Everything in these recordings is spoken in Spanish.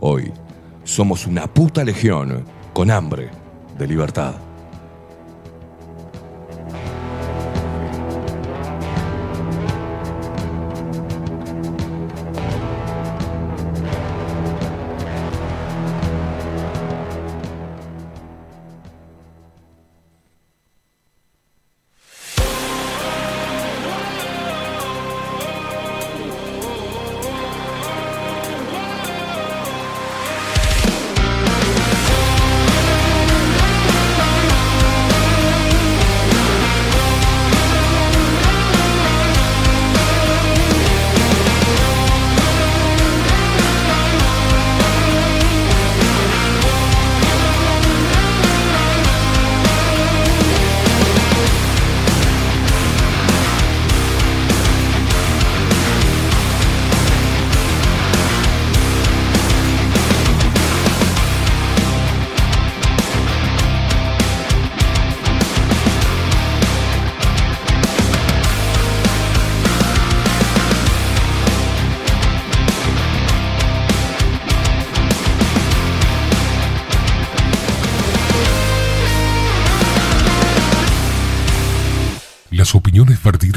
Hoy somos una puta legión con hambre de libertad.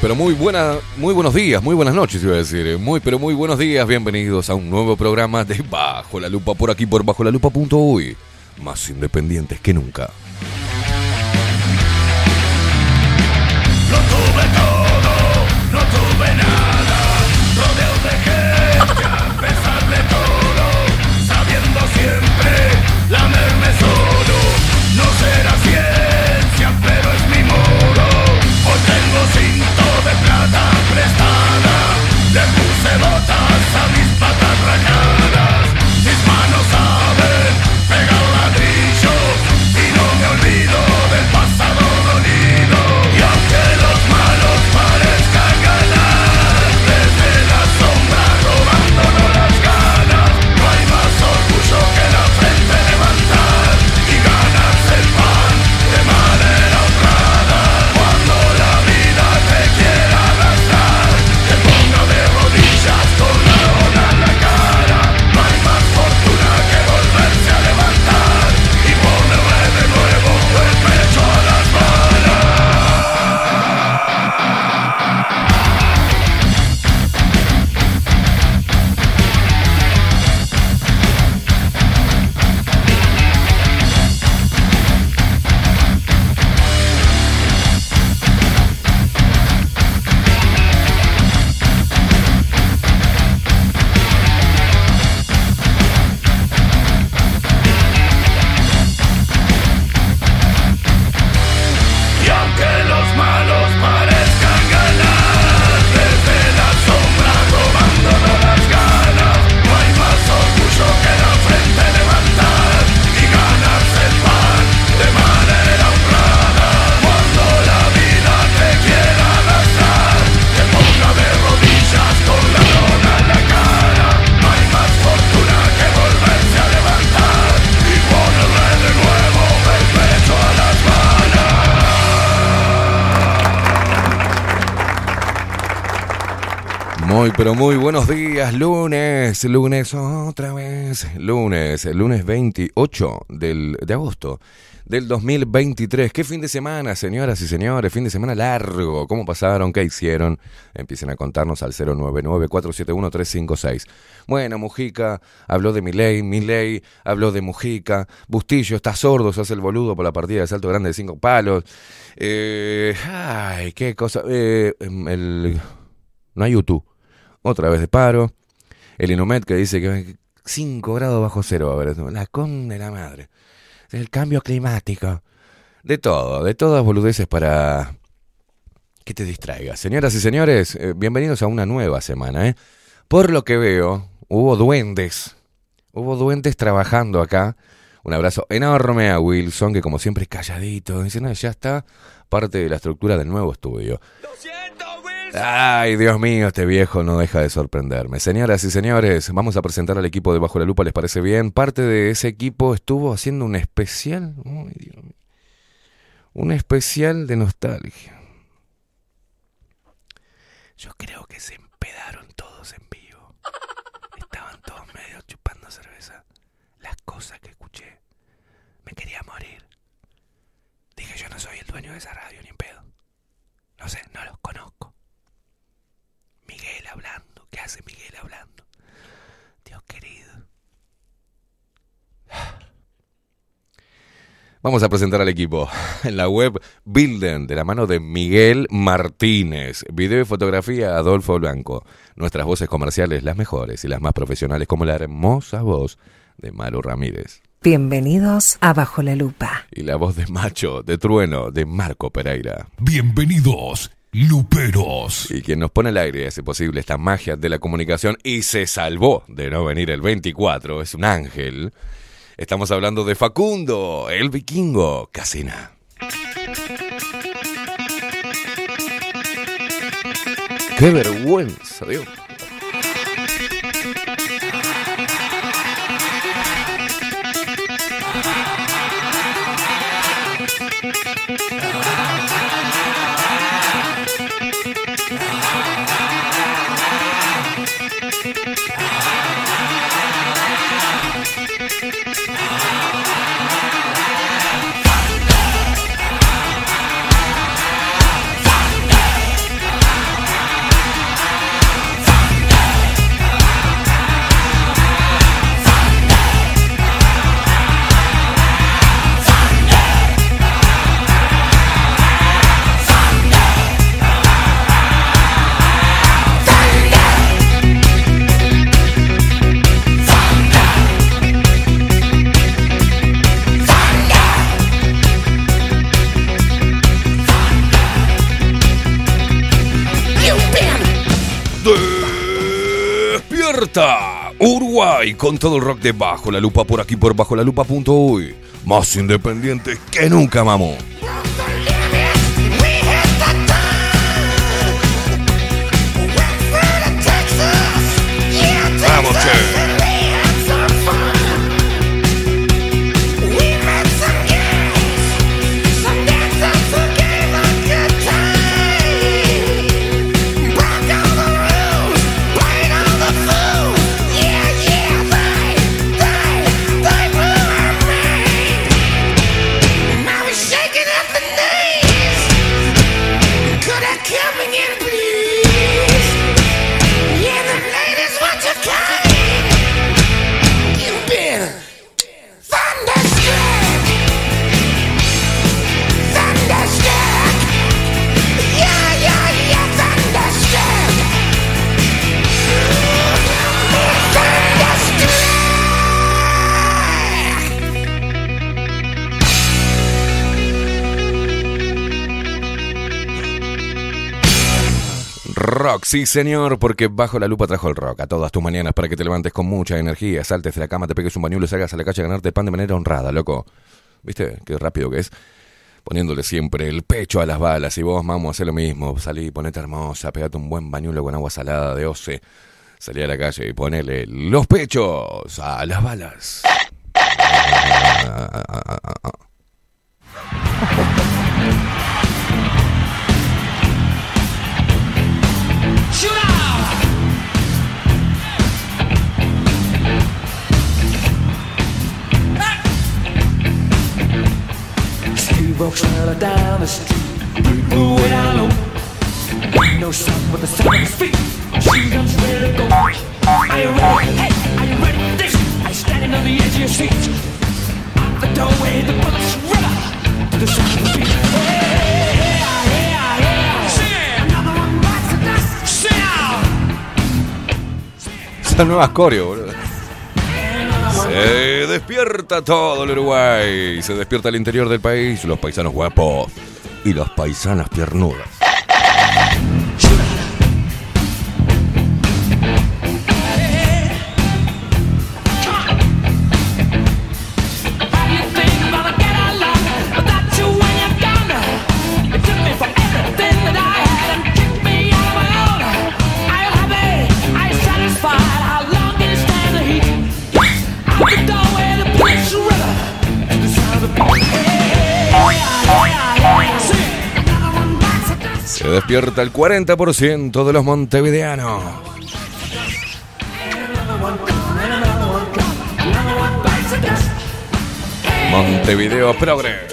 Pero muy buena, muy buenos días, muy buenas noches, iba a decir. Muy, pero muy buenos días. Bienvenidos a un nuevo programa de Bajo la Lupa por aquí por bajo la lupa.uy. Más independientes que nunca. Lunes, lunes otra vez, lunes, lunes 28 del, de agosto del 2023. ¿Qué fin de semana, señoras y señores? Fin de semana largo. ¿Cómo pasaron? ¿Qué hicieron? Empiecen a contarnos al 099-471-356. Bueno, Mujica habló de Milei, Milei habló de Mujica, Bustillo está sordo, se hace el boludo por la partida de salto grande de cinco palos. Eh, ay, qué cosa. Eh, no hay YouTube otra vez de paro. El Inomet que dice que 5 grados bajo cero a ver, la con de la madre. El cambio climático. De todo, de todas boludeces para que te distraiga. Señoras y señores, eh, bienvenidos a una nueva semana. ¿eh? Por lo que veo, hubo duendes. Hubo duendes trabajando acá. Un abrazo enorme a Wilson, que como siempre es calladito. Dice, no, ya está parte de la estructura del nuevo estudio. Ay, Dios mío, este viejo no deja de sorprenderme. Señoras y señores, vamos a presentar al equipo de Bajo la Lupa, ¿les parece bien? Parte de ese equipo estuvo haciendo un especial. Un especial de nostalgia. Yo creo que se empedaron todos en vivo. Estaban todos medio chupando cerveza. Las cosas que escuché. Me quería morir. Dije, yo no soy el dueño de esa radio ni en pedo. No sé, no los conozco. Miguel hablando. ¿Qué hace Miguel hablando? Dios querido. Vamos a presentar al equipo. En la web Bilden, de la mano de Miguel Martínez. Video y fotografía Adolfo Blanco. Nuestras voces comerciales, las mejores y las más profesionales, como la hermosa voz de Maru Ramírez. Bienvenidos a Bajo la Lupa. Y la voz de macho, de trueno, de Marco Pereira. Bienvenidos Luperos. Y quien nos pone al aire hace posible esta magia de la comunicación y se salvó de no venir el 24, es un ángel. Estamos hablando de Facundo, el vikingo, Casina. ¡Qué vergüenza, Dios! Uruguay con todo el rock de Bajo la Lupa por aquí por bajo la lupa.uy. Más independiente que nunca, mamón. Rock, sí señor, porque bajo la lupa trajo el rock a todas tus mañanas para que te levantes con mucha energía, saltes de la cama, te pegues un bañuelo y salgas a la calle a ganarte pan de manera honrada, loco. ¿Viste? Qué rápido que es. Poniéndole siempre el pecho a las balas y vos, vamos, a hacer lo mismo. Salí, ponete hermosa, pegate un buen bañuelo con agua salada de oce. Salí a la calle y ponele los pechos a las balas. right down the street. People way down low. No sound but the sound of his feet. She comes ready to go. Are you ready? Hey, are you ready for this? You standing on the edge of your seat? Out the doorway, the bullets river to the sound of the beat. Hey, hey, hey, hey, Sing. Another one bites the dust. Sing. Esa nueva coreo, boludo. Se despierta todo el Uruguay, se despierta el interior del país, los paisanos guapos y las paisanas tiernudas. Despierta el 40% de los montevideanos. Montevideo Progre.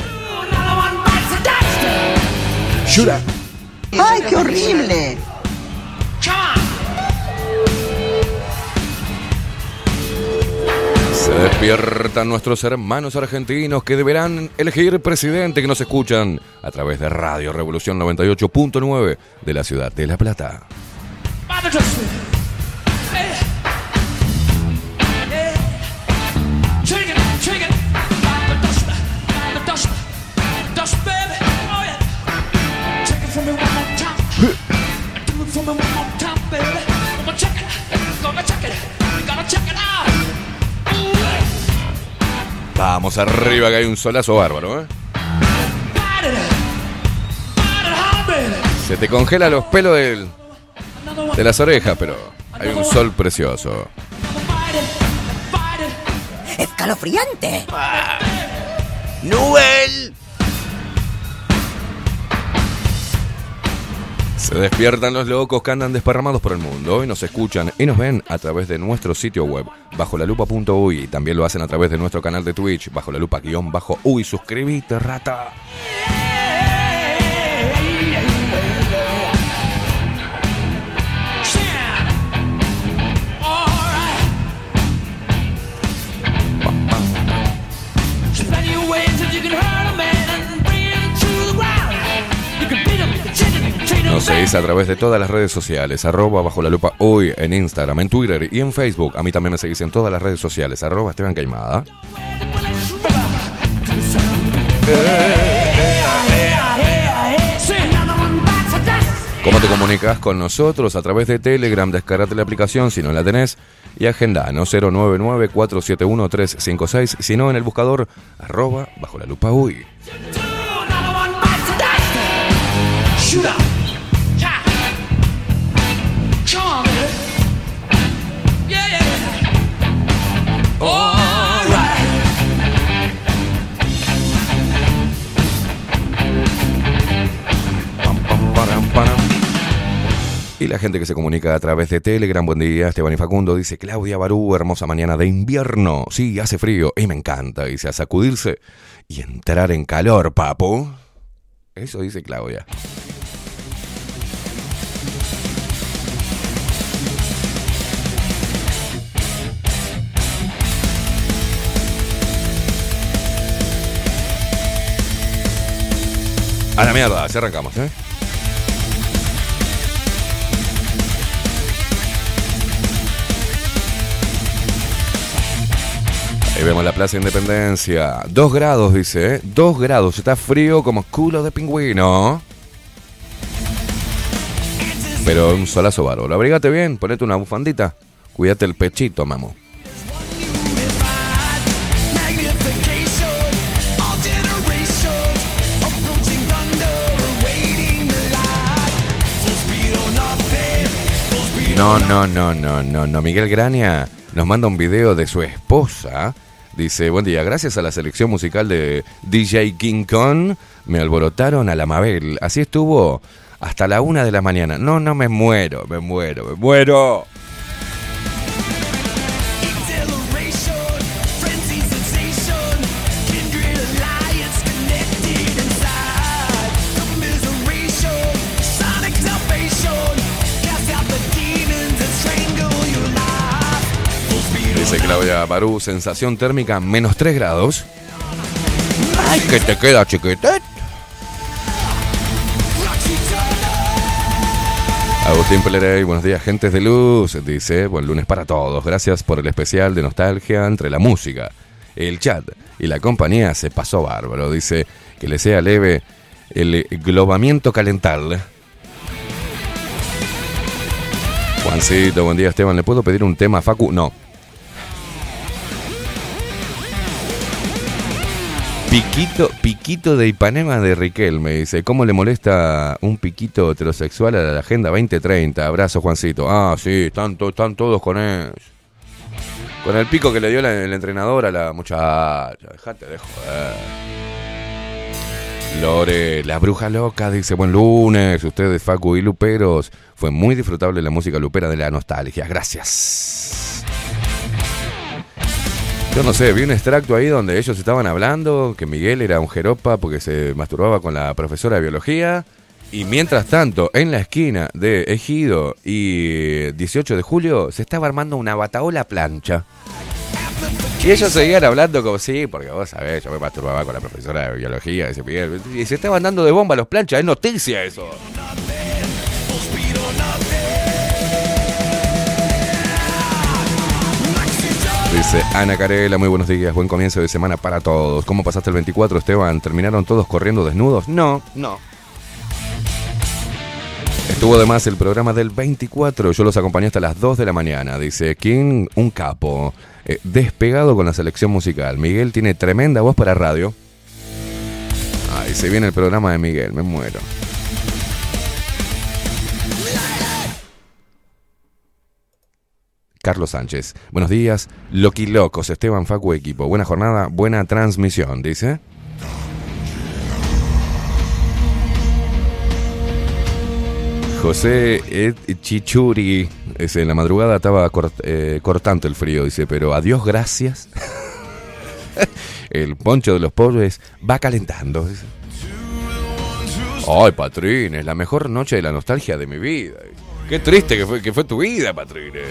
Shura. ¡Ay, qué horrible! Se despiertan nuestros hermanos argentinos que deberán elegir presidente que nos escuchan a través de Radio Revolución 98.9 de la ciudad de La Plata. Vamos arriba que hay un solazo bárbaro, ¿eh? Se te congela los pelos del, de las orejas, pero hay un sol precioso. ¡Escalofriante! Ah. ¡Nubel! Se despiertan los locos que andan desparramados por el mundo y nos escuchan y nos ven a través de nuestro sitio web bajo la lupa.uy. También lo hacen a través de nuestro canal de Twitch bajo la lupa guion bajo uy. Suscríbete, rata. Nos seguís a través de todas las redes sociales, arroba bajo la lupa hoy en Instagram, en Twitter y en Facebook. A mí también me seguís en todas las redes sociales, arroba Esteban Caimada. ¿Cómo te comunicas con nosotros? A través de Telegram, descargate la aplicación si no la tenés y agenda no 099-471-356, sino en el buscador arroba bajo la lupa uy. Y la gente que se comunica a través de Telegram, buen día, Esteban y Facundo, dice Claudia Barú, hermosa mañana de invierno. Sí, hace frío y me encanta. Dice a sacudirse y entrar en calor, papo. Eso dice Claudia. A la mierda, así arrancamos, ¿eh? Ahí vemos la Plaza Independencia. Dos grados, dice, ¿eh? Dos grados. Está frío como culo de pingüino. Pero un solazo bárbaro. Abrigate bien, ponete una bufandita. Cuídate el pechito, mamo. No, no, no, no, no, no. Miguel Grania nos manda un video de su esposa Dice, buen día, gracias a la selección musical de DJ King Kong, me alborotaron a la Mabel. Así estuvo hasta la una de la mañana. No, no, me muero, me muero, me muero. Claudia Barú, sensación térmica menos 3 grados. Ay, que te queda chiquete. Agustín Pelerey, buenos días, gentes de luz. Dice, buen lunes para todos. Gracias por el especial de nostalgia entre la música, el chat y la compañía. Se pasó bárbaro. Dice que le sea leve el globamiento calental. Juancito, buen día, Esteban. ¿Le puedo pedir un tema, Facu? No. Piquito, piquito de Ipanema de Riquel, me dice. ¿Cómo le molesta un piquito heterosexual a la Agenda 2030? Abrazo, Juancito. Ah, sí, están, están todos con eso. Con el pico que le dio el entrenador a la muchacha. Dejate de joder. Lore, la bruja loca, dice, buen lunes, ustedes Facu y Luperos. Fue muy disfrutable la música lupera de la nostalgia. Gracias. Yo no sé, vi un extracto ahí donde ellos estaban hablando que Miguel era un jeropa porque se masturbaba con la profesora de biología. Y mientras tanto, en la esquina de Ejido y 18 de julio, se estaba armando una bataola plancha. Y ellos seguían hablando como sí, porque vos sabés, yo me masturbaba con la profesora de biología, Miguel. Y se estaban dando de bomba los planchas, es noticia eso. Dice Ana Carela, muy buenos días, buen comienzo de semana para todos. ¿Cómo pasaste el 24, Esteban? ¿Terminaron todos corriendo desnudos? No, no. Estuvo además el programa del 24, yo los acompañé hasta las 2 de la mañana. Dice King, un capo, eh, despegado con la selección musical. Miguel tiene tremenda voz para radio. Ahí se viene el programa de Miguel, me muero. Carlos Sánchez. Buenos días, Loki Locos, Esteban Facu Equipo. Buena jornada, buena transmisión, dice. José Chichuri, dice, en la madrugada estaba eh, cortante el frío, dice, pero adiós, gracias. el poncho de los pobres va calentando. Ay, Patrín, es la mejor noche de la nostalgia de mi vida. Qué triste que fue, que fue tu vida, Patrines.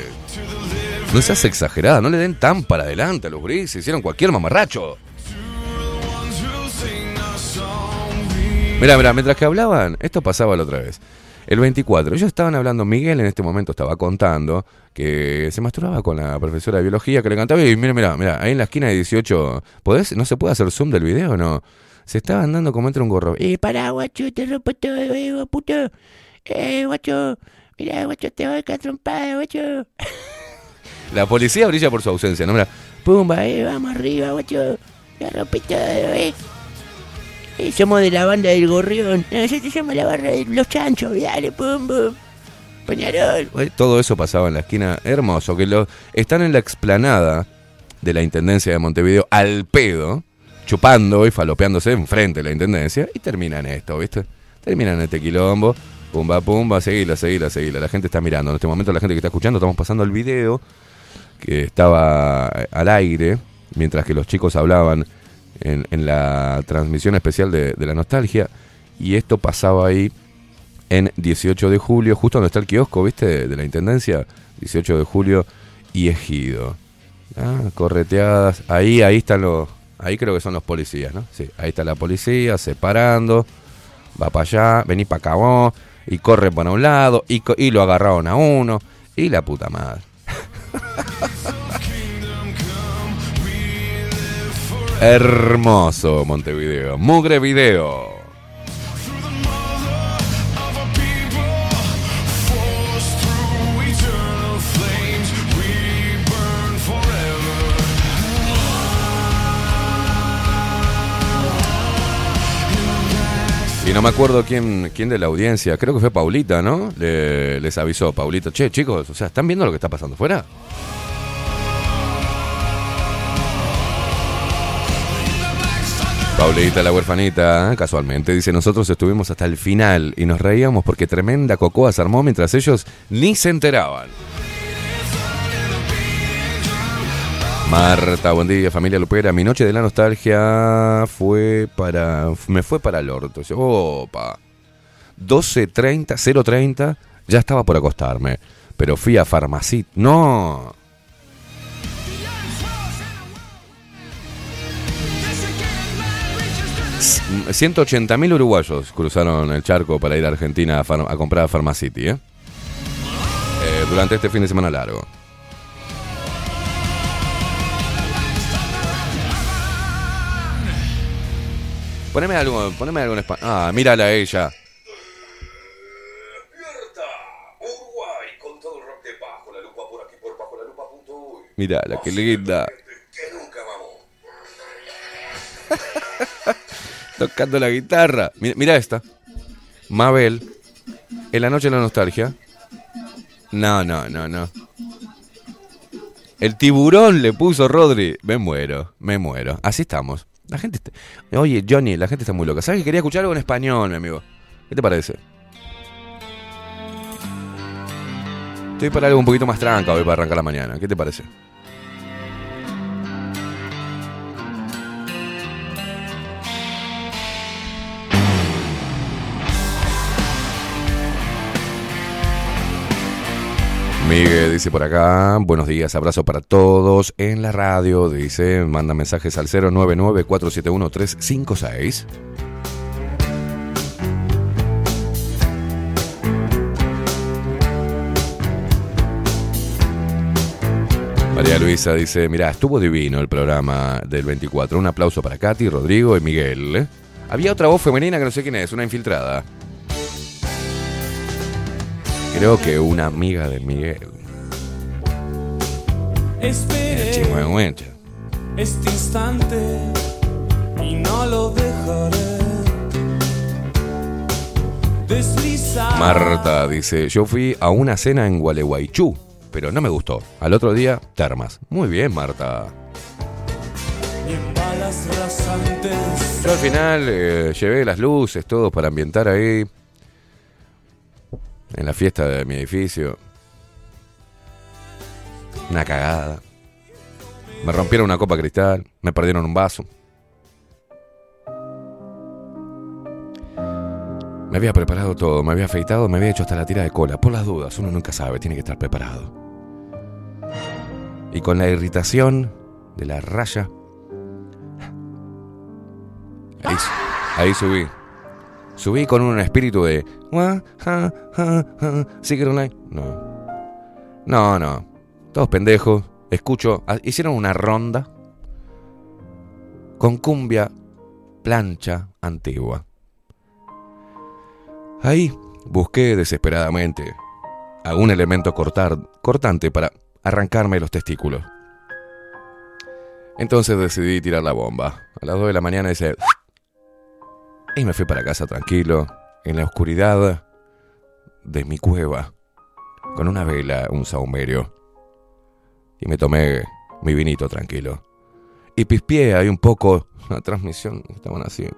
No seas exagerada, no le den tan para adelante a los grises, hicieron cualquier mamarracho. Mira, mira, mientras que hablaban, esto pasaba la otra vez. El 24, ellos estaban hablando, Miguel en este momento estaba contando que se masturbaba con la profesora de biología que le cantaba y mira, mira, mira, ahí en la esquina de 18, ¿podés, ¿no se puede hacer zoom del video o no? Se estaban dando como entre un gorro. ¡Eh, para, guacho, te rompo todo, puto! Eh, guacho, mira, guacho, te voy a trompada, guacho. La policía brilla por su ausencia, ¿no? Mira, Pumba, eh, vamos arriba, guacho. La rompí todo, eh. Eh, Somos de la banda del gorrión. Nosotros somos la barra de los chanchos. Dale, pum, pum. Peñarol. todo eso pasaba en la esquina. Hermoso, que lo están en la explanada de la Intendencia de Montevideo al pedo, chupando y falopeándose enfrente de la Intendencia y terminan esto, ¿viste? Terminan este quilombo. Pumba, pumba, seguila, seguila, seguila. La gente está mirando. En este momento la gente que está escuchando, estamos pasando el video que estaba al aire mientras que los chicos hablaban en, la transmisión especial de, de la nostalgia. Y esto pasaba ahí en 18 de julio, justo donde está el kiosco, ¿viste? De, de la Intendencia. 18 de julio y Ejido. Ah, correteadas. Ahí, ahí están los. Ahí creo que son los policías, ¿no? Sí, ahí está la policía separando. Va para allá, vení para acá vos. Y corre para un lado. Y, y lo agarraron a uno. Y la puta madre. Hermoso Montevideo. Mugre video. Y no me acuerdo quién, quién de la audiencia, creo que fue Paulita, ¿no? Le- les avisó Paulita, che, chicos, o sea, ¿están viendo lo que está pasando fuera? Paulita, la huerfanita, casualmente, dice, nosotros estuvimos hasta el final y nos reíamos porque tremenda cocoa se armó mientras ellos ni se enteraban. Marta, buen día, familia Lupera. Mi noche de la nostalgia fue para. me fue para el orto. Opa. 12.30, 0.30, ya estaba por acostarme. Pero fui a Farmacit. No. 180.000 uruguayos cruzaron el charco para ir a Argentina a comprar a Farmacity, ¿eh? Eh, Durante este fin de semana largo. Poneme algo, poneme algo en español. Ah, mírala ella. Uruguay con todo el rock de Bajo la Lupa por aquí por Bajo la Lupa punto uy. Mírala, qué linda. Tocando la guitarra. Mira, mira esta. Mabel. En la noche de la nostalgia. No, no, no, no. El tiburón le puso Rodri. Me muero, me muero. Así estamos. La gente está... Oye, Johnny, la gente está muy loca. ¿Sabes que quería escuchar algo en español, mi amigo? ¿Qué te parece? Estoy para algo un poquito más tranca hoy para arrancar la mañana. ¿Qué te parece? Miguel dice por acá, buenos días, abrazo para todos en la radio, dice, manda mensajes al 099-471-356. María Luisa dice, mira, estuvo divino el programa del 24. Un aplauso para Katy, Rodrigo y Miguel. ¿eh? Había otra voz femenina que no sé quién es, una infiltrada. Creo que una amiga de Miguel. Esperé este instante y no lo dejaré deslizar. Marta dice, yo fui a una cena en Gualeguaychú, pero no me gustó. Al otro día, termas. Muy bien, Marta. Yo al final eh, llevé las luces, todo para ambientar ahí. En la fiesta de mi edificio. Una cagada. Me rompieron una copa cristal, me perdieron un vaso. Me había preparado todo, me había afeitado, me había hecho hasta la tira de cola. Por las dudas, uno nunca sabe, tiene que estar preparado. Y con la irritación de la raya, ahí, ahí subí. Subí con un espíritu de... "Wah, ja, ja, ja, secret online". No. No, no. Todos pendejos. Escucho. ah, Hicieron una ronda. Con cumbia plancha antigua. Ahí, Busqué desesperadamente algún elemento cortar, cortante para arrancarme los testículos. Entonces decidí tirar la bomba. A las 2 de la mañana hice... Y me fui para casa tranquilo, en la oscuridad de mi cueva, con una vela, un saumerio. Y me tomé mi vinito tranquilo. Y pispié ahí un poco la transmisión que estaban haciendo.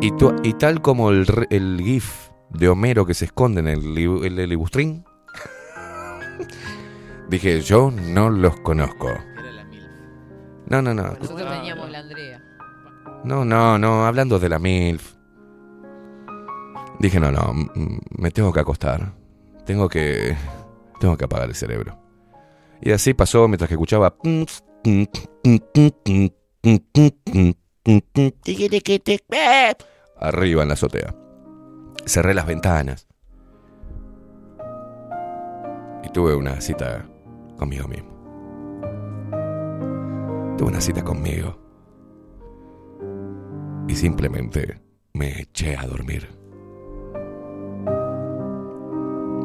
Y, tu- y tal como el, el gif de Homero que se esconde en el, el, el libustrín, dije, yo no los conozco. No, no, no. Nosotros teníamos la Andrea. No, no, no, hablando de la MILF. Dije, no, no, me tengo que acostar. Tengo que. Tengo que apagar el cerebro. Y así pasó mientras que escuchaba. Arriba en la azotea. Cerré las ventanas. Y tuve una cita conmigo mismo. Tuve una cita conmigo y simplemente me eché a dormir.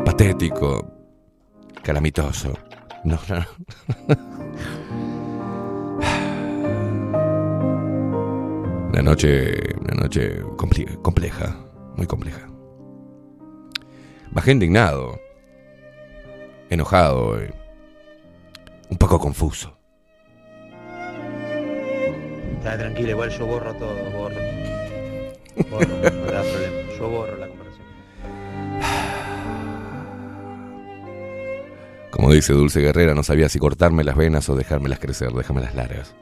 Patético, calamitoso. No, no. Una noche, una noche compleja, muy compleja. Bajé indignado, enojado, un poco confuso. Está tranquilo, igual yo borro todo. Problema. Yo borro la conversación. Como dice Dulce Guerrera, no sabía si cortarme las venas o dejármelas crecer, déjamelas largas.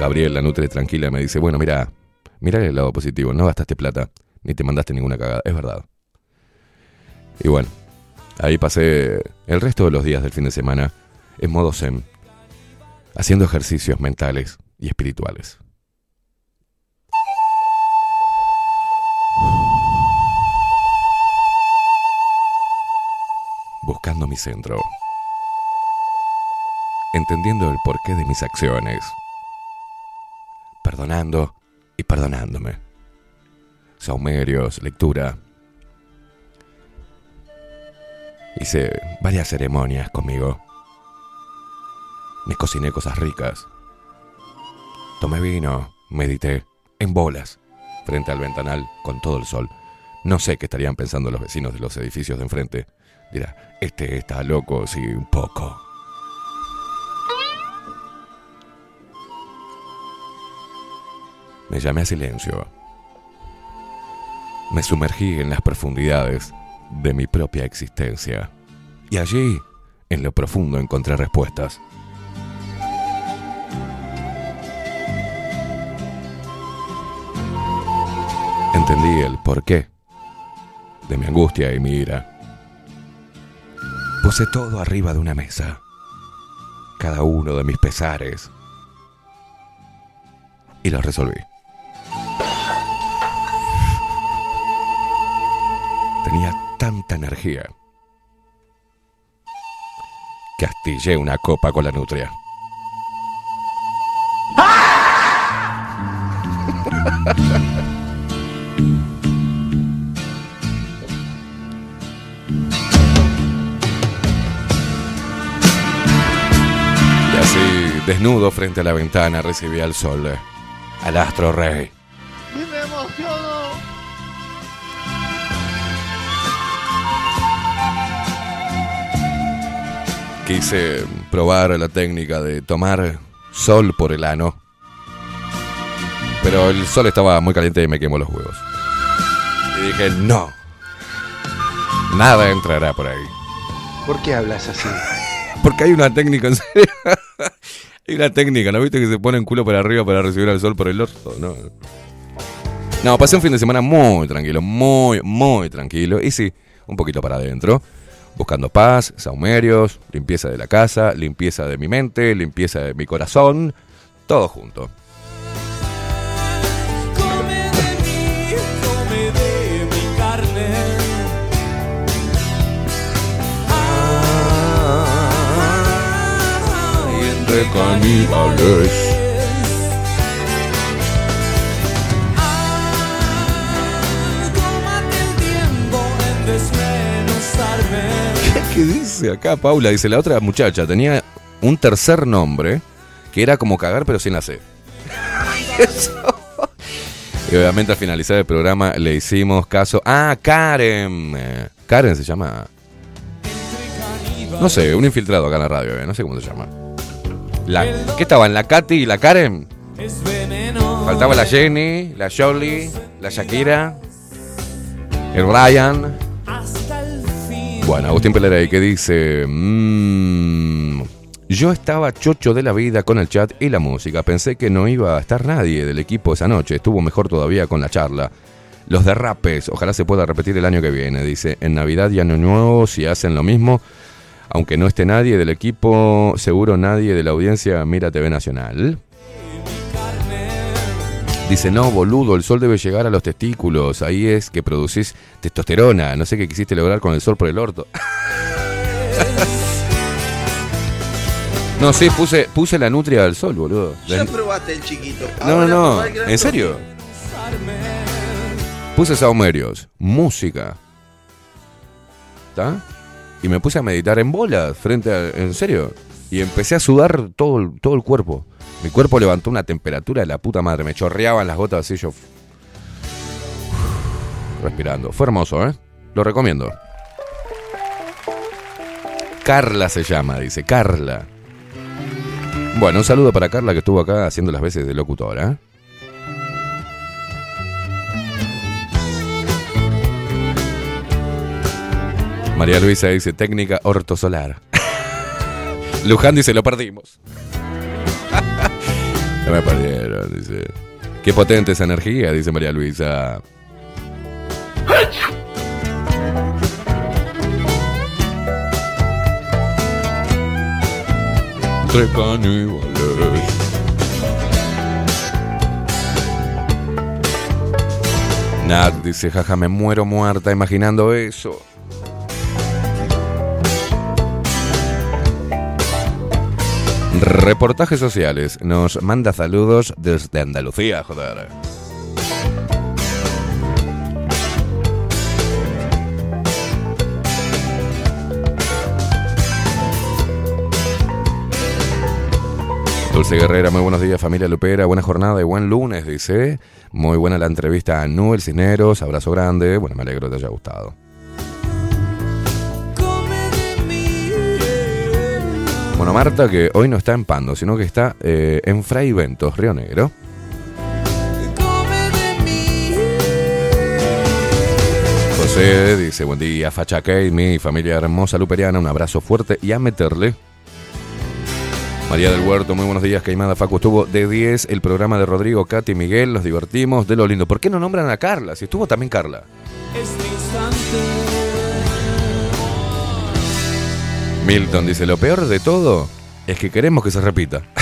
Gabriel, la nutre tranquila, me dice, bueno, mira, mira el lado positivo, no gastaste plata, ni te mandaste ninguna cagada, es verdad. Y bueno, ahí pasé el resto de los días del fin de semana en modo zen, haciendo ejercicios mentales y espirituales. buscando mi centro, entendiendo el porqué de mis acciones, perdonando y perdonándome. Saumerios, lectura. Hice varias ceremonias conmigo. Me cociné cosas ricas. Tomé vino, medité, en bolas, frente al ventanal, con todo el sol. No sé qué estarían pensando los vecinos de los edificios de enfrente. Dirá, este está loco, sí, un poco. Me llamé a silencio. Me sumergí en las profundidades de mi propia existencia. Y allí, en lo profundo, encontré respuestas. Entendí el porqué de mi angustia y mi ira. Puse todo arriba de una mesa, cada uno de mis pesares, y los resolví. Tenía tanta energía que astillé una copa con la nutria. Y así, desnudo frente a la ventana, recibí al sol, al astro rey. ¡Y me emociono! Quise probar la técnica de tomar sol por el ano. Pero el sol estaba muy caliente y me quemó los huevos. Y dije, no. Nada entrará por ahí. ¿Por qué hablas así? Porque hay una técnica, en serio. hay una técnica, ¿no viste que se pone el culo para arriba para recibir el sol por el orto? No. No, pasé un fin de semana muy tranquilo, muy, muy tranquilo. Y sí, un poquito para adentro. Buscando paz, saumerios, limpieza de la casa, limpieza de mi mente, limpieza de mi corazón. Todo junto. ¿Qué dice acá Paula? Dice la otra muchacha tenía un tercer nombre que era como cagar pero sin la C. Eso. Y obviamente al finalizar el programa le hicimos caso. Ah, Karen. Karen se llama. No sé, un infiltrado acá en la radio, eh, no sé cómo se llama. La, ¿Qué estaban? ¿La Katy y la Karen? Faltaba la Jenny, la Jolie, la Shakira, el Ryan. Bueno, Agustín Pelerey que dice... "Mm, yo estaba chocho de la vida con el chat y la música. Pensé que no iba a estar nadie del equipo esa noche. Estuvo mejor todavía con la charla. Los derrapes, ojalá se pueda repetir el año que viene. Dice, en Navidad y Año Nuevo, si hacen lo mismo, aunque no esté nadie del equipo, seguro nadie de la audiencia mira TV Nacional. Dice, no, boludo, el sol debe llegar a los testículos. Ahí es que producís testosterona. No sé qué quisiste lograr con el sol por el orto. No, sí, puse, puse la nutria del sol, boludo. Ya probaste el chiquito. No, no, no. ¿En serio? Puse saumerios, música. ¿Está? Y me puse a meditar en bolas, frente a. ¿En serio? Y empecé a sudar todo, todo el cuerpo. Mi cuerpo levantó una temperatura de la puta madre. Me chorreaban las gotas así yo. Respirando. Fue hermoso, ¿eh? Lo recomiendo. Carla se llama, dice. Carla. Bueno, un saludo para Carla que estuvo acá haciendo las veces de locutora. María Luisa dice técnica ortosolar. Luján dice lo perdimos. No me perdieron, dice. Qué potente esa energía, dice María Luisa. Entre caníbales. Nat dice, jaja, me muero muerta imaginando eso. Reportajes sociales. Nos manda saludos desde Andalucía, joder. Dulce Guerrera, muy buenos días familia Lupera, buena jornada y buen lunes, dice. Muy buena la entrevista a Noel Cisneros, abrazo grande, bueno, me alegro que te haya gustado. Marta, que hoy no está en Pando, sino que está eh, en Fray Ventos, Río Negro. José dice, buen día, Facha Kate, mi familia hermosa luperiana, un abrazo fuerte y a meterle. María del Huerto, muy buenos días, Caimada Facu. Estuvo de 10 el programa de Rodrigo, Katy y Miguel, nos divertimos de lo lindo. ¿Por qué no nombran a Carla? Si estuvo también Carla. Milton dice, lo peor de todo es que queremos que se repita.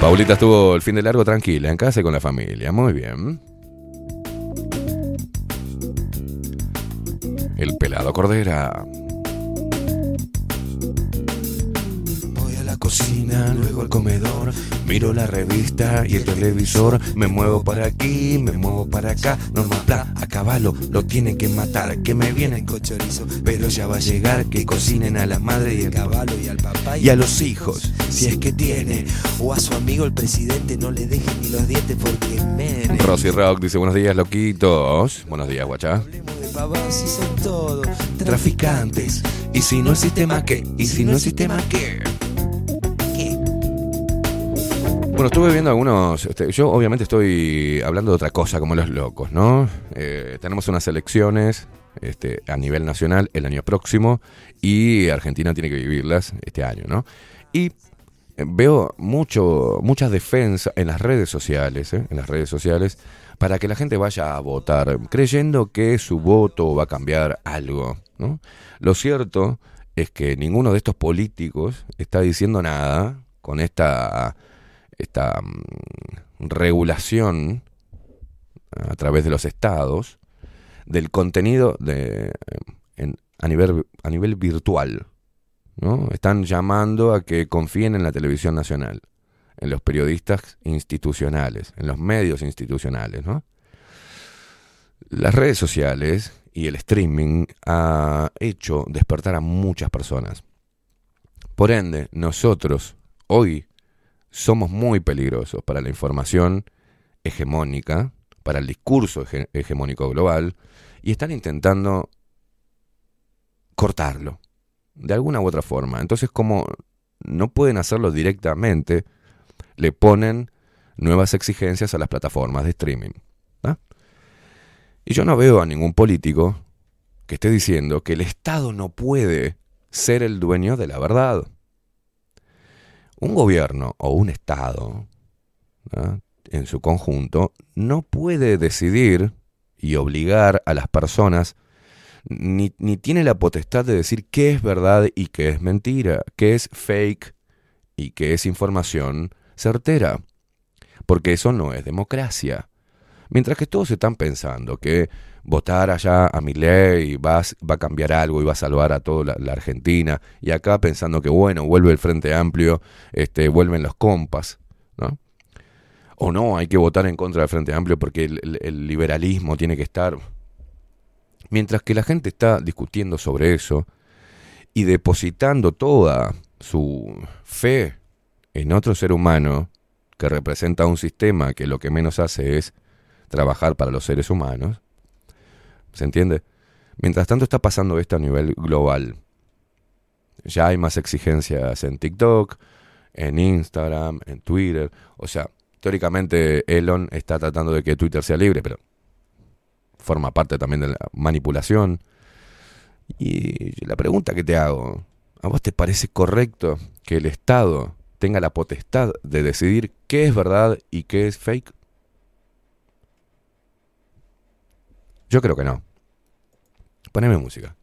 Paulita estuvo el fin de largo tranquila, en casa y con la familia. Muy bien. El pelado Cordera. La cocina, luego al comedor, miro la revista y el televisor, me muevo para aquí, me muevo para acá, no más plan, a caballo lo tienen que matar, que me vienen con chorizo, pero ya va a llegar que cocinen a la madre y el caballo y al papá y a los hijos, si es que tiene, O a su amigo el presidente no le deje ni los dientes porque men. Rosy Rock dice buenos días loquitos, buenos días guachá. Son. Traficantes, y si no el sistema qué, y si no el sistema qué. Bueno, estuve viendo algunos. este, yo, obviamente, estoy hablando de otra cosa, como los locos, ¿no? Eh, tenemos unas elecciones este, a nivel nacional el año próximo y Argentina tiene que vivirlas este año, ¿no? Y eh, veo mucho, muchas defensas en las redes sociales, ¿eh? en las redes sociales, para que la gente vaya a votar, creyendo que su voto va a cambiar algo, ¿no? Lo cierto es que ninguno de estos políticos está diciendo nada con esta esta mm, regulación a través de los estados del contenido de, en- a, nivel, a nivel virtual. ¿no? Están llamando a que confíen en la televisión nacional, en los periodistas institucionales, en los medios institucionales, ¿no? Las redes sociales y el streaming ha hecho despertar a muchas personas. Por ende, nosotros hoy somos muy peligrosos para la información hegemónica, para el discurso hege- hegemónico global, y están intentando cortarlo de alguna u otra forma. Entonces, como no pueden hacerlo directamente, le ponen nuevas exigencias a las plataformas de streaming. ¿ah? Y yo no veo a ningún político que esté diciendo que el Estado no puede ser el dueño de la verdad. Un gobierno o un Estado, en su conjunto, no puede decidir y obligar a las personas, ni, ni tiene la potestad de decir qué es verdad y qué es mentira, qué es fake y qué es información certera. Porque eso no es democracia. Mientras que todos están pensando que votar allá a mi ley va, va a cambiar algo y va a salvar a toda la, Argentina, y acá pensando que bueno, vuelve el Frente Amplio, este, vuelven los compas. O no, hay que votar en contra del Frente Amplio porque el liberalismo tiene que estar. Mientras que la gente está discutiendo sobre eso y depositando toda su fe en otro ser humano que representa un sistema que lo que menos hace es trabajar para los seres humanos, ¿se entiende? Mientras tanto está pasando esto a nivel global. Ya hay más exigencias en TikTok, en Instagram, en Twitter. O sea, teóricamente Elon está tratando de que Twitter sea libre, pero forma parte también de la manipulación. Y la pregunta que te hago, ¿a vos te parece correcto que el Estado tenga la potestad de decidir qué es verdad y qué es fake? Yo creo que no. Poneme música.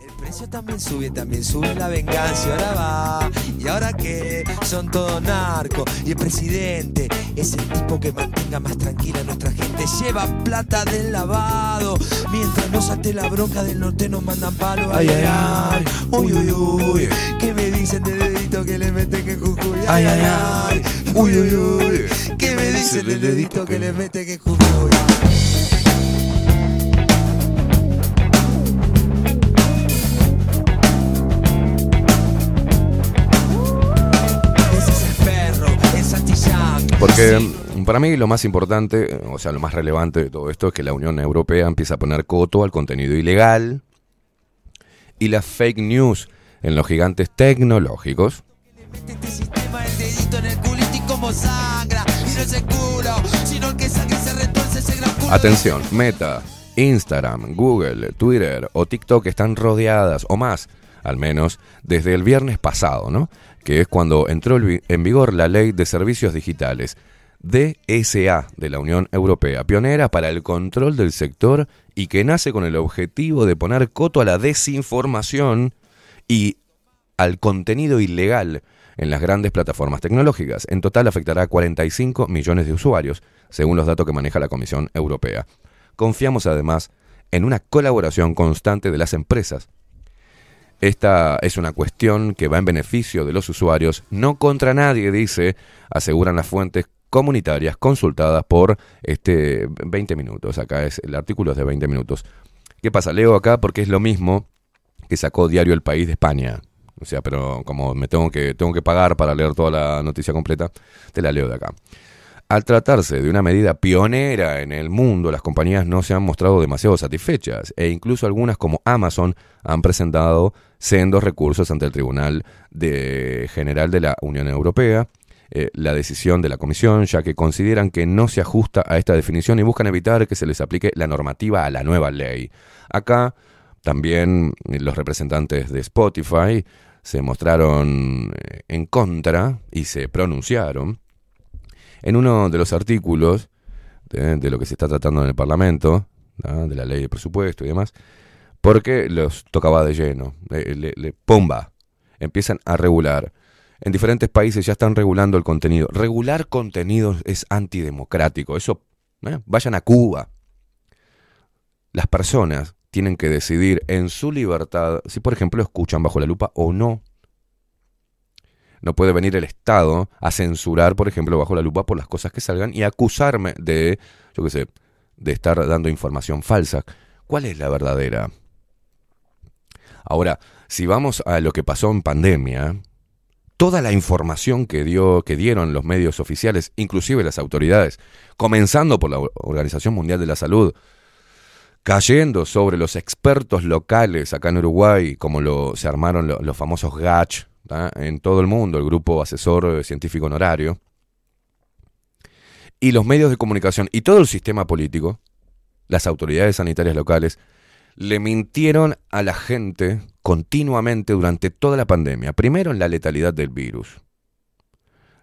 El precio también sube, también sube la venganza. Y ahora va, y ahora que son todos narcos. Y el presidente es el tipo que mantenga más tranquila a nuestra gente. Lleva plata del lavado. Mientras no salte la bronca del norte, nos mandan palo. Ay, ay, ay. Uy, uy, uy. ¿Qué me dicen de dedito que le meten que Jujuy? Ay, ay, ay. Uy, uy, uy. ¿Qué me dicen de dedito que le meten que Jujuy? Porque para mí lo más importante, o sea, lo más relevante de todo esto es que la Unión Europea empieza a poner coto al contenido ilegal y las fake news en los gigantes tecnológicos. Atención, Meta, Instagram, Google, Twitter o TikTok están rodeadas, o más, al menos desde el viernes pasado, ¿no? Que es cuando entró en vi- en vigor la Ley de Servicios Digitales, DSA, de la Unión Europea, pionera para el control del sector y que nace con el objetivo de poner coto a la desinformación y al contenido ilegal en las grandes plataformas tecnológicas. En total afectará a 45 millones de usuarios, según los datos que maneja la Comisión Europea. Confiamos además en una colaboración constante de las empresas. Esta es una cuestión que va en beneficio de los usuarios, no contra nadie, dice, aseguran las fuentes comunitarias consultadas por este 20 minutos. Acá es el artículo es de 20 minutos. ¿Qué pasa? Leo acá porque es lo mismo que sacó Diario El País de España. O sea, pero como me tengo que, tengo que pagar para leer toda la noticia completa, te la leo de acá. Al tratarse de una medida pionera en el mundo, las compañías no se han mostrado demasiado satisfechas e incluso algunas como Amazon han presentado sendos recursos ante el Tribunal de General de la Unión Europea. eh, la decisión de la Comisión, ya que consideran que no se ajusta a esta definición y buscan evitar que se les aplique la normativa a la nueva ley. Acá también los representantes de Spotify se mostraron eh, en contra y se pronunciaron en uno de los artículos de, de lo que se está tratando en el Parlamento, de la ley de presupuesto y demás, porque los tocaba de lleno, le, le- le- ¡pumba! Empiezan a regular. En diferentes países ya están regulando el contenido. Regular contenidos es antidemocrático. Eso, ¿eh? vayan a Cuba. Las personas tienen que decidir en su libertad si, por ejemplo, escuchan bajo la lupa o no. No puede venir el Estado a censurar, por ejemplo, bajo la lupa por las cosas que salgan y acusarme de, yo qué sé, de estar dando información falsa. ¿Cuál es la verdadera? Ahora, si vamos a lo que pasó en pandemia, toda la información que dio que dieron los medios oficiales, inclusive las autoridades, comenzando por la Organización Mundial de la Salud, cayendo sobre los expertos locales acá en Uruguay, como se armaron lo- los famosos GACH en todo el mundo, el Grupo Asesor eh, Científico Honorario, y los medios de comunicación y todo el sistema político, las autoridades sanitarias locales, le mintieron a la gente continuamente durante toda la pandemia. Primero en la letalidad del virus.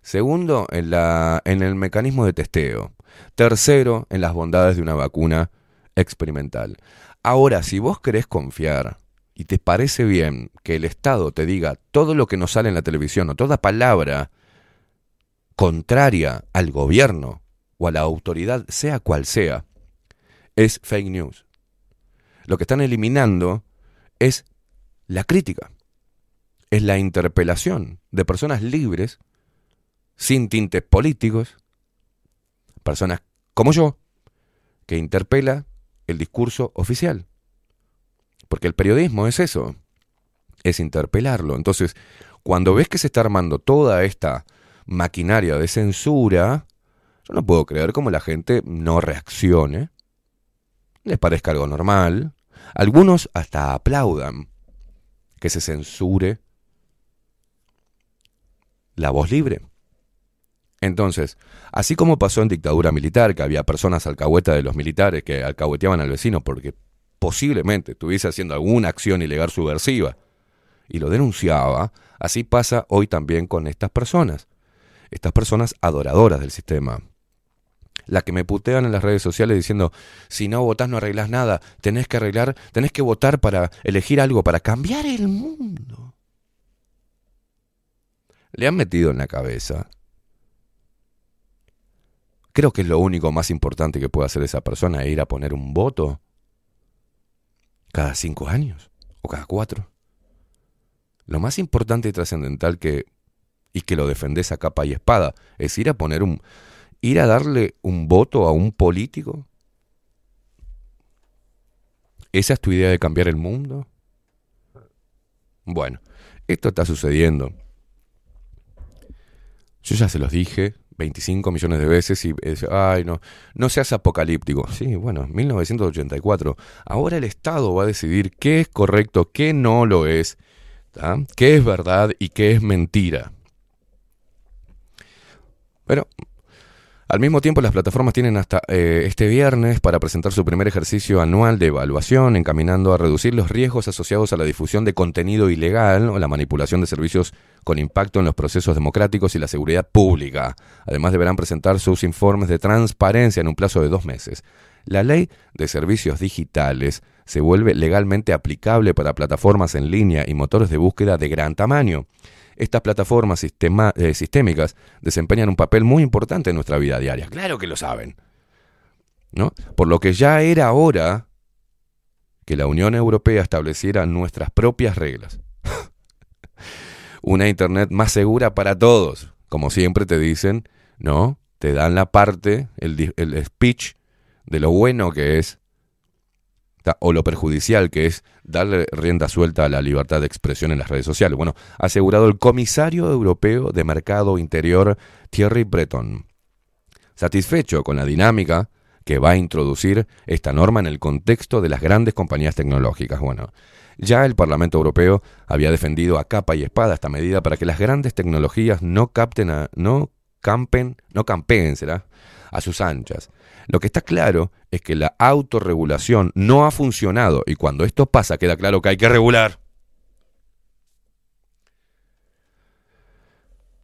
Segundo, en, la, en el mecanismo de testeo. Tercero, en las bondades de una vacuna experimental. Ahora, si vos querés confiar y te parece bien que el Estado te diga todo lo que nos sale en la televisión o toda palabra contraria al gobierno o a la autoridad, sea cual sea, es fake news. Lo que están eliminando es la crítica, es la interpelación de personas libres, sin tintes políticos, personas como yo, que interpela el discurso oficial. Porque el periodismo es eso, es interpelarlo. Entonces, cuando ves que se está armando toda esta maquinaria de censura, yo no puedo creer cómo la gente no reaccione, les parezca algo normal. Algunos hasta aplaudan que se censure la voz libre. Entonces, así como pasó en dictadura militar, que había personas alcahuetas de los militares que alcahueteaban al vecino porque posiblemente estuviese haciendo alguna acción ilegal subversiva y lo denunciaba, así pasa hoy también con estas personas, estas personas adoradoras del sistema. Las que me putean en las redes sociales diciendo, si no votás no arreglás nada, tenés que arreglar, tenés que votar para elegir algo, para cambiar el mundo. Le han metido en la cabeza Creo que es lo único más importante que puede hacer esa persona, ir a poner un voto cada cinco años o cada cuatro. Lo más importante y trascendental que y que lo defendés a capa y espada es ir a poner un ir a darle un voto a un político. ¿Esa es tu idea de cambiar el mundo? Bueno, esto está sucediendo. Yo ya se los dije 25 millones de veces y es, ay no, no seas apocalíptico. Sí, bueno, 1984. Ahora el Estado va a decidir qué es correcto, qué no lo es, qué es verdad y qué es mentira. Pero al mismo tiempo las plataformas tienen hasta eh, este viernes para presentar su primer ejercicio anual de evaluación, encaminando a reducir los riesgos asociados a la difusión de contenido ilegal o la manipulación de servicios con impacto en los procesos democráticos y la seguridad pública. Además deberán presentar sus informes de transparencia en un plazo de dos meses. La ley de servicios digitales se vuelve legalmente aplicable para plataformas en línea y motores de búsqueda de gran tamaño. Estas plataformas eh, sistémicas desempeñan un papel muy importante en nuestra vida diaria. Claro que lo saben. ¿No? Por lo que ya era hora que la Unión Europea estableciera nuestras propias reglas. Una Internet más segura para todos. Como siempre te dicen, ¿no? Te dan la parte, el speech de lo bueno que es o lo perjudicial que es darle rienda suelta a la libertad de expresión en las redes sociales. Bueno, ha asegurado el comisario europeo de Mercado Interior, Thierry Breton. Satisfecho con la dinámica que va a introducir esta norma en el contexto de las grandes compañías tecnológicas. Bueno, ya el Parlamento Europeo había defendido a capa y espada esta medida para que las grandes tecnologías no capten a, no campen, no campeen, será, a sus anchas. Lo que está claro es que la autorregulación no ha funcionado y cuando esto pasa queda claro que hay que regular.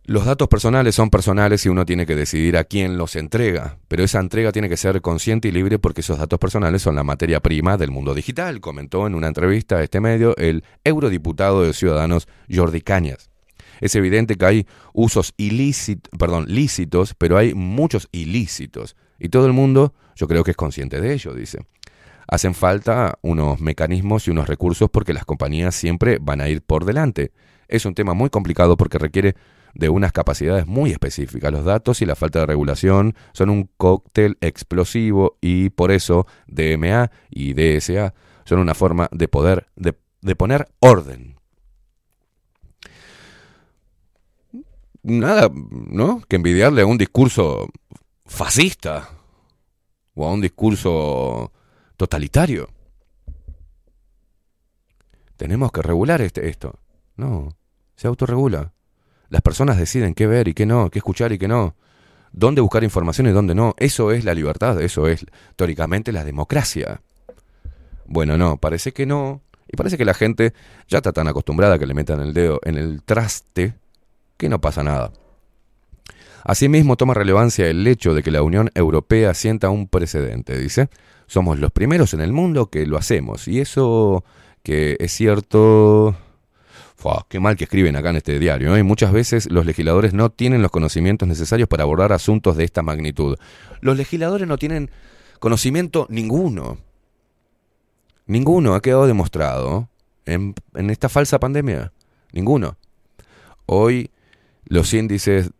Los datos personales son personales y uno tiene que decidir a quién los entrega, pero esa entrega tiene que ser consciente y libre porque esos datos personales son la materia prima del mundo digital, comentó en una entrevista a este medio el eurodiputado de Ciudadanos Jordi Cañas. Es evidente que hay usos ilícitos, perdón, lícitos, pero hay muchos ilícitos y todo el mundo, yo creo que es consciente de ello, dice. hacen falta unos mecanismos y unos recursos porque las compañías siempre van a ir por delante. Es un tema muy complicado porque requiere de unas capacidades muy específicas. Los datos y la falta de regulación son un cóctel explosivo y por eso DMA y DSA son una forma de poder, de, poner orden. Nada, ¿no? Que envidiarle a un discurso fascista o a un discurso totalitario. Tenemos que regular este, esto. No, se autorregula. Las personas deciden qué ver y qué no, qué escuchar y qué no. Dónde buscar información y dónde no. Eso es la libertad, eso es teóricamente la democracia. Bueno, no, parece que no. Y parece que la gente ya está tan acostumbrada que le metan el dedo en el traste que no pasa nada. Asimismo, toma relevancia el hecho de que la Unión Europea sienta un precedente, dice. Somos los primeros en el mundo que lo hacemos. Y eso que es cierto... Fua, qué mal que escriben acá en este diario. ¿eh? Muchas veces los legisladores no tienen los conocimientos necesarios para abordar asuntos de esta magnitud. Los legisladores no tienen conocimiento ninguno. Ninguno ha quedado demostrado en, en esta falsa pandemia. Ninguno. Hoy los índices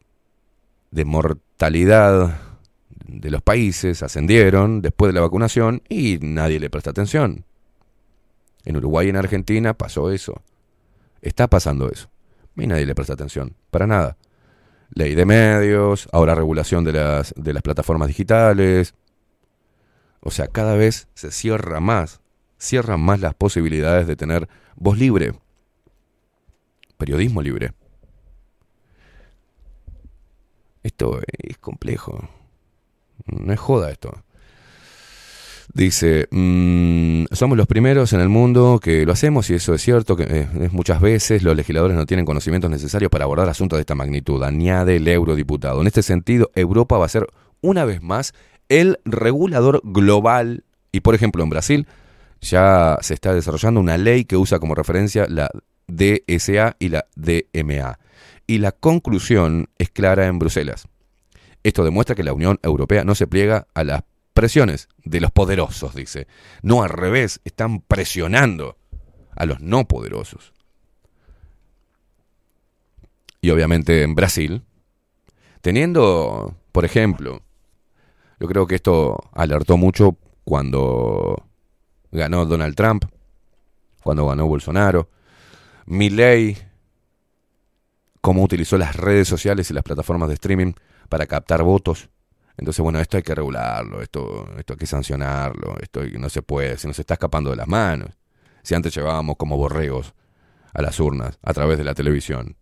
de mortalidad de los países ascendieron después de la vacunación y nadie le presta atención. En Uruguay y en Argentina pasó eso. Está pasando eso. Y nadie le presta atención. Para nada. Ley de medios, ahora regulación de las, de las plataformas digitales. O sea, cada vez se cierra más, cierran más las posibilidades de tener voz libre, periodismo libre. Esto es complejo. No es joda esto. Dice, mm, somos los primeros en el mundo que lo hacemos y eso es cierto, que eh, muchas veces los legisladores no tienen conocimientos necesarios para abordar asuntos de esta magnitud, añade el eurodiputado. En este sentido, Europa va a ser una vez más el regulador global y por ejemplo en Brasil ya se está desarrollando una ley que usa como referencia la DSA y la DMA. Y la conclusión es clara en Bruselas. Esto demuestra que la Unión Europea no se pliega a las presiones de los poderosos, dice. No al revés, están presionando a los no poderosos. Y obviamente en Brasil, teniendo, por ejemplo, yo creo que esto alertó mucho cuando ganó Donald Trump, cuando ganó Bolsonaro, Milley, cómo utilizó las redes sociales y las plataformas de streaming para captar votos. Entonces, bueno, esto hay que regularlo, esto, esto hay que sancionarlo, esto no se puede, se nos está escapando de las manos. Si antes llevábamos como borregos a las urnas a través de la televisión,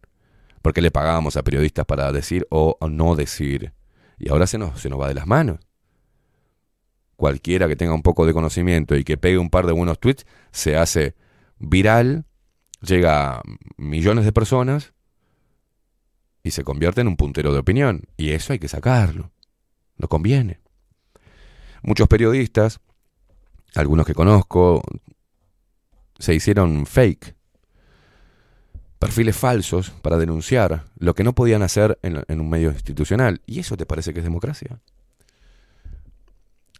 porque le pagábamos a periodistas para decir o no decir, y ahora se nos, se nos va de las manos. Cualquiera que tenga un poco de conocimiento y que pegue un par de buenos tweets se hace viral, llega a millones de personas y se convierte en un puntero de opinión. Y eso hay que sacarlo. No conviene. Muchos periodistas, algunos que conozco, se hicieron fake, perfiles falsos para denunciar lo que no podían hacer en, un medio institucional. ¿Y eso te parece que es democracia?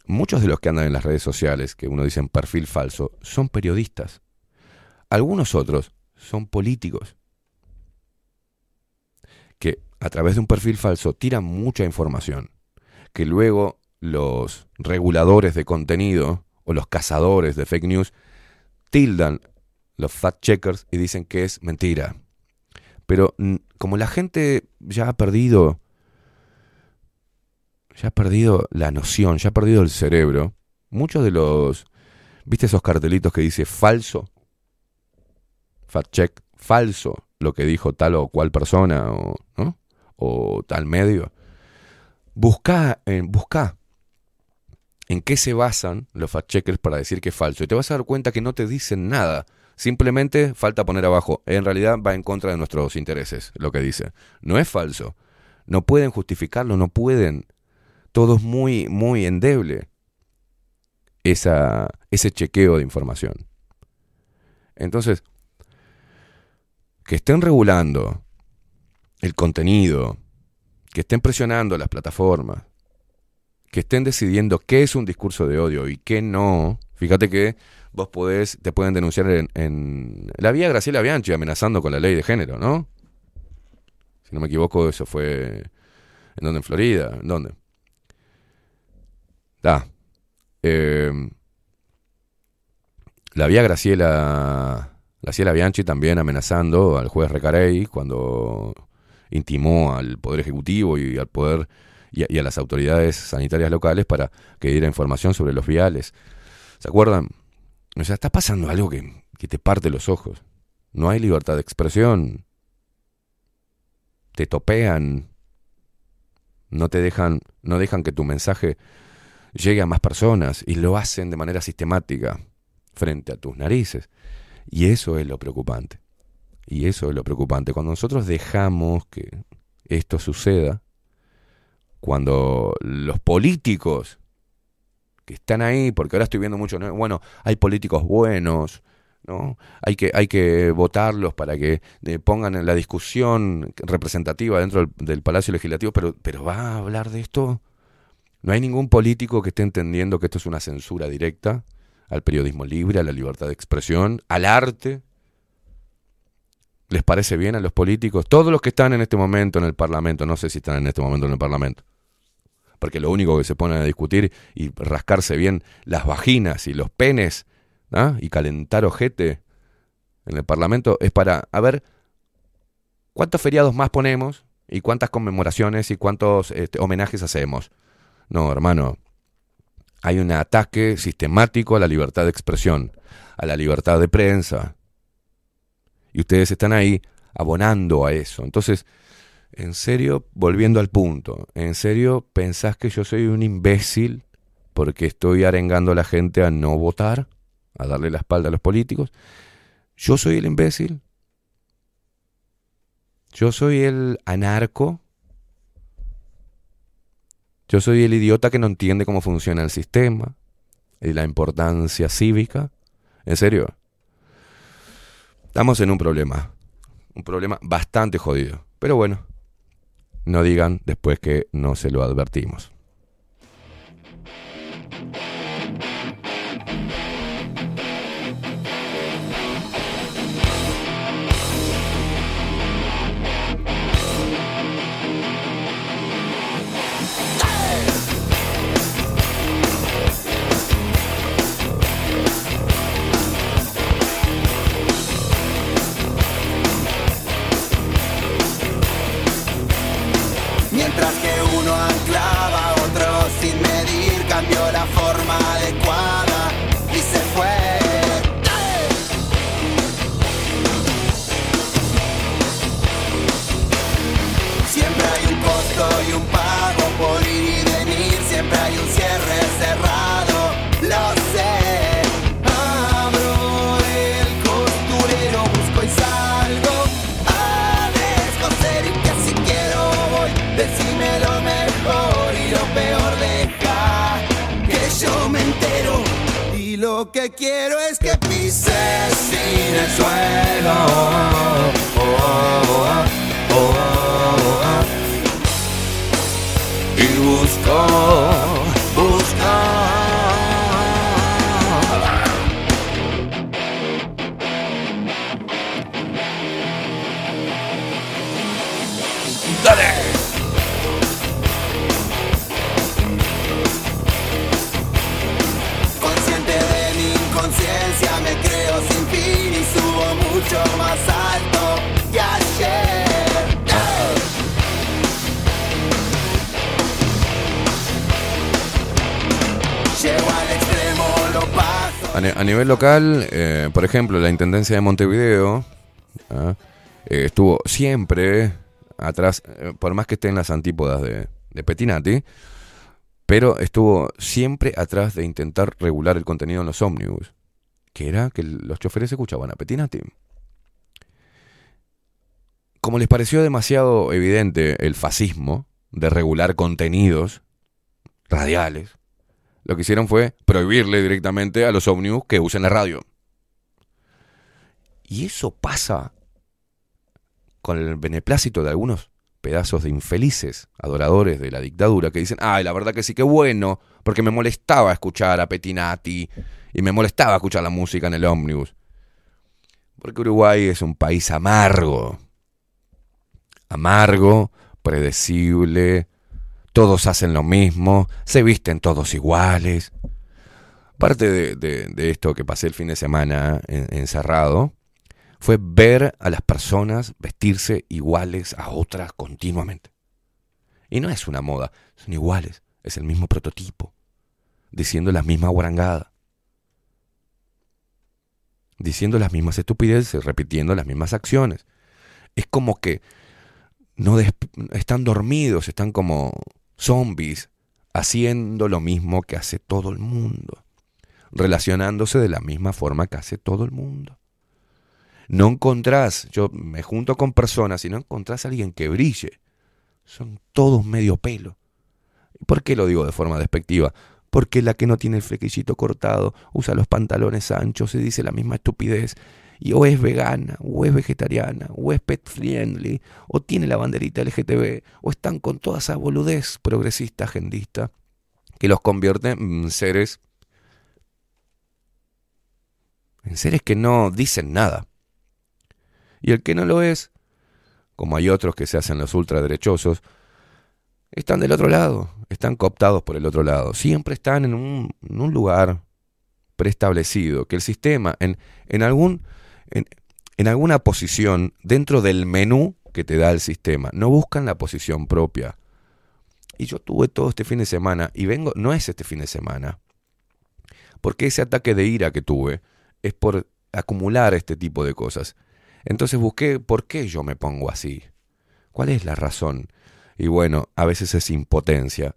Muchos de los que andan en las redes sociales, que uno dice perfil falso, son periodistas. Algunos otros son políticos que a través de un perfil falso tiran mucha información, que luego los reguladores de contenido o los cazadores de fake news tildan los fact checkers y dicen que es mentira. Pero como la gente ya ha perdido ya ha perdido la noción, ya ha perdido el cerebro, muchos de los ¿viste esos cartelitos que dice falso? Fact check, falso lo que dijo tal o cual persona o, ¿no? o tal medio. Busca, busca en qué se basan los fact-checkers para decir que es falso. Y te vas a dar cuenta que no te dicen nada. Simplemente falta poner abajo. En realidad va en contra de nuestros intereses lo que dice. No es falso. No pueden justificarlo, no pueden. Todo es muy, muy endeble. Esa, ese chequeo de información. Entonces, que estén regulando el contenido, que estén presionando las plataformas, que estén decidiendo qué es un discurso de odio y qué no, fíjate que vos podés, te pueden denunciar en, la vía Graciela Bianchi amenazando con la ley de género, ¿no? Si no me equivoco, eso fue en donde en Florida, ¿en dónde? Da. Eh, la vía Graciela Graciela Bianchi también amenazando al juez Recarey cuando intimó al Poder Ejecutivo y al Poder y a, y a las autoridades sanitarias locales para que diera información sobre los viales. ¿Se acuerdan? O sea, está pasando algo que, que te parte los ojos. No hay libertad de expresión. Te topean. No te dejan, no dejan que tu mensaje llegue a más personas y lo hacen de manera sistemática frente a tus narices. Y eso es lo preocupante. Y eso es lo preocupante. Cuando nosotros dejamos que esto suceda, cuando los políticos que están ahí, porque ahora estoy viendo mucho, ¿no? bueno, hay políticos buenos, ¿no? Hay que, hay que votarlos para que eh, pongan en la discusión representativa dentro del, del Palacio Legislativo, pero, pero ¿va a hablar de esto? No hay ningún político que esté entendiendo que esto es una censura directa al periodismo libre, a la libertad de expresión, al arte. ¿Les parece bien a los políticos? Todos los que están en este momento en el Parlamento, no sé si están en este momento en el Parlamento, porque lo único que se ponen a discutir y rascarse bien las vaginas y los penes ¿ah? y calentar ojete en el Parlamento es para, a ver, ¿cuántos feriados más ponemos? ¿Y cuántas conmemoraciones y cuántos este, homenajes hacemos? No, hermano, hay un ataque sistemático a la libertad de expresión, a la libertad de prensa. Y ustedes están ahí abonando a eso. Entonces, en serio, volviendo al punto, ¿en serio pensás que yo soy un imbécil porque estoy arengando a la gente a no votar, a darle la espalda a los políticos? ¿Yo soy el imbécil? ¿Yo soy el anarco? ¿Yo soy el idiota que no entiende cómo funciona el sistema y la importancia cívica? ¿En serio? Estamos en un problema, un problema bastante jodido. Pero bueno, no digan después que no se lo advertimos. Lo que quiero es que pises sin el suelo. Oh, oh, oh, oh, oh, oh. Y busco. A, ni- a nivel local, eh, por ejemplo, la Intendencia de Montevideo ¿ah? eh, estuvo siempre atrás, eh, por más que esté en las antípodas de, de Petinati, pero estuvo siempre atrás de intentar regular el contenido en los ómnibus, que era que los choferes escuchaban a Petinati. Como les pareció demasiado evidente el fascismo de regular contenidos radiales, lo que hicieron fue prohibirle directamente a los ómnibus que usen la radio. Y eso pasa con el beneplácito de algunos pedazos de infelices adoradores de la dictadura que dicen, ay, la verdad que sí que bueno, porque me molestaba escuchar a Petinati y me molestaba escuchar la música en el ómnibus. Porque Uruguay es un país amargo, amargo, predecible, todos hacen lo mismo, se visten todos iguales. Parte de, esto que pasé el fin de semana en- encerrado fue ver a las personas vestirse iguales a otras continuamente. Y no es una moda, son iguales, es el mismo prototipo, diciendo la misma guarangada, diciendo las mismas estupideces, repitiendo las mismas acciones. Es como que no están dormidos, están como zombies, haciendo lo mismo que hace todo el mundo, relacionándose de la misma forma que hace todo el mundo. No encontrás, yo me junto con personas y no encontrás a alguien que brille. Son todos medio pelo. ¿Por qué lo digo de forma despectiva? Porque la que no tiene el flequillito cortado usa los pantalones anchos y dice la misma estupidez. Y o es vegana, o es vegetariana, o es pet friendly, o tiene la banderita LGTB, o están con toda esa boludez progresista, agendista, que los convierte en seres. en seres que no dicen nada. Y el que no lo es, como hay otros que se hacen los ultraderechosos, están del otro lado, están cooptados por el otro lado. Siempre están en un, en un lugar preestablecido, que el sistema, en, en, algún, en, alguna posición dentro del menú que te da el sistema, no buscan la posición propia. Y yo tuve todo este fin de semana, y vengo, no es este fin de semana, porque ese ataque de ira que tuve es por acumular este tipo de cosas. Entonces busqué por qué yo me pongo así. ¿Cuál es la razón? Y bueno, a veces es impotencia.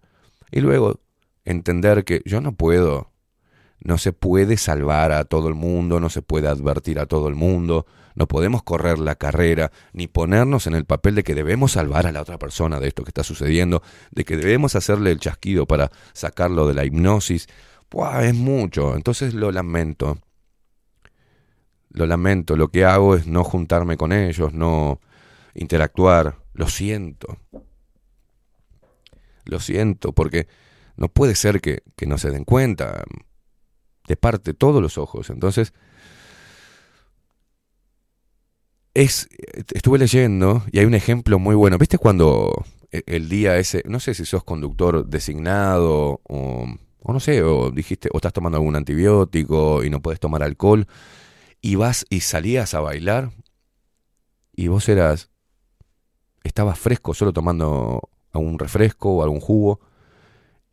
Y luego entender que yo no puedo, no se puede salvar a todo el mundo, no se puede advertir a todo el mundo, no podemos correr la carrera, ni ponernos en el papel de que debemos salvar a la otra persona de esto que está sucediendo, de que debemos hacerle el chasquido para sacarlo de la hipnosis. Buah, es mucho, entonces lo lamento. Lo lamento, lo que hago es no juntarme con ellos, no interactuar. Lo siento. Lo siento, porque no puede ser que, que no se den cuenta. De parte todos los ojos. Entonces, es, estuve leyendo y hay un ejemplo muy bueno. ¿Viste cuando e- el día ese, no sé si sos conductor designado o, o no sé, o dijiste, o estás tomando algún antibiótico y no puedes tomar alcohol y vas y salías a bailar y vos eras, estabas fresco solo tomando algún refresco o algún jugo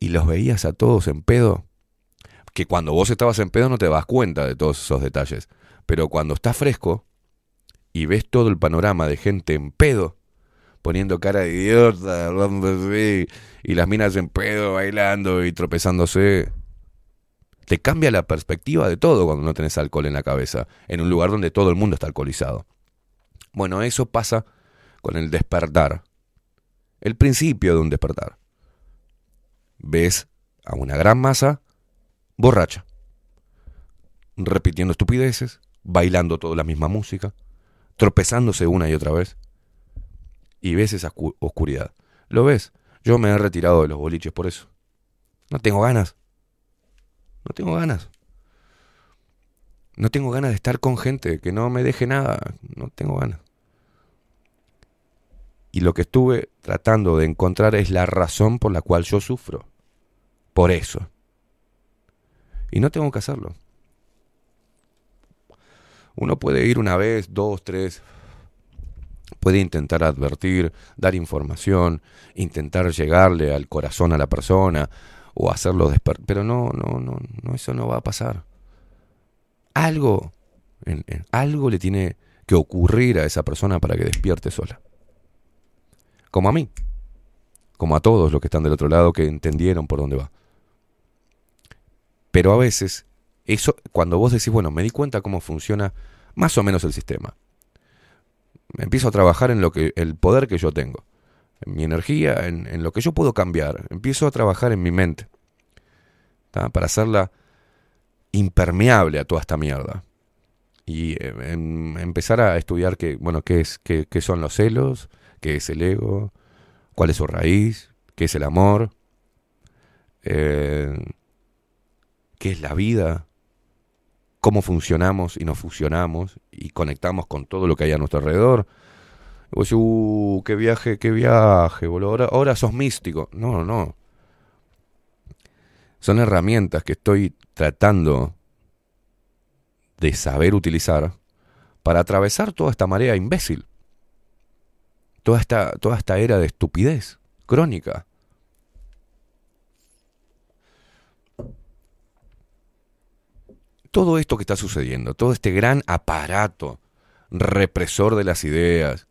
y los veías a todos en pedo, que cuando vos estabas en pedo no te das cuenta de todos esos detalles, pero cuando estás fresco y ves todo el panorama de gente en pedo, poniendo cara de idiota, hablándose, y las minas en pedo, bailando y tropezándose, te cambia la perspectiva de todo cuando no tenés alcohol en la cabeza, en un lugar donde todo el mundo está alcoholizado. Bueno, eso pasa con el despertar, el principio de un despertar. Ves a una gran masa borracha, repitiendo estupideces, bailando toda la misma música, tropezándose una y otra vez, y ves esa oscu- oscuridad. ¿Lo ves? Yo me he retirado de los boliches por eso. No tengo ganas. No tengo ganas. No tengo ganas de estar con gente que no me deje nada. No tengo ganas. Y lo que estuve tratando de encontrar es la razón por la cual yo sufro. Por eso. Y no tengo que hacerlo. Uno puede ir una vez, dos, tres. Puede intentar advertir, dar información, intentar llegarle al corazón a la persona o hacerlo despertar. Pero no, no, no, no, eso no va a pasar. Algo, algo le tiene que ocurrir a esa persona para que despierte sola. Como a mí. Como a todos los que están del otro lado que entendieron por dónde va. Pero a veces, eso, cuando vos decís, bueno, me di cuenta cómo funciona más o menos el sistema. Empiezo a trabajar en lo que, el poder que yo tengo. En mi energía, en, en lo que yo puedo cambiar. Empiezo a trabajar en mi mente. Para hacerla impermeable a toda esta mierda. Y eh, empezar a estudiar qué, bueno, qué, es, qué, qué son los celos, qué es el ego, cuál es su raíz, qué es el amor, eh, qué es la vida, cómo funcionamos y nos fusionamos y conectamos con todo lo que hay a nuestro alrededor. Y vos uh, qué viaje, qué viaje, boludo. Ahora, ahora sos místico. No, no. Son herramientas que estoy tratando de saber utilizar para atravesar toda esta marea imbécil. Toda esta, toda esta era de estupidez crónica. Todo esto que está sucediendo, todo este gran aparato represor de las ideas,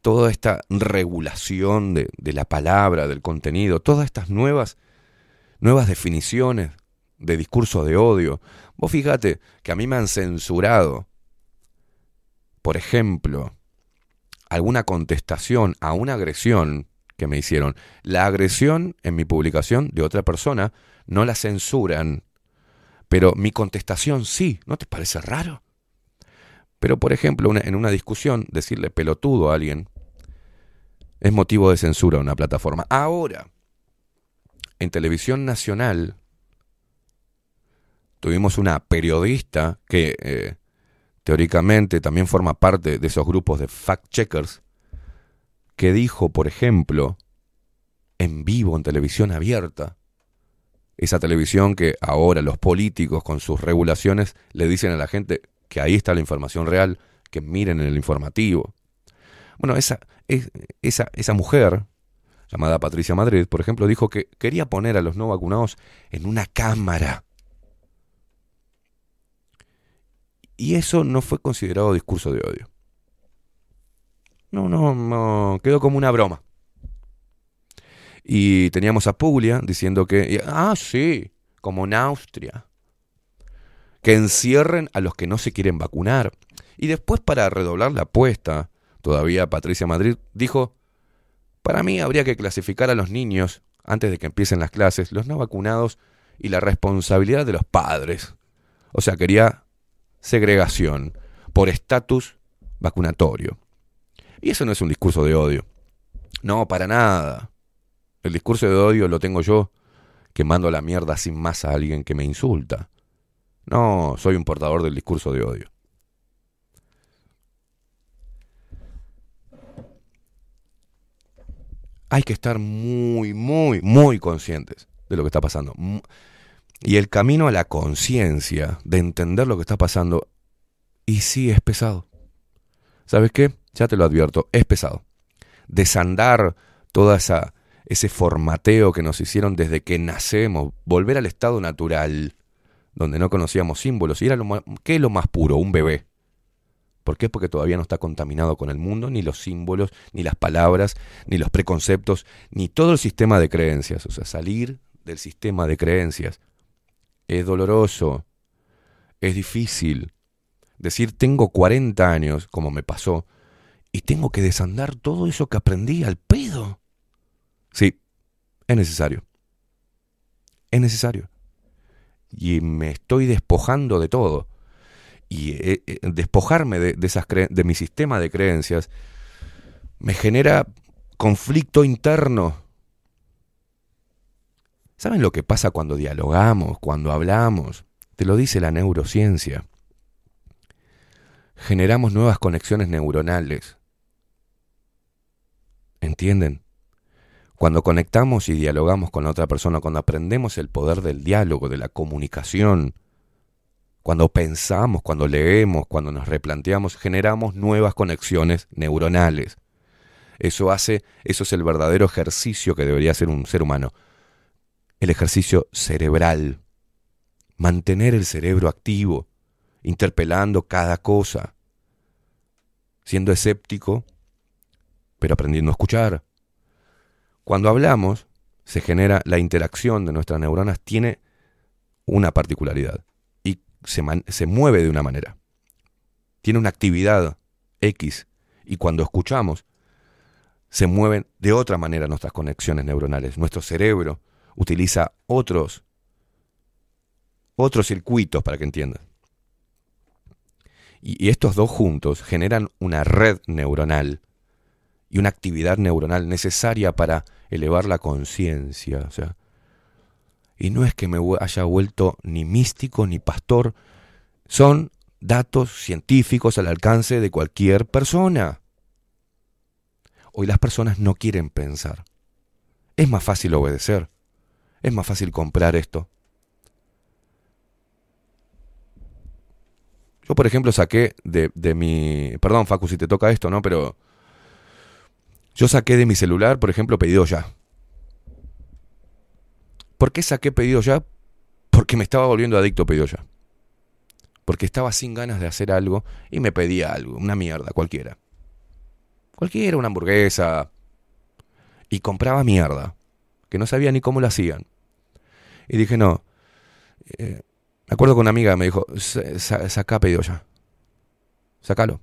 toda esta regulación de, la palabra, del contenido, todas estas nuevas, nuevas definiciones de discurso de odio. Vos fíjate que a mí me han censurado, por ejemplo, alguna contestación a una agresión que me hicieron. La agresión en mi publicación de otra persona no la censuran, pero mi contestación sí. ¿No te parece raro? Pero, por ejemplo, en una discusión, decirle pelotudo a alguien es motivo de censura a una plataforma. Ahora, en televisión nacional, tuvimos una periodista que eh, teóricamente también forma parte de esos grupos de fact-checkers, que dijo, por ejemplo, en vivo en televisión abierta, esa televisión que ahora los políticos con sus regulaciones le dicen a la gente que ahí está la información real, que miren en el informativo. Bueno, esa, es- esa, esa mujer, llamada Patricia Madrid, por ejemplo, dijo que quería poner a los no vacunados en una cámara. Y eso no fue considerado discurso de odio. No, no, no, quedó como una broma. Y teníamos a Puglia diciendo que, ah, sí, como en Austria, que encierren a los que no se quieren vacunar. Y después, para redoblar la apuesta, todavía Patricia Madrid dijo, para mí habría que clasificar a los niños, antes de que empiecen las clases, los no vacunados y la responsabilidad de los padres. O sea, quería segregación por estatus vacunatorio. Y eso no es un discurso de odio. No, para nada. El discurso de odio lo tengo yo, que mando la mierda sin más a alguien que me insulta. No, soy un portador del discurso de odio. Hay que estar muy, muy, muy conscientes de lo que está pasando. Y el camino a la conciencia de entender lo que está pasando, y sí es pesado. ¿Sabes qué? Ya te lo advierto, es pesado. Desandar toda esa ese formateo que nos hicieron desde que nacemos, volver al estado natural, donde no conocíamos símbolos, y era lo más, ¿qué es lo más puro? Un bebé. ¿Por qué? Porque todavía no está contaminado con el mundo, ni los símbolos, ni las palabras, ni los preconceptos, ni todo el sistema de creencias. O sea, salir del sistema de creencias es doloroso, es difícil. Decir tengo 40 años, como me pasó, y tengo que desandar todo eso que aprendí al pedo. Sí, es necesario. Es necesario. Y me estoy despojando de todo. Y eh, eh, despojarme de, de esas de mi sistema de creencias me genera conflicto interno. ¿Saben lo que pasa cuando dialogamos, cuando hablamos? Te lo dice la neurociencia. Generamos nuevas conexiones neuronales. ¿Entienden? Cuando conectamos y dialogamos con la otra persona, cuando aprendemos el poder del diálogo, de la comunicación, cuando pensamos, cuando leemos, cuando nos replanteamos, generamos nuevas conexiones neuronales. Eso hace, eso es el verdadero ejercicio que debería hacer un ser humano. El ejercicio cerebral. Mantener el cerebro activo, interpelando cada cosa, siendo escéptico, pero aprendiendo a escuchar. Cuando hablamos, se genera la interacción de nuestras neuronas, tiene una particularidad y se, se mueve de una manera. Tiene una actividad X y cuando escuchamos, se mueven de otra manera nuestras conexiones neuronales. Nuestro cerebro utiliza otros, otros circuitos para que entiendas. Y estos dos juntos generan una red neuronal y una actividad neuronal necesaria para elevar la conciencia. O sea, y no es que me haya vuelto ni místico ni pastor, son datos científicos al alcance de cualquier persona. Hoy las personas no quieren pensar. Es más fácil obedecer. Es más fácil comprar esto. Yo, por ejemplo, saqué de, de, mi... Perdón, Facu, si te toca esto, ¿no? Pero yo saqué de mi celular, por ejemplo, pedido ya. ¿Por qué saqué pedido ya? Porque me estaba volviendo adicto a pedido ya. Porque estaba sin ganas de hacer algo y me pedía algo, una mierda, cualquiera. Cualquiera, una hamburguesa. Y compraba mierda, que no sabía ni cómo lo hacían. Y dije, no. Eh, me acuerdo que una amiga me dijo, saca pedido ya. Sácalo.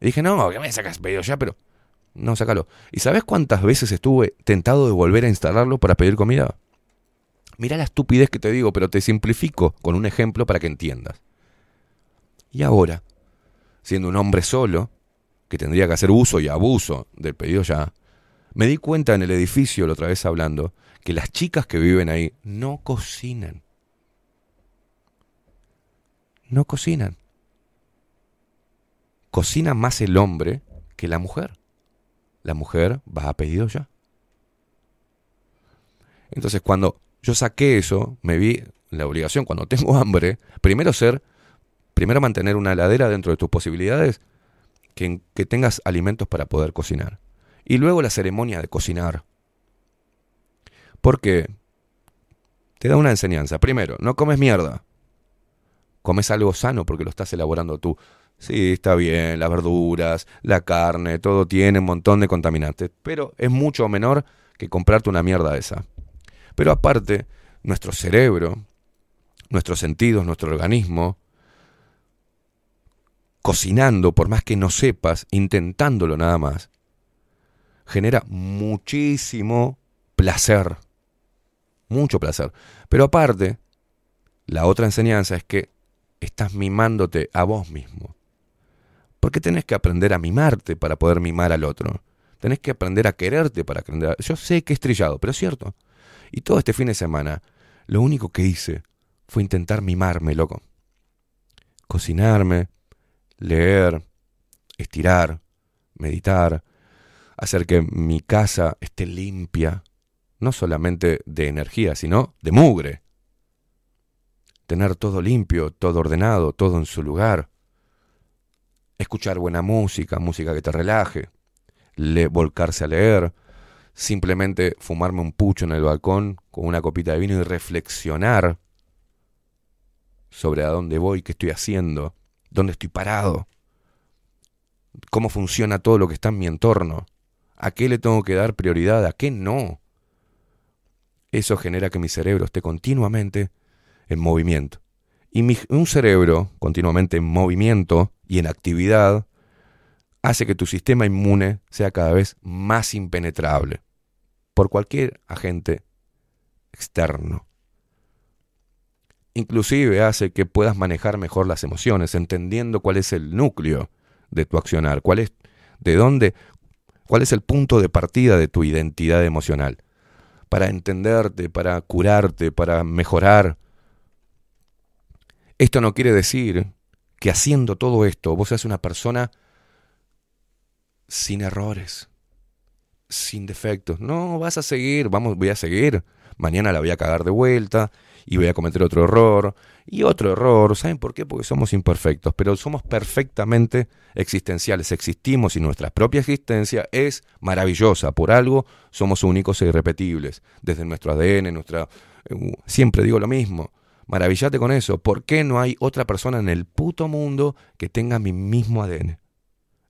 Y dije, no, ¿qué me sacas pedido ya? Pero, no, sácalo. ¿Y sabes cuántas veces estuve tentado de volver a instalarlo para pedir comida? Mira la estupidez que te digo, pero te simplifico con un ejemplo para que entiendas. Y ahora, siendo un hombre solo, que tendría que hacer uso y abuso del pedido ya, me di cuenta en el edificio, la otra vez hablando, que las chicas que viven ahí no cocinan. No cocinan. Cocina más el hombre que la mujer. La mujer va a pedido ya. Entonces cuando yo saqué eso, me vi la obligación cuando tengo hambre, primero ser, primero mantener una heladera dentro de tus posibilidades, que, que tengas alimentos para poder cocinar. Y luego la ceremonia de cocinar. Porque te da una enseñanza. Primero, no comes mierda. Comes algo sano porque lo estás elaborando tú. Sí, está bien, las verduras, la carne, todo tiene un montón de contaminantes, pero es mucho menor que comprarte una mierda esa. Pero aparte, nuestro cerebro, nuestros sentidos, nuestro organismo, cocinando, por más que no sepas, intentándolo nada más, genera muchísimo placer. Mucho placer. Pero aparte, la otra enseñanza es que estás mimándote a vos mismo. Porque tenés que aprender a mimarte para poder mimar al otro. Tenés que aprender a quererte para aprender. Yo sé que es trillado, pero es cierto. Y todo este fin de semana, lo único que hice fue intentar mimarme, loco. Cocinarme, leer, estirar, meditar, hacer que mi casa esté limpia, no solamente de energía, sino de mugre. Tener todo limpio, todo ordenado, todo en su lugar. Escuchar buena música, música que te relaje. Volcarse a leer. Simplemente fumarme un pucho en el balcón con una copita de vino y reflexionar sobre a dónde voy, qué estoy haciendo, dónde estoy parado, cómo funciona todo lo que está en mi entorno, a qué le tengo que dar prioridad, a qué no. Eso genera que mi cerebro esté continuamente en movimiento. Y un cerebro continuamente en movimiento y en actividad hace que tu sistema inmune sea cada vez más impenetrable por cualquier agente externo. Inclusive hace que puedas manejar mejor las emociones, entendiendo cuál es el núcleo de tu accionar, cuál es de dónde, cuál es el punto de partida de tu identidad emocional, para entenderte, para curarte, para mejorar. Esto no quiere decir que haciendo todo esto vos seas una persona sin errores, sin defectos. No, vas a seguir, vamos, voy a seguir. Mañana la voy a cagar de vuelta y voy a cometer otro error y otro error. ¿Saben por qué? Porque somos imperfectos, pero somos perfectamente existenciales. Existimos y nuestra propia existencia es maravillosa. Por algo somos únicos e irrepetibles. Desde nuestro ADN, nuestra... Uh, siempre digo lo mismo. Maravillate con eso. ¿Por qué no hay otra persona en el puto mundo que tenga mi mismo ADN?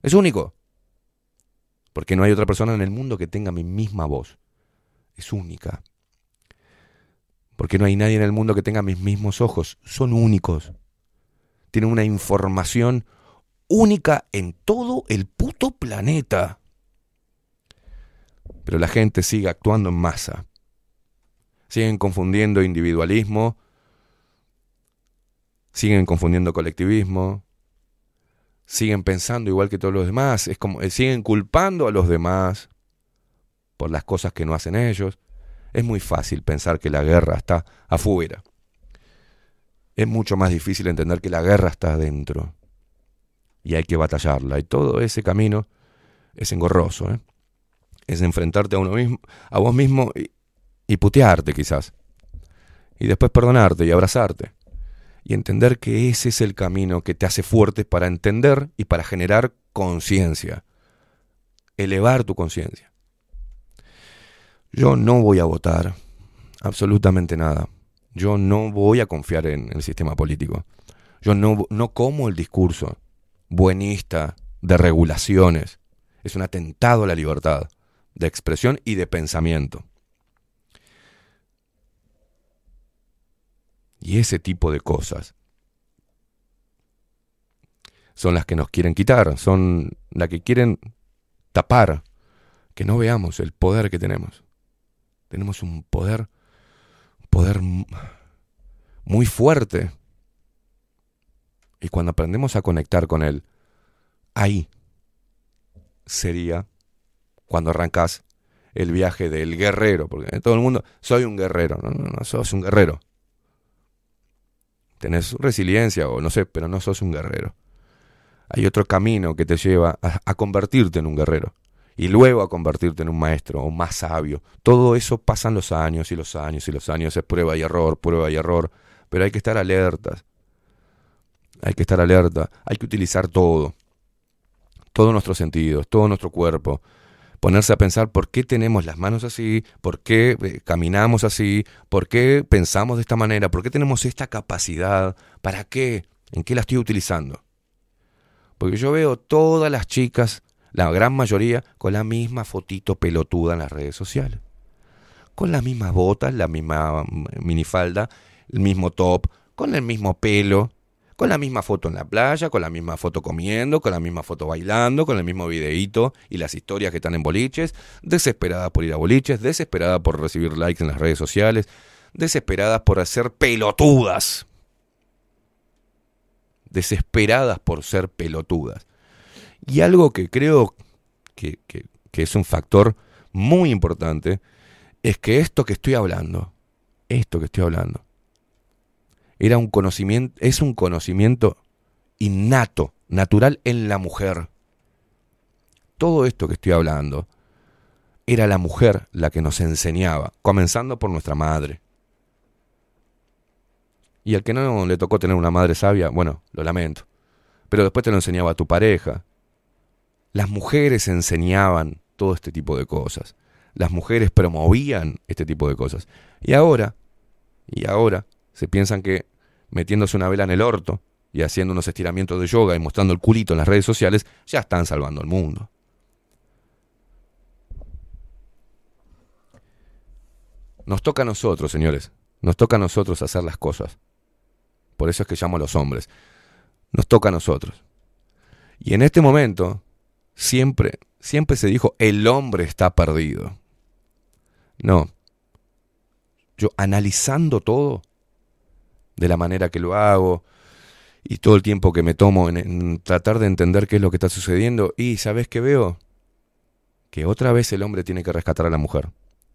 Es único. Porque no hay otra persona en el mundo que tenga mi misma voz. Es única. Porque no hay nadie en el mundo que tenga mis mismos ojos. Son únicos. Tienen una información única en todo el puto planeta. Pero la gente sigue actuando en masa. Siguen confundiendo individualismo. Siguen confundiendo colectivismo. siguen pensando igual que todos los demás, es como eh, siguen culpando a los demás por las cosas que no hacen ellos. Es muy fácil pensar que la guerra está afuera. Es mucho más difícil entender que la guerra está adentro y hay que batallarla. Y todo ese camino es engorroso, ¿eh? es enfrentarte a uno mismo, a vos mismo y, y putearte quizás. Y después perdonarte y abrazarte. Y entender que ese es el camino que te hace fuerte para entender y para generar conciencia. Elevar tu conciencia. Yo no voy a votar absolutamente nada. Yo no voy a confiar en el sistema político. Yo no, no como el discurso buenista de regulaciones. Es un atentado a la libertad de expresión y de pensamiento. Y ese tipo de cosas son las que nos quieren quitar, son las que quieren tapar que no veamos el poder que tenemos. Tenemos un poder, poder muy fuerte. Y cuando aprendemos a conectar con él, ahí sería cuando arrancas el viaje del guerrero, porque todo el mundo, soy un guerrero, no, no, no, sos un guerrero. Tenés resiliencia o no sé, pero no sos un guerrero. Hay otro camino que te lleva a, a convertirte en un guerrero y luego a convertirte en un maestro o más sabio. Todo eso pasan los años y los años y los años, es prueba y error, prueba y error, pero hay que estar alertas. Hay que estar alerta, hay que utilizar todo, todos nuestros sentidos, todo nuestro cuerpo, ponerse a pensar por qué tenemos las manos así, por qué eh, caminamos así, por qué pensamos de esta manera, por qué tenemos esta capacidad, para qué, en qué la estoy utilizando. Porque yo veo todas las chicas, la gran mayoría, con la misma fotito pelotuda en las redes sociales. Con las mismas botas, la misma mm, minifalda, el mismo top, con el mismo pelo, con la misma foto en la playa, con la misma foto comiendo, con la misma foto bailando, con el mismo videíto y las historias que están en boliches, desesperada por ir a boliches, desesperada por recibir likes en las redes sociales, desesperadas por hacer pelotudas. Desesperadas por ser pelotudas. Y algo que creo que, que, que es un factor muy importante es que esto que estoy hablando, esto que estoy hablando, era un es un conocimiento innato, natural en la mujer. Todo esto que estoy hablando era la mujer la que nos enseñaba, comenzando por nuestra madre. Y al que no le tocó tener una madre sabia, bueno, lo lamento. Pero después te lo enseñaba tu pareja. Las mujeres enseñaban todo este tipo de cosas. Las mujeres promovían este tipo de cosas. Y ahora, y ahora, se piensan que metiéndose una vela en el orto y haciendo unos estiramientos de yoga y mostrando el culito en las redes sociales, ya están salvando el mundo. Nos toca a nosotros, señores. Nos toca a nosotros hacer las cosas. Por eso es que llamo a los hombres. Nos toca a nosotros. Y en este momento, siempre, siempre se dijo, el hombre está perdido. No. Yo analizando todo, de la manera que lo hago y todo el tiempo que me tomo en, tratar de entender qué es lo que está sucediendo. Y ¿sabes qué veo? Que otra vez el hombre tiene que rescatar a la mujer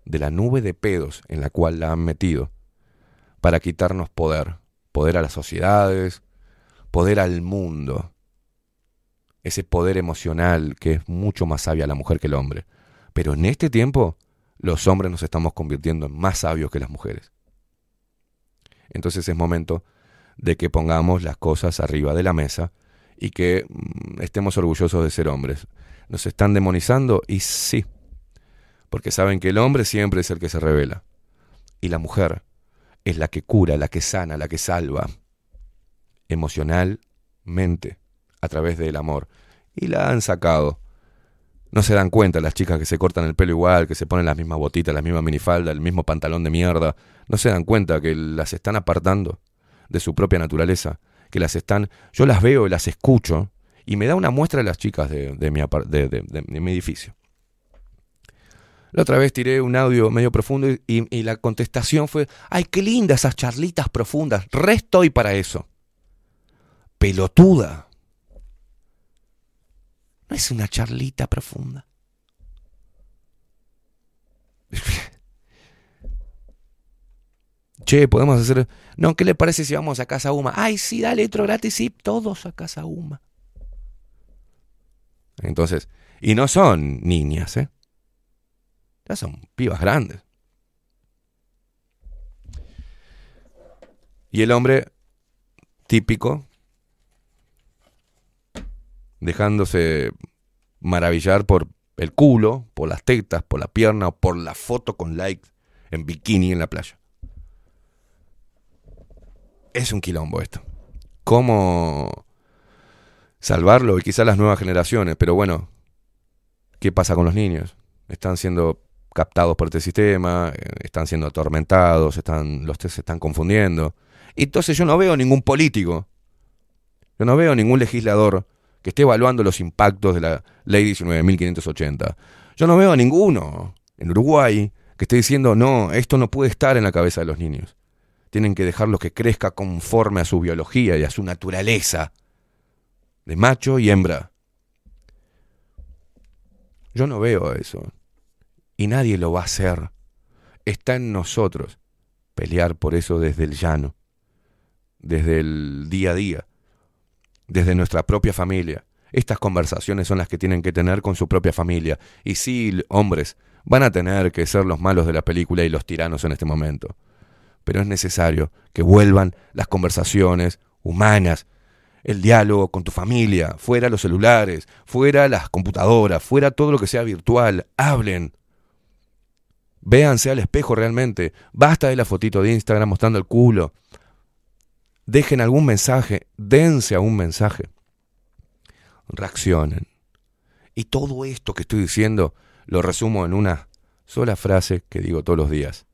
de la nube de pedos en la cual la han metido para quitarnos poder, poder a las sociedades, poder al mundo, ese poder emocional que es mucho más sabia la mujer que el hombre. Pero en este tiempo los hombres nos estamos convirtiendo en más sabios que las mujeres. Entonces es momento de que pongamos las cosas arriba de la mesa y que mm, estemos orgullosos de ser hombres. ¿Nos están demonizando? Y sí, porque saben que el hombre siempre es el que se revela y la mujer es la que cura, la que sana, la que salva emocionalmente a través del amor. Y la han sacado. No se dan cuenta las chicas que se cortan el pelo igual, que se ponen las mismas botitas, la misma minifalda, el mismo pantalón de mierda. No se dan cuenta que las están apartando de su propia naturaleza. Que las están. Yo las veo las escucho. Y me da una muestra de las chicas de, mi, de, de, mi edificio. La otra vez tiré un audio medio profundo y, y, la contestación fue: ¡Ay, qué lindas esas charlitas profundas! Re estoy para eso. Pelotuda. No es una charlita profunda. Che, podemos hacer. No, ¿qué le parece si vamos a Casa Uma? Ay, sí, dale otro gratis, sí, todos a Casa Uma. Entonces, y no son niñas, ¿eh? Ya son pibas grandes. Y el hombre típico, dejándose maravillar por el culo, por las tetas, por la pierna o por la foto con likes en bikini en la playa. Es un quilombo esto. ¿Cómo salvarlo? Y quizás las nuevas generaciones, pero bueno, ¿qué pasa con los niños? Están siendo captados por este sistema, eh, están siendo atormentados, están, los se están confundiendo. Entonces yo no veo ningún político, yo no veo ningún legislador que esté evaluando los impactos de la ley 19.580. Yo no veo a ninguno en Uruguay que esté diciendo, no, esto no puede estar en la cabeza de los niños. Tienen que dejarlo que crezca conforme a su biología y a su naturaleza de macho y hembra. Yo no veo eso. Y nadie lo va a hacer. Está en nosotros pelear por eso desde el llano, desde el día a día, desde nuestra propia familia. Estas conversaciones son las que tienen que tener con su propia familia. Y sí, hombres, van a tener que ser los malos de la película y los tiranos en este momento. Pero es necesario que vuelvan las conversaciones humanas, el diálogo con tu familia, fuera los celulares, fuera las computadoras, fuera todo lo que sea virtual. Hablen. Véanse al espejo realmente. Basta de la fotito de Instagram mostrando el culo. Dejen algún mensaje, dense a un mensaje. Reaccionen. Y todo esto que estoy diciendo lo resumo en una sola frase que digo todos los días.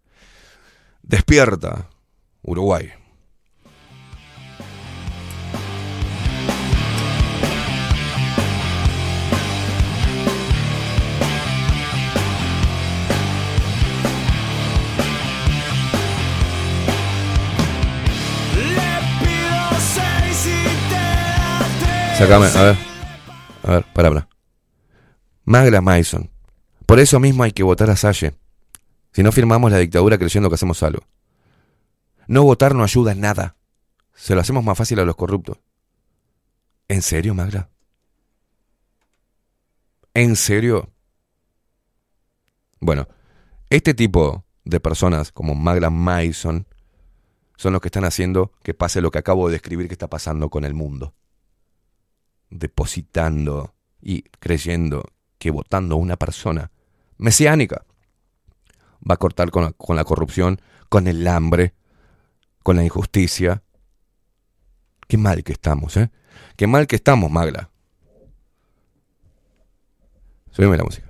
Despierta, Uruguay. A ver. A. Magla Mason. Por eso mismo hay que votar a Salle. Si no firmamos la dictadura creyendo que hacemos algo. No votar no ayuda en nada. Se lo hacemos más fácil a los corruptos. ¿En serio, Magla? ¿En serio? Bueno, este tipo de personas como Magla Mason son los que están haciendo que pase lo que acabo de describir que está pasando con el mundo depositando y creyendo que votando a una persona mesiánica va a cortar con la, con la corrupción, con el hambre, con la injusticia. Qué mal que estamos, ¿eh? Qué mal que estamos, Magla. Subime la música.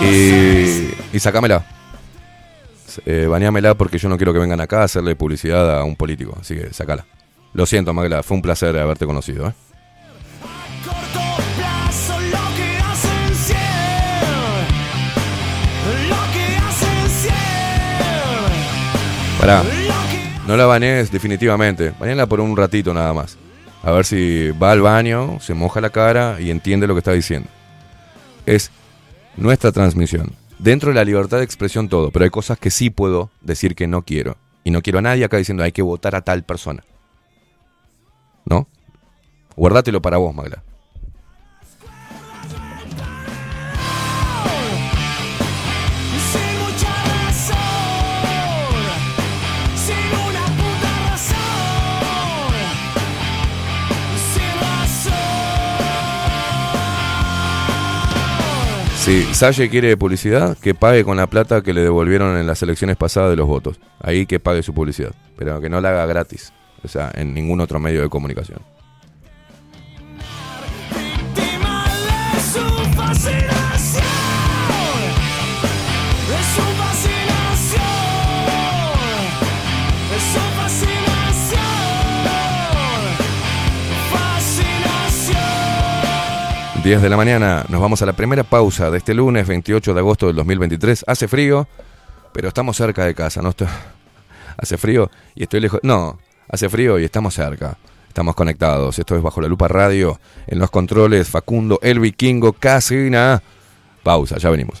Y, y sacámela. Eh, porque yo no quiero que vengan acá a hacerle publicidad a un político. Así que sacala. Lo siento, Magla. Fue un placer haberte conocido. ¿eh? Pará. No la bañes definitivamente. Bañala por un ratito nada más. A ver si va al baño, se moja la cara y entiende lo que está diciendo. Es nuestra transmisión. Dentro de la libertad de expresión todo, pero hay cosas que sí puedo decir que no quiero. Y no quiero a nadie acá diciendo hay que votar a tal persona. ¿No? Guardátelo para vos, Magla. Si Salle quiere publicidad, que pague con la plata que le devolvieron en las elecciones pasadas de los votos. Ahí que pague su publicidad. Pero que no la haga gratis. O sea, en ningún otro medio de comunicación. Es su 10 de la mañana, nos vamos a la primera pausa de este lunes 28 de agosto del 2023. Hace frío, pero estamos cerca de casa. ¿no? Está- Hace frío y estoy lejos. No, hace frío y estamos cerca. Estamos conectados. Esto es Bajo la Lupa Radio. En los controles, Facundo, el vikingo, Casina. Pausa, ya venimos.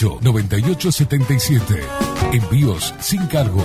2-208-9877. Envíos sin cargo.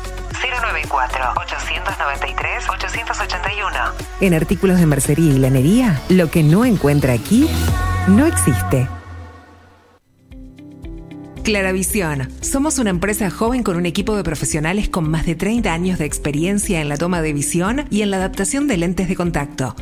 094-893-881. En artículos de mercería y lanería, lo que no encuentra aquí, no existe. Claravisión. Somos una empresa joven con un equipo de profesionales con más de 30 años de experiencia en la toma de visión y en la adaptación de lentes de contacto.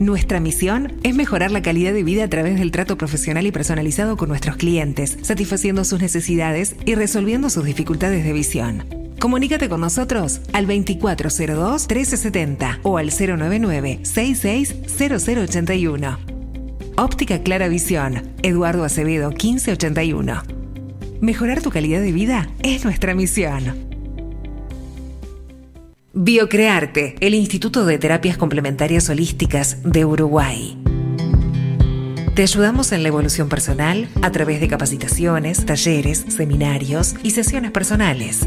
Nuestra misión es mejorar la calidad de vida a través del trato profesional y personalizado con nuestros clientes, satisfaciendo sus necesidades y resolviendo sus dificultades de visión. Comunícate con nosotros al 2402-1370 o al 099-660081. Óptica Clara Visión, Eduardo Acevedo 1581. Mejorar tu calidad de vida es nuestra misión. Biocrearte, el Instituto de Terapias Complementarias Holísticas de Uruguay. Te ayudamos en la evolución personal a través de capacitaciones, talleres, seminarios y sesiones personales.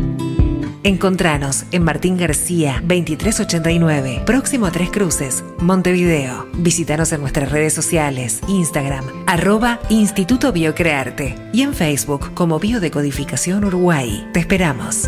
Encontranos en Martín García 2389, próximo a Tres Cruces, Montevideo. Visítanos en nuestras redes sociales, Instagram, arroba Instituto Biocrearte y en Facebook como Biodecodificación Uruguay. Te esperamos.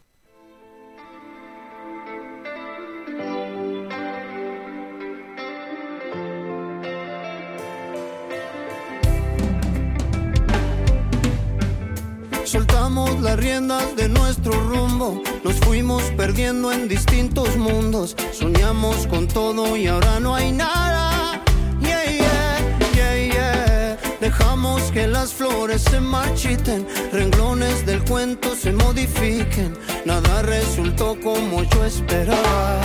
Soltamos las riendas de nuestro rumbo, nos fuimos perdiendo en distintos mundos. Soñamos con todo y ahora no hay nada. Yeah, yeah, yeah, yeah. Dejamos que las flores se marchiten, renglones del cuento se modifiquen. Nada resultó como yo esperaba.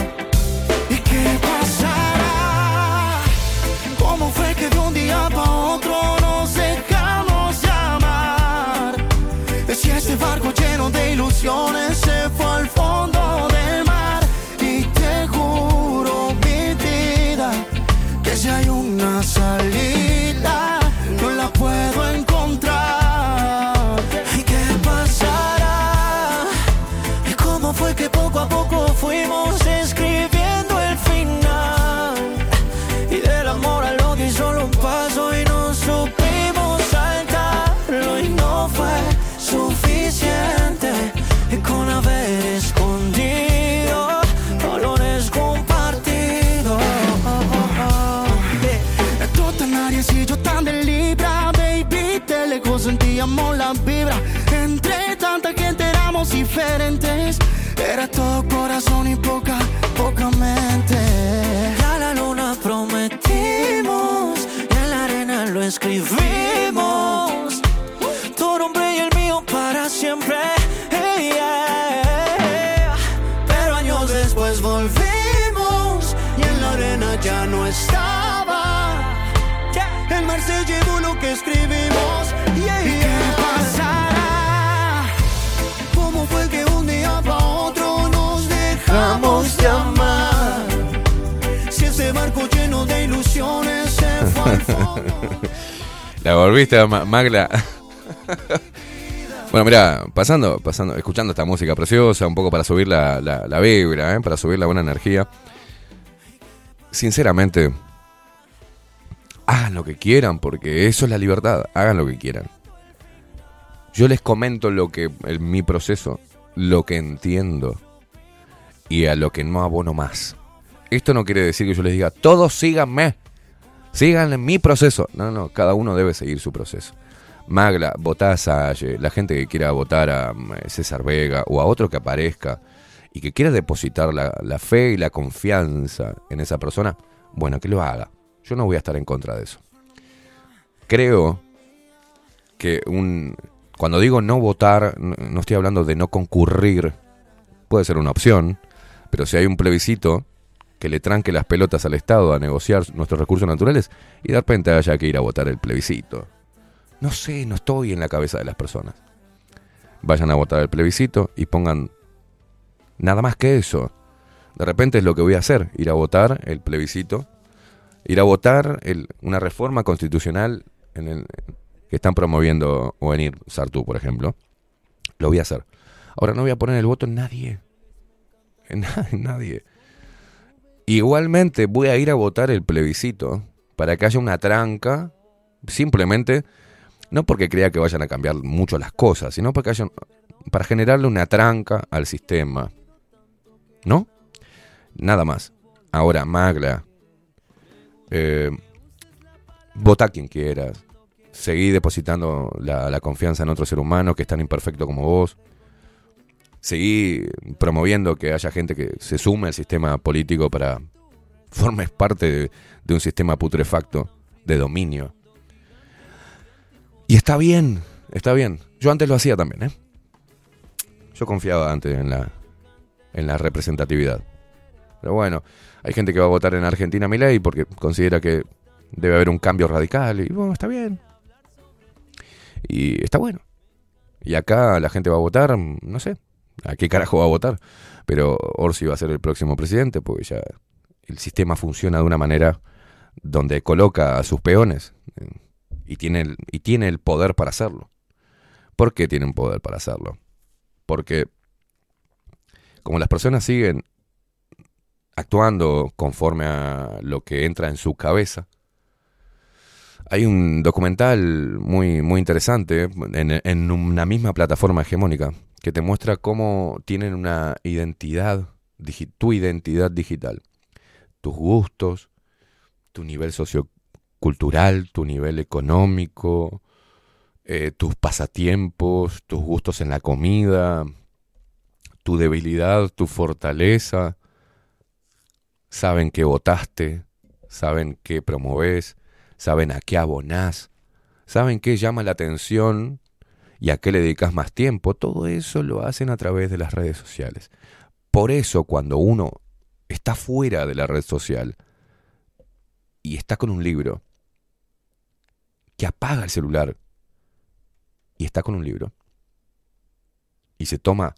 ¿Y qué pasará? ¿Cómo fue que de un día para otro nos dejamos se fue corazón y poca lleno de ilusiones se fue al fondo. La volviste, Ma- Magla. bueno, mira, pasando, pasando, escuchando esta música preciosa, un poco para subir la, la, la vibra, ¿eh? para subir la buena energía. Sinceramente, hagan lo que quieran, porque eso es la libertad. Hagan lo que quieran. Yo les comento lo que, el- mi proceso, lo que entiendo y a lo que no abono más. Esto no quiere decir que yo les diga, todos síganme. Sigan en mi proceso. No, no, cada uno debe seguir su proceso. Magla, votá a Salle, la gente que quiera votar a mm, César Vega o a otro que aparezca y que quiera depositar la, la fe y la confianza en esa persona, bueno, que lo haga. Yo no voy a estar en contra de eso. Creo que un... Cuando digo no votar, no estoy hablando de no concurrir, puede ser una opción, pero si hay un plebiscito que le tranque las pelotas al Estado a negociar nuestros recursos naturales y de repente haya que ir a votar el plebiscito. No sé, no estoy en la cabeza de las personas. Vayan a votar el plebiscito y pongan nada más que eso. De repente es lo que voy a hacer, ir a votar el plebiscito, ir a votar una reforma constitucional en el, que están promoviendo Ovenir Sartú, por ejemplo. Lo voy a hacer. Ahora no voy a poner el voto en nadie. En, na- en nadie. Igualmente voy a ir a votar el plebiscito para que haya una tranca, simplemente, no porque crea que vayan a cambiar mucho las cosas, sino porque haya, para generarle una tranca al sistema. ¿No? Nada más. Ahora, Magla, eh, vota quien quieras, seguí depositando la, la confianza en otro ser humano que es tan imperfecto como vos, seguí promoviendo que haya gente que se sume al sistema político para formes parte de, un sistema putrefacto de dominio. Y está bien, está bien. Yo antes lo hacía también, ¿eh? Yo confiaba antes en la, en la representatividad. Pero bueno, hay gente que va a votar en Argentina mi ley porque considera que debe haber un cambio radical y bueno, está bien. Y está bueno. Y acá la gente va a votar, no sé, a qué carajo va a votar. Pero Orsi va a ser el próximo presidente porque ya el sistema funciona de una manera donde coloca a sus peones eh, y tiene el, y tiene el poder para hacerlo. ¿Por qué tiene un poder para hacerlo? Porque como las personas siguen actuando conforme a lo que entra en su cabeza, hay un documental muy, muy interesante en, en una misma plataforma hegemónica que te muestra cómo tienen una identidad, tu identidad digital, tus gustos, tu nivel sociocultural, tu nivel económico, eh, tus pasatiempos, tus gustos en la comida, tu debilidad, tu fortaleza. Saben que votaste, saben qué promovés, saben a qué abonás, saben qué llama la atención y a qué le dedicas más tiempo. Todo eso lo hacen a través de las redes sociales. Por eso cuando uno está fuera de la red social y está con un libro, que apaga el celular y está con un libro y se toma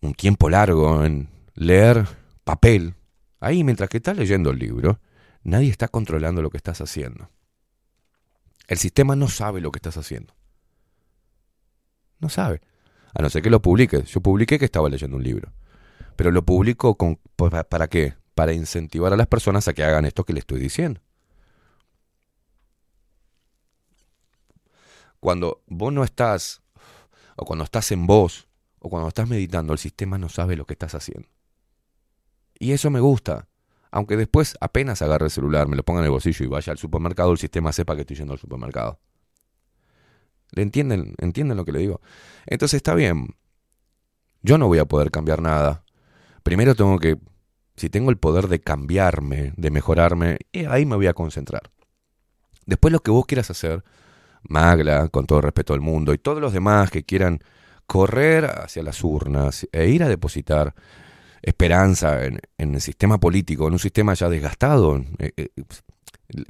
un tiempo largo en leer papel, ahí mientras que estás leyendo el libro, nadie está controlando lo que estás haciendo. El sistema no sabe lo que estás haciendo. No sabe. A no ser que lo publiques. Yo publiqué que estaba leyendo un libro. Pero lo publico con, ¿para, ¿para qué? Para incentivar a las personas a que hagan esto que le estoy diciendo. Cuando vos no estás, o cuando estás en vos, o cuando estás meditando, el sistema no sabe lo que estás haciendo. Y eso me gusta. Aunque después apenas agarre el celular, me lo ponga en el bolsillo y vaya al supermercado, el sistema sepa que estoy yendo al supermercado. ¿Le entienden? ¿Entienden lo que le digo? Entonces está bien. Yo no voy a poder cambiar nada. Primero tengo que, si tengo el poder de cambiarme, de mejorarme, ahí me voy a concentrar. Después lo que vos quieras hacer, Magla, con todo respeto al mundo, y todos los demás que quieran correr hacia las urnas e ir a depositar esperanza en, en el sistema político, en un sistema ya desgastado. eh, eh,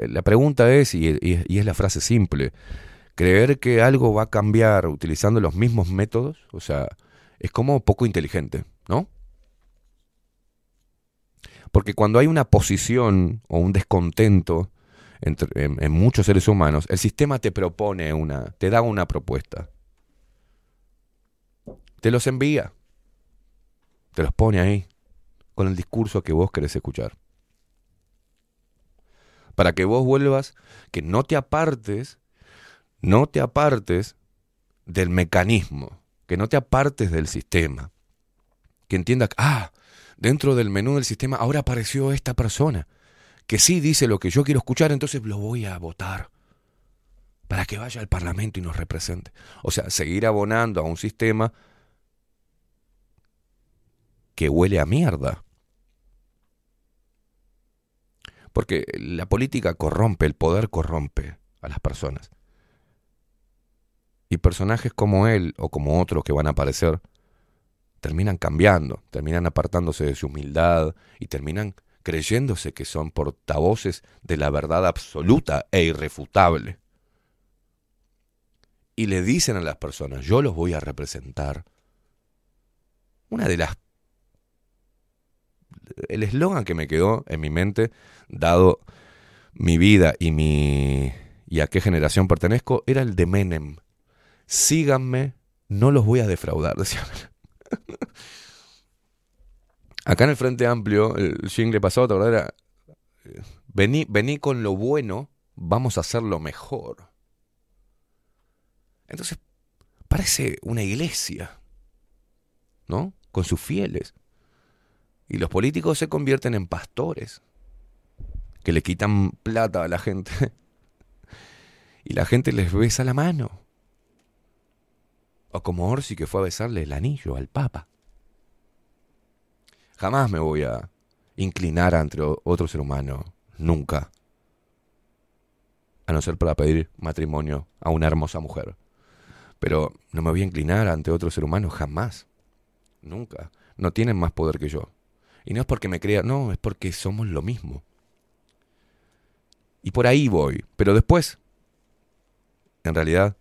la pregunta es, y- y es la frase simple, creer que algo va a cambiar utilizando los mismos métodos, o sea, es como poco inteligente, ¿no? Porque cuando hay una posición o un descontento entre- en, en muchos seres humanos, el sistema te propone una, te da una propuesta. Te los envía. Te los pone ahí, con el discurso que vos querés escuchar. Para que vos vuelvas, que no te apartes, no te apartes del mecanismo, que no te apartes del sistema. Que entiendas, ah, dentro del menú del sistema ahora apareció esta persona, que sí dice lo que yo quiero escuchar, entonces lo voy a votar para que vaya al Parlamento y nos represente. O sea, seguir abonando a un sistema que huele a mierda. Porque la política corrompe, el poder corrompe a las personas. Y personajes como él o como otros que van a aparecer terminan cambiando, terminan apartándose de su humildad y terminan creyéndose que son portavoces de la verdad absoluta e irrefutable. Y le dicen a las personas, yo los voy a representar. Una de las el eslogan que me quedó en mi mente, dado mi vida y mi y a qué generación pertenezco, era el de Menem. Síganme, no los voy a defraudar. Acá en el Frente Amplio, el jingle pasado, ¿te acordás? Era, eh, vení, vení con lo bueno, vamos a hacerlo mejor. Entonces, parece una iglesia, ¿no? Con sus fieles. Y los políticos se convierten en pastores, que le quitan plata a la gente. Y la gente les besa la mano. O como Orsi que fue a besarle el anillo al Papa. Jamás me voy a inclinar ante otro ser humano. Nunca. A no ser para pedir matrimonio a una hermosa mujer. Pero no me voy a inclinar ante otro ser humano jamás. Nunca. No tienen más poder que yo. Y no es porque me crea, no, es porque somos lo mismo. Y por ahí voy. Pero después, en realidad,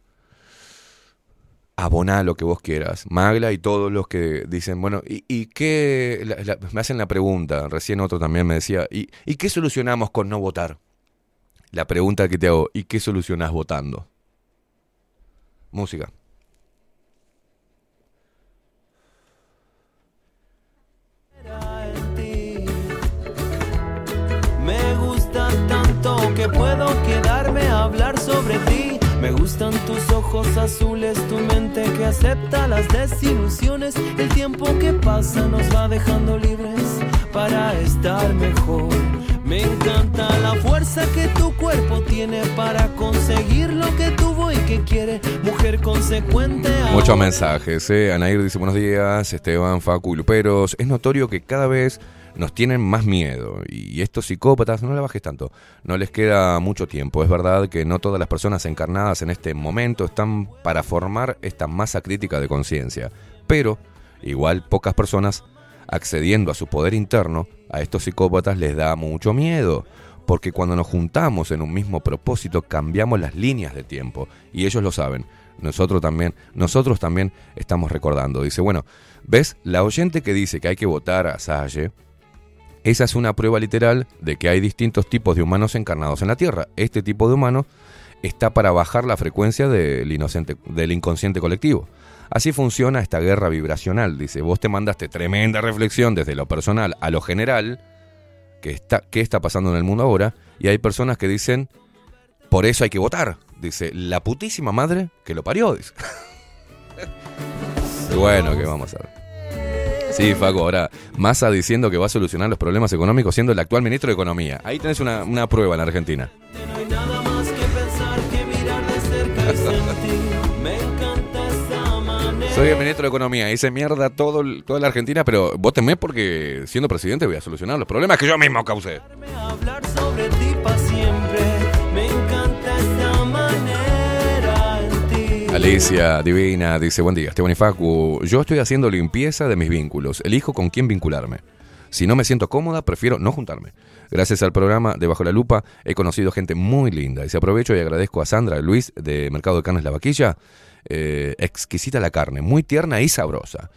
aboná lo que vos quieras. Magla y todos los que dicen, bueno, ¿y, y qué? me hacen la pregunta, recién otro también me decía, ¿y, ¿y qué solucionamos con no votar? La pregunta que te hago, ¿y qué solucionás votando? Música. Me gusta tanto que puedo quedarme a hablar sobre. Me gustan tus ojos azules, tu mente que acepta las desilusiones. El tiempo que pasa nos va dejando libres para estar mejor. Me encanta la fuerza que tu cuerpo tiene para conseguir lo que tuvo y que quiere. Mujer consecuente. Muchos mensajes. ¿eh? Anair dice buenos días, Esteban, Facu y Luperos. Es notorio que cada vez nos tienen más miedo. Y estos psicópatas, no le bajes tanto, no les queda mucho tiempo. Es verdad que no todas las personas encarnadas en este momento están para formar esta masa crítica de conciencia. Pero, igual, pocas personas accediendo a su poder interno, a estos psicópatas les da mucho miedo. Porque cuando nos juntamos en un mismo propósito, cambiamos las líneas de tiempo. Y ellos lo saben. Nosotros también, nosotros también estamos recordando. Dice, bueno, ¿ves? La oyente que dice que hay que votar a Salle, esa es una prueba literal de que hay distintos tipos de humanos encarnados en la Tierra. Este tipo de humano está para bajar la frecuencia del, inconsciente colectivo. Así funciona esta guerra vibracional. Dice, vos te mandaste tremenda reflexión desde lo personal a lo general, que está, qué está pasando en el mundo ahora, y hay personas que dicen, por eso hay que votar. Dice, la putísima madre que lo parió. Bueno, ¿qué vamos a ver? Sí, Faco, ahora Massa diciendo que va a solucionar los problemas económicos siendo el actual ministro de Economía. Ahí tenés una, una prueba en la Argentina. Soy el ministro de Economía, hice mierda todo, toda la Argentina, pero vótenme porque siendo presidente voy a solucionar los problemas que yo mismo causé. Alicia, divina, dice, buen día, Esteban y Facu. Yo estoy haciendo limpieza de mis vínculos. Elijo con quién vincularme. Si no me siento cómoda, prefiero no juntarme. Gracias al programa de Bajo la Lupa he conocido gente muy linda. Y se aprovecho y agradezco a Sandra Luis de Mercado de Carnes La Vaquilla. Eh, exquisita la carne, muy tierna y sabrosa.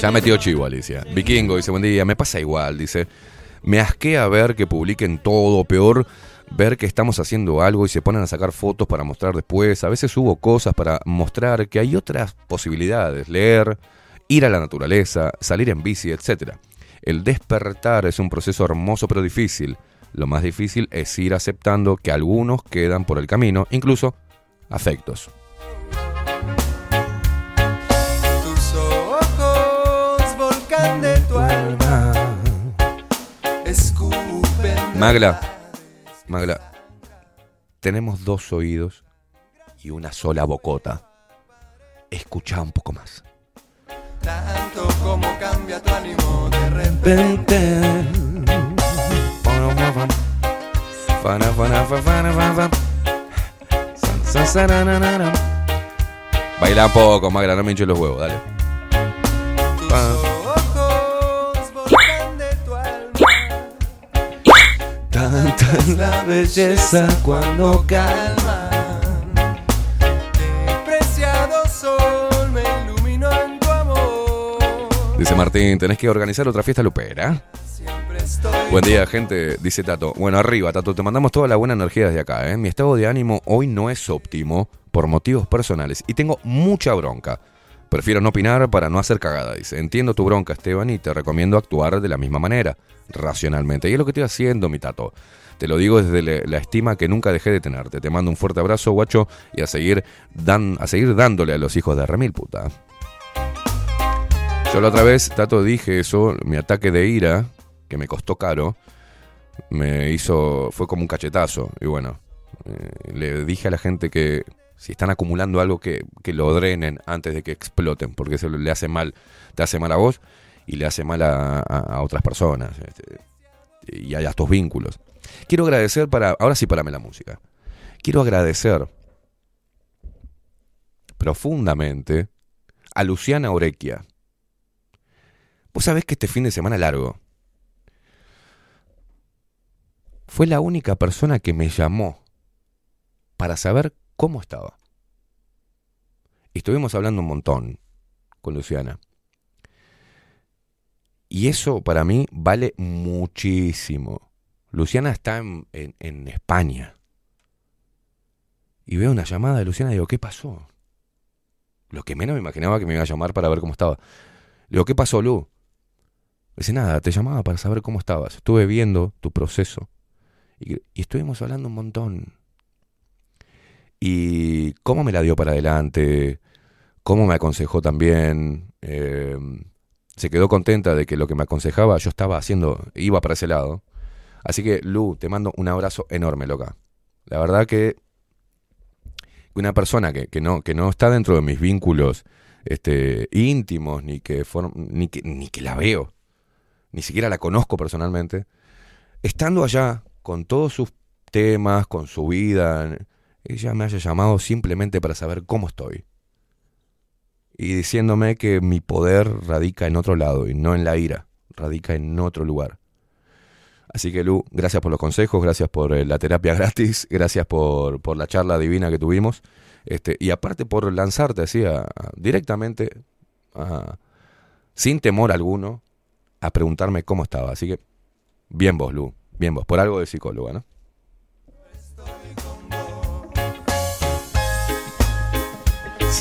Ya metió chivo, Alicia. Vikingo dice, buen día, me pasa igual, dice. Me asquea ver que publiquen todo, peor ver que estamos haciendo algo y se ponen a sacar fotos para mostrar después. A veces subo cosas para mostrar que hay otras posibilidades, leer, ir a la naturaleza, salir en bici, etc. El despertar es un proceso hermoso pero difícil. Lo más difícil es ir aceptando que algunos quedan por el camino, incluso afectos. Tus ojos, volcán de tu alma, escupen. Magla, Magla, tenemos dos oídos y una sola bocota. Escucha un poco más. Tanto como cambia tu ánimo de repente. Baila un poco, Magla, no me hinches los huevos, dale. Tanta es la belleza cuando calma. Preciado sol me iluminó en tu amor. Dice Martín, tenés que organizar otra fiesta lupera. Buen día, gente, dice Tato. Bueno, arriba, Tato, te mandamos toda la buena energía desde acá, ¿eh? Mi estado de ánimo hoy no es óptimo por motivos personales y tengo mucha bronca. Prefiero no opinar para no hacer cagada, dice. Entiendo tu bronca, Esteban, y te recomiendo actuar de la misma manera, racionalmente. Y es lo que estoy haciendo, mi Tato. Te lo digo desde la estima que nunca dejé de tenerte. Te mando un fuerte abrazo, guacho, y a seguir, dan, a seguir dándole a los hijos de Remil, puta. Yo la otra vez, Tato, dije eso, mi ataque de ira, que me costó caro, me hizo, fue como un cachetazo. Y bueno, eh, le dije a la gente que si están acumulando algo, que, que lo drenen antes de que exploten, porque eso le hace mal, te hace mal a vos y le hace mal a, a- a otras personas este, y a estos vínculos. Quiero agradecer para, ahora sí parame la música. Quiero agradecer profundamente a Luciana Orequia. Vos sabés que este fin de semana largo fue la única persona que me llamó para saber cómo estaba. Estuvimos hablando un montón con Luciana. Y eso para mí vale muchísimo. Luciana está en, España. Y veo una llamada de Luciana y digo, ¿qué pasó? Lo que menos me imaginaba que me iba a llamar para ver cómo estaba. Le digo, ¿qué pasó, Lu? Dice, nada, te llamaba para saber cómo estabas. Estuve viendo tu proceso. Y, estuvimos hablando un montón. Y cómo me la dio para adelante, cómo me aconsejó también. eh, se quedó contenta de que lo que me aconsejaba yo estaba haciendo, iba para ese lado. Así que, Lu, te mando un abrazo enorme, loca. La verdad que una persona que, no, que no está dentro de mis vínculos este, íntimos, ni que, form- ni, que, ni que la veo, ni siquiera la conozco personalmente, estando allá con todos sus temas, con su vida, ella me haya llamado simplemente para saber cómo estoy. Y diciéndome que mi poder radica en otro lado y no en la ira, radica en otro lugar. Así que Lu, gracias por los consejos, gracias por eh, la terapia gratis, gracias por, por la charla divina que tuvimos. Este, y aparte por lanzarte así a- directamente, sin temor alguno, a preguntarme cómo estaba. Así que, bien vos, Lu, bien vos, por algo de psicóloga, ¿no?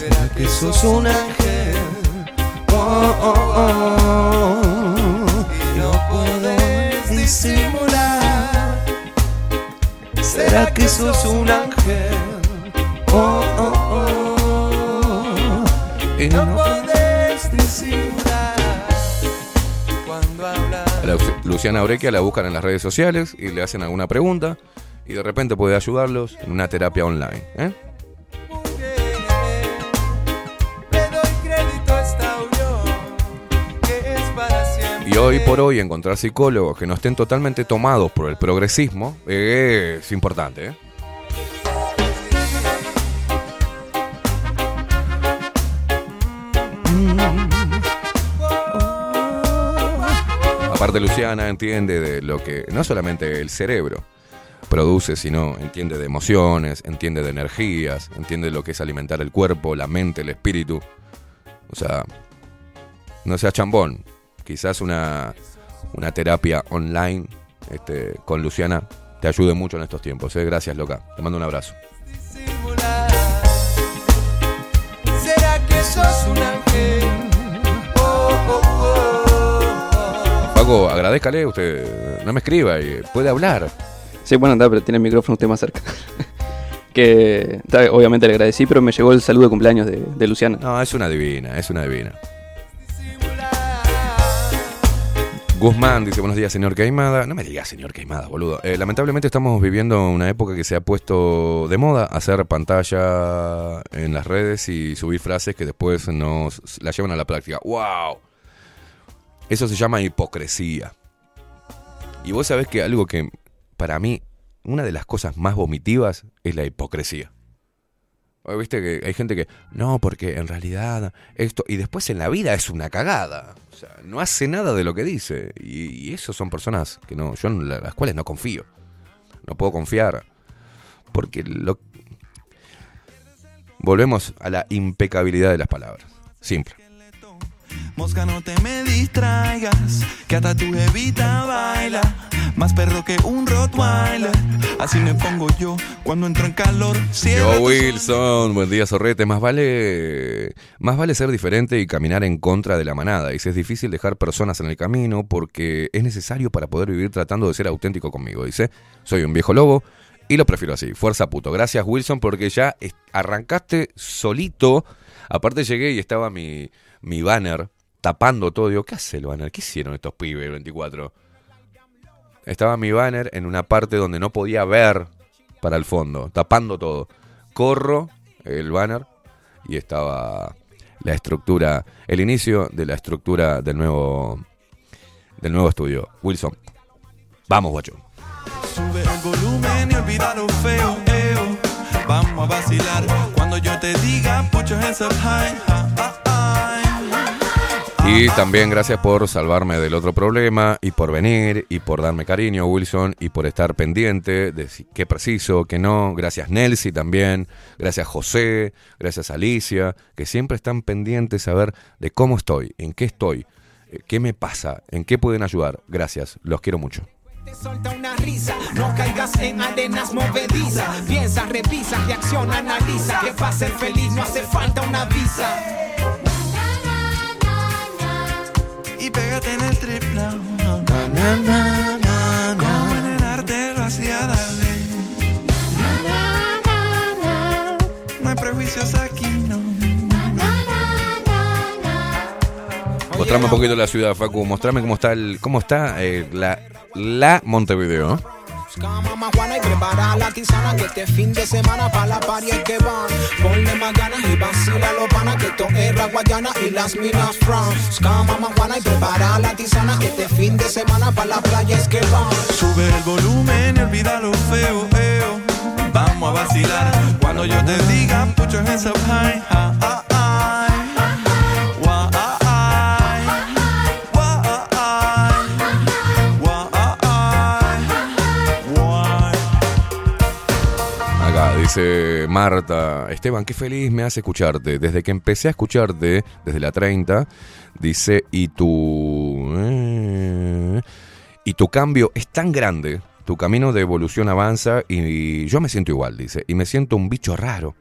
¿Será que sos un ángel? Oh, oh, oh. Y no puedes disimular. ¿Será que sos un ángel? Oh, oh, oh. Y no puedes disimular. Cuando hablas. Luciana Orequia la buscan en las redes sociales y le hacen alguna pregunta y de repente puede ayudarlos en una terapia online. ¿eh? Y hoy por hoy encontrar psicólogos que no estén totalmente tomados por el progresismo es importante. ¿eh? Aparte Luciana entiende de lo que no solamente el cerebro produce, sino entiende de emociones, entiende de energías, entiende de lo que es alimentar el cuerpo, la mente, el espíritu. O sea, no sea chambón. Quizás una, una terapia online este, con Luciana te ayude mucho en estos tiempos. ¿eh? Gracias, loca. Te mando un abrazo. ¿Será que sos un ángel? Paco, agradezcale, usted no me escriba y puede hablar. Sí, bueno, anda, pero tiene el micrófono usted más cerca. que obviamente le agradecí, pero me llegó el saludo de cumpleaños de, de Luciana. No, es una divina, es una divina. Guzmán dice, buenos días, señor Caimada. No me digas, señor Caimada, boludo. Eh, lamentablemente estamos viviendo una época que se ha puesto de moda hacer pantalla en las redes y subir frases que después nos la llevan a la práctica. ¡Wow! Eso se llama hipocresía. Y vos sabés que algo que para mí, una de las cosas más vomitivas es la hipocresía. Viste que hay gente que, no, porque en realidad esto, y después en la vida es una cagada. O sea, no hace nada de lo que dice. Y, y eso son personas que no, yo las cuales no confío. No puedo confiar. Porque lo. Volvemos a la impecabilidad de las palabras. Simple. Mosca, no te me distraigas, que hasta tu jevita baila. Más perro que un Rottweiler. Así me pongo yo cuando entro en calor. Yo Wilson, buen día Sorrete. Más vale, más vale ser diferente y caminar en contra de la manada. Y si es difícil dejar personas en el camino porque es necesario para poder vivir tratando de ser auténtico conmigo. Dice, soy un viejo lobo y lo prefiero así. Fuerza puto. Gracias Wilson porque ya arrancaste solito. Aparte llegué y estaba mi, mi banner tapando todo. ¿qué hace el banner? ¿Qué hicieron estos pibes el 24? Estaba mi banner en una parte donde no podía ver para el fondo, tapando todo. Corro el banner y estaba la estructura, el inicio de la estructura del nuevo del nuevo estudio. Wilson, vamos, guacho. Sube el volumen y feo, eo. vamos a vacilar. Cuando yo te diga, put your hands high. Y también gracias por salvarme del otro problema y por venir y por darme cariño, Wilson, y por estar pendiente de si- qué preciso, qué no. Gracias Nelsi también, gracias José, gracias Alicia, que siempre están pendientes a ver de cómo estoy, en qué estoy, eh, qué me pasa, en qué pueden ayudar. Gracias, los quiero mucho. Risa, no caigas en feliz no. Y pégate en el trip now. Como en el arte lo hacía darle. No hay prejuicios aquí, no. Mostrame un poquito la ciudad, Facu. Mostrame cómo está el, cómo está eh, la, la Montevideo. Mamá Juana y prepara la tisana que este fin de semana para la es que van. Ponle más ganas y vacila los panas que esto es la guayana y las minas from. Ska mamá Juana y prepara la tisana que este fin de semana para la playa es que van. Sube el volumen y olvida lo feo, eo. Vamos a vacilar. Cuando yo te diga, put your hands high. Dice Marta, Esteban, qué feliz me hace escucharte. Desde que empecé a escucharte, desde la 30, dice, y tu... eh, y tu cambio es tan grande, tu camino de evolución avanza y yo me siento igual, dice, y me siento un bicho raro.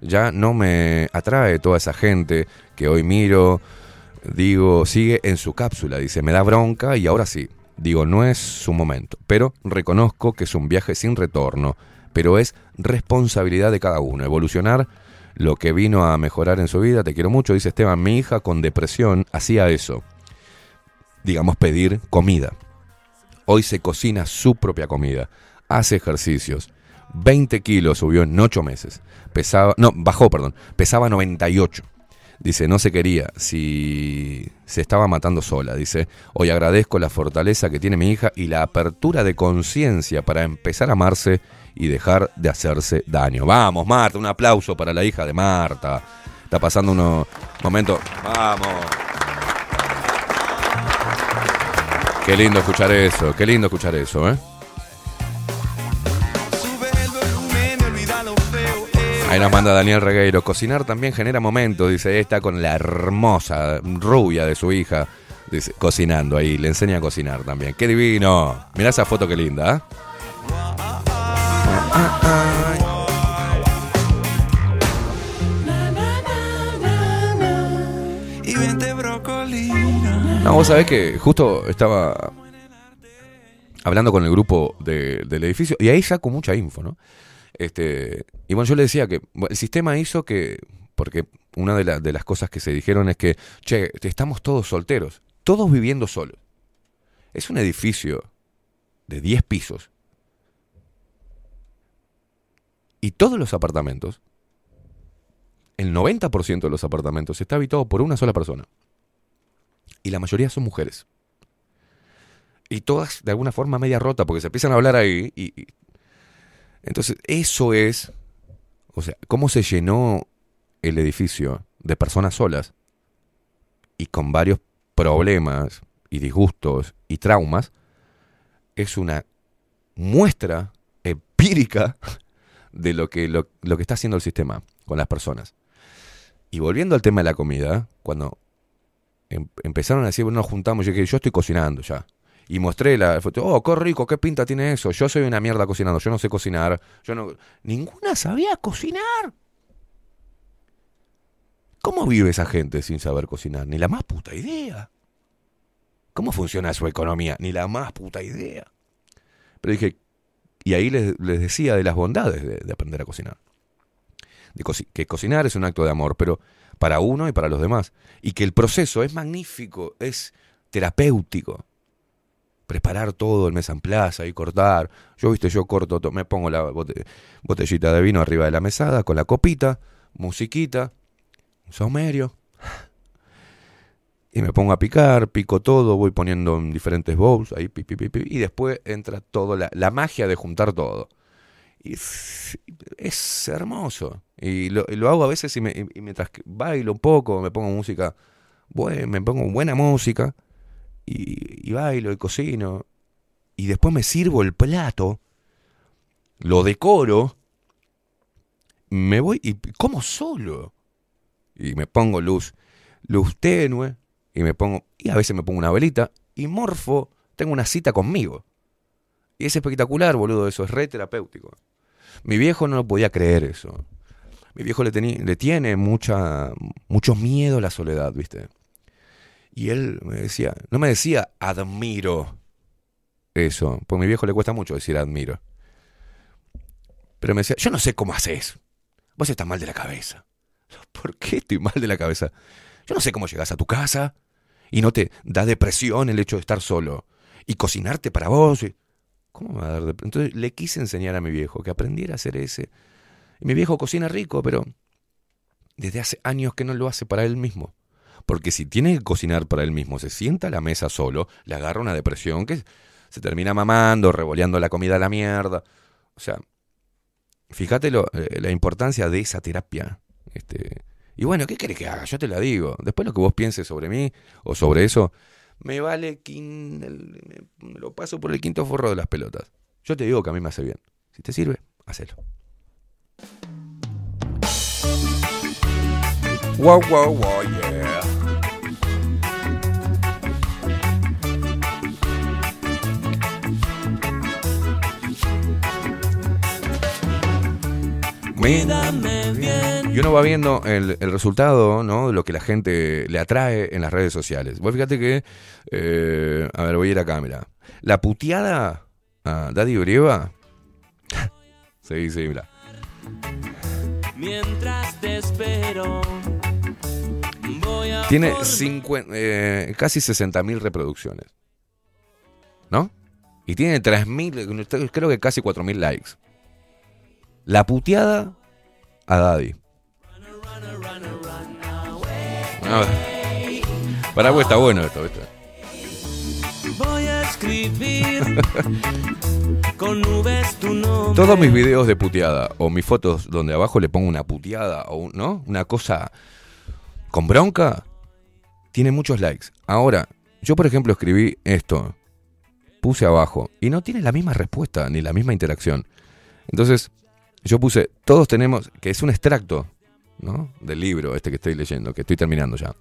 Ya no me atrae toda esa gente que hoy miro, digo, sigue en su cápsula, dice, me da bronca y ahora sí, digo, no es su momento, pero reconozco que es un viaje sin retorno, pero es responsabilidad de cada uno, evolucionar lo que vino a mejorar en su vida, te quiero mucho, dice Esteban, mi hija con depresión hacía eso, digamos, pedir comida. Hoy se cocina su propia comida, hace ejercicios, 20 kilos subió en 8 meses, pesaba, no, bajó, perdón, pesaba 98. Dice, no se quería, si se estaba matando sola. Dice, hoy agradezco la fortaleza que tiene mi hija y la apertura de conciencia para empezar a amarse y dejar de hacerse daño. Vamos, Marta, un aplauso para la hija de Marta. Está pasando unos momentos. Vamos. Qué lindo escuchar eso, qué lindo escuchar eso, ¿eh? Ahí nos manda Daniel Regueiro. Cocinar también genera momentos, dice esta con la hermosa rubia de su hija. Dice, cocinando ahí, le enseña a cocinar también. ¡Qué divino! Mirá esa foto qué linda, ¿eh? No, vos sabés que justo estaba hablando con el grupo de- del edificio y ahí saco mucha info, ¿no? Este, y bueno, yo le decía que el sistema hizo que, porque una de, de las cosas que se dijeron es que, che, estamos todos solteros, todos viviendo solos. Es un edificio de 10 pisos y todos los apartamentos, el 90% de los apartamentos está habitado por una sola persona. Y la mayoría son mujeres. Y todas de alguna forma media rota, porque se empiezan a hablar ahí. Y, y- Entonces, eso es. O sea, cómo se llenó el edificio de personas solas y con varios problemas y disgustos y traumas, es una muestra empírica de lo que, lo, lo que está haciendo el sistema con las personas. Y volviendo al tema de la comida, cuando em- empezaron a decir, bueno, nos juntamos, yo dije, yo estoy cocinando ya. Y mostré la foto, oh, qué rico, qué pinta tiene eso. Yo soy una mierda cocinando, yo no sé cocinar. Yo no... Ninguna sabía cocinar. ¿Cómo vive esa gente sin saber cocinar? Ni la más puta idea. ¿Cómo funciona su economía? Ni la más puta idea. Pero dije, y ahí les, les decía de las bondades de, de aprender a cocinar. De que cocinar es un acto de amor, pero para uno y para los demás. Y que el proceso es magnífico, es terapéutico. Preparar todo, el mes en plaza y cortar. Yo, viste, yo corto, to- me pongo la bote- botellita de vino arriba de la mesada con la copita, musiquita, un saumerio. Y me pongo a picar, pico todo, voy poniendo en diferentes bowls, ahí, pi, pi, pi, y después entra todo, la, la magia de juntar todo. Y es, hermoso. Y lo, lo hago a veces y, me- y mientras bailo un poco, me pongo música, buen- me pongo buena música y, y bailo y cocino. Y después me sirvo el plato, lo decoro, me voy y como solo. Y me pongo luz, luz tenue, y me pongo, y a veces me pongo una velita, y morfo, tengo una cita conmigo. Y es espectacular, boludo, eso es re terapéutico. Mi viejo no lo podía creer eso. Mi viejo le, le tiene mucha, mucho miedo a la soledad, ¿viste? Y él me decía, no me decía admiro eso, pues a mi viejo le cuesta mucho decir admiro. Pero me decía, yo no sé cómo haces. Vos estás mal de la cabeza. ¿Por qué estoy mal de la cabeza? Yo no sé cómo llegas a tu casa y no te da depresión el hecho de estar solo y cocinarte para vos. y- ¿Cómo me va a dar depresión? Entonces le quise enseñar a mi viejo que aprendiera a hacer ese. Y mi viejo cocina rico, pero desde hace años que no lo hace para él mismo. Porque si tiene que cocinar para él mismo, se sienta a la mesa solo, le agarra una depresión que se termina mamando, revoleando la comida a la mierda. O sea, fíjate lo- eh, la importancia de esa terapia. Este, y bueno, ¿qué querés que haga? Yo te la digo. Después lo que vos pienses sobre mí o sobre eso, me vale, quin- me lo paso por el quinto forro de las pelotas. Yo te digo que a mí me hace bien. Si te sirve, hacelo. Wow, wow, wow, yeah. Cuídame bien. Y uno va viendo el, el resultado, ¿no? De lo que la gente le atrae en las redes sociales. Vos fíjate que, eh, a ver, voy a ir acá, mira. La puteada a Daddy Brieva. sí, sí, mira. Mientras te espero, voy a Tiene por- cincuen- eh, casi 60.000 reproducciones. ¿No? Y tiene 3.000, creo que casi 4.000 likes. La puteada a Daddy. A ver. Para vos está bueno esto, ¿viste? Voy a escribir con nubes tu nombre. Todos mis videos de puteada o mis fotos donde abajo le pongo una puteada o un- ¿no? una cosa con bronca, tiene muchos likes. Ahora, yo por ejemplo escribí esto, puse abajo y no tiene la misma respuesta ni la misma interacción. Entonces, yo puse, todos tenemos, que es un extracto, ¿no? Del libro este que estoy leyendo, que estoy terminando ya.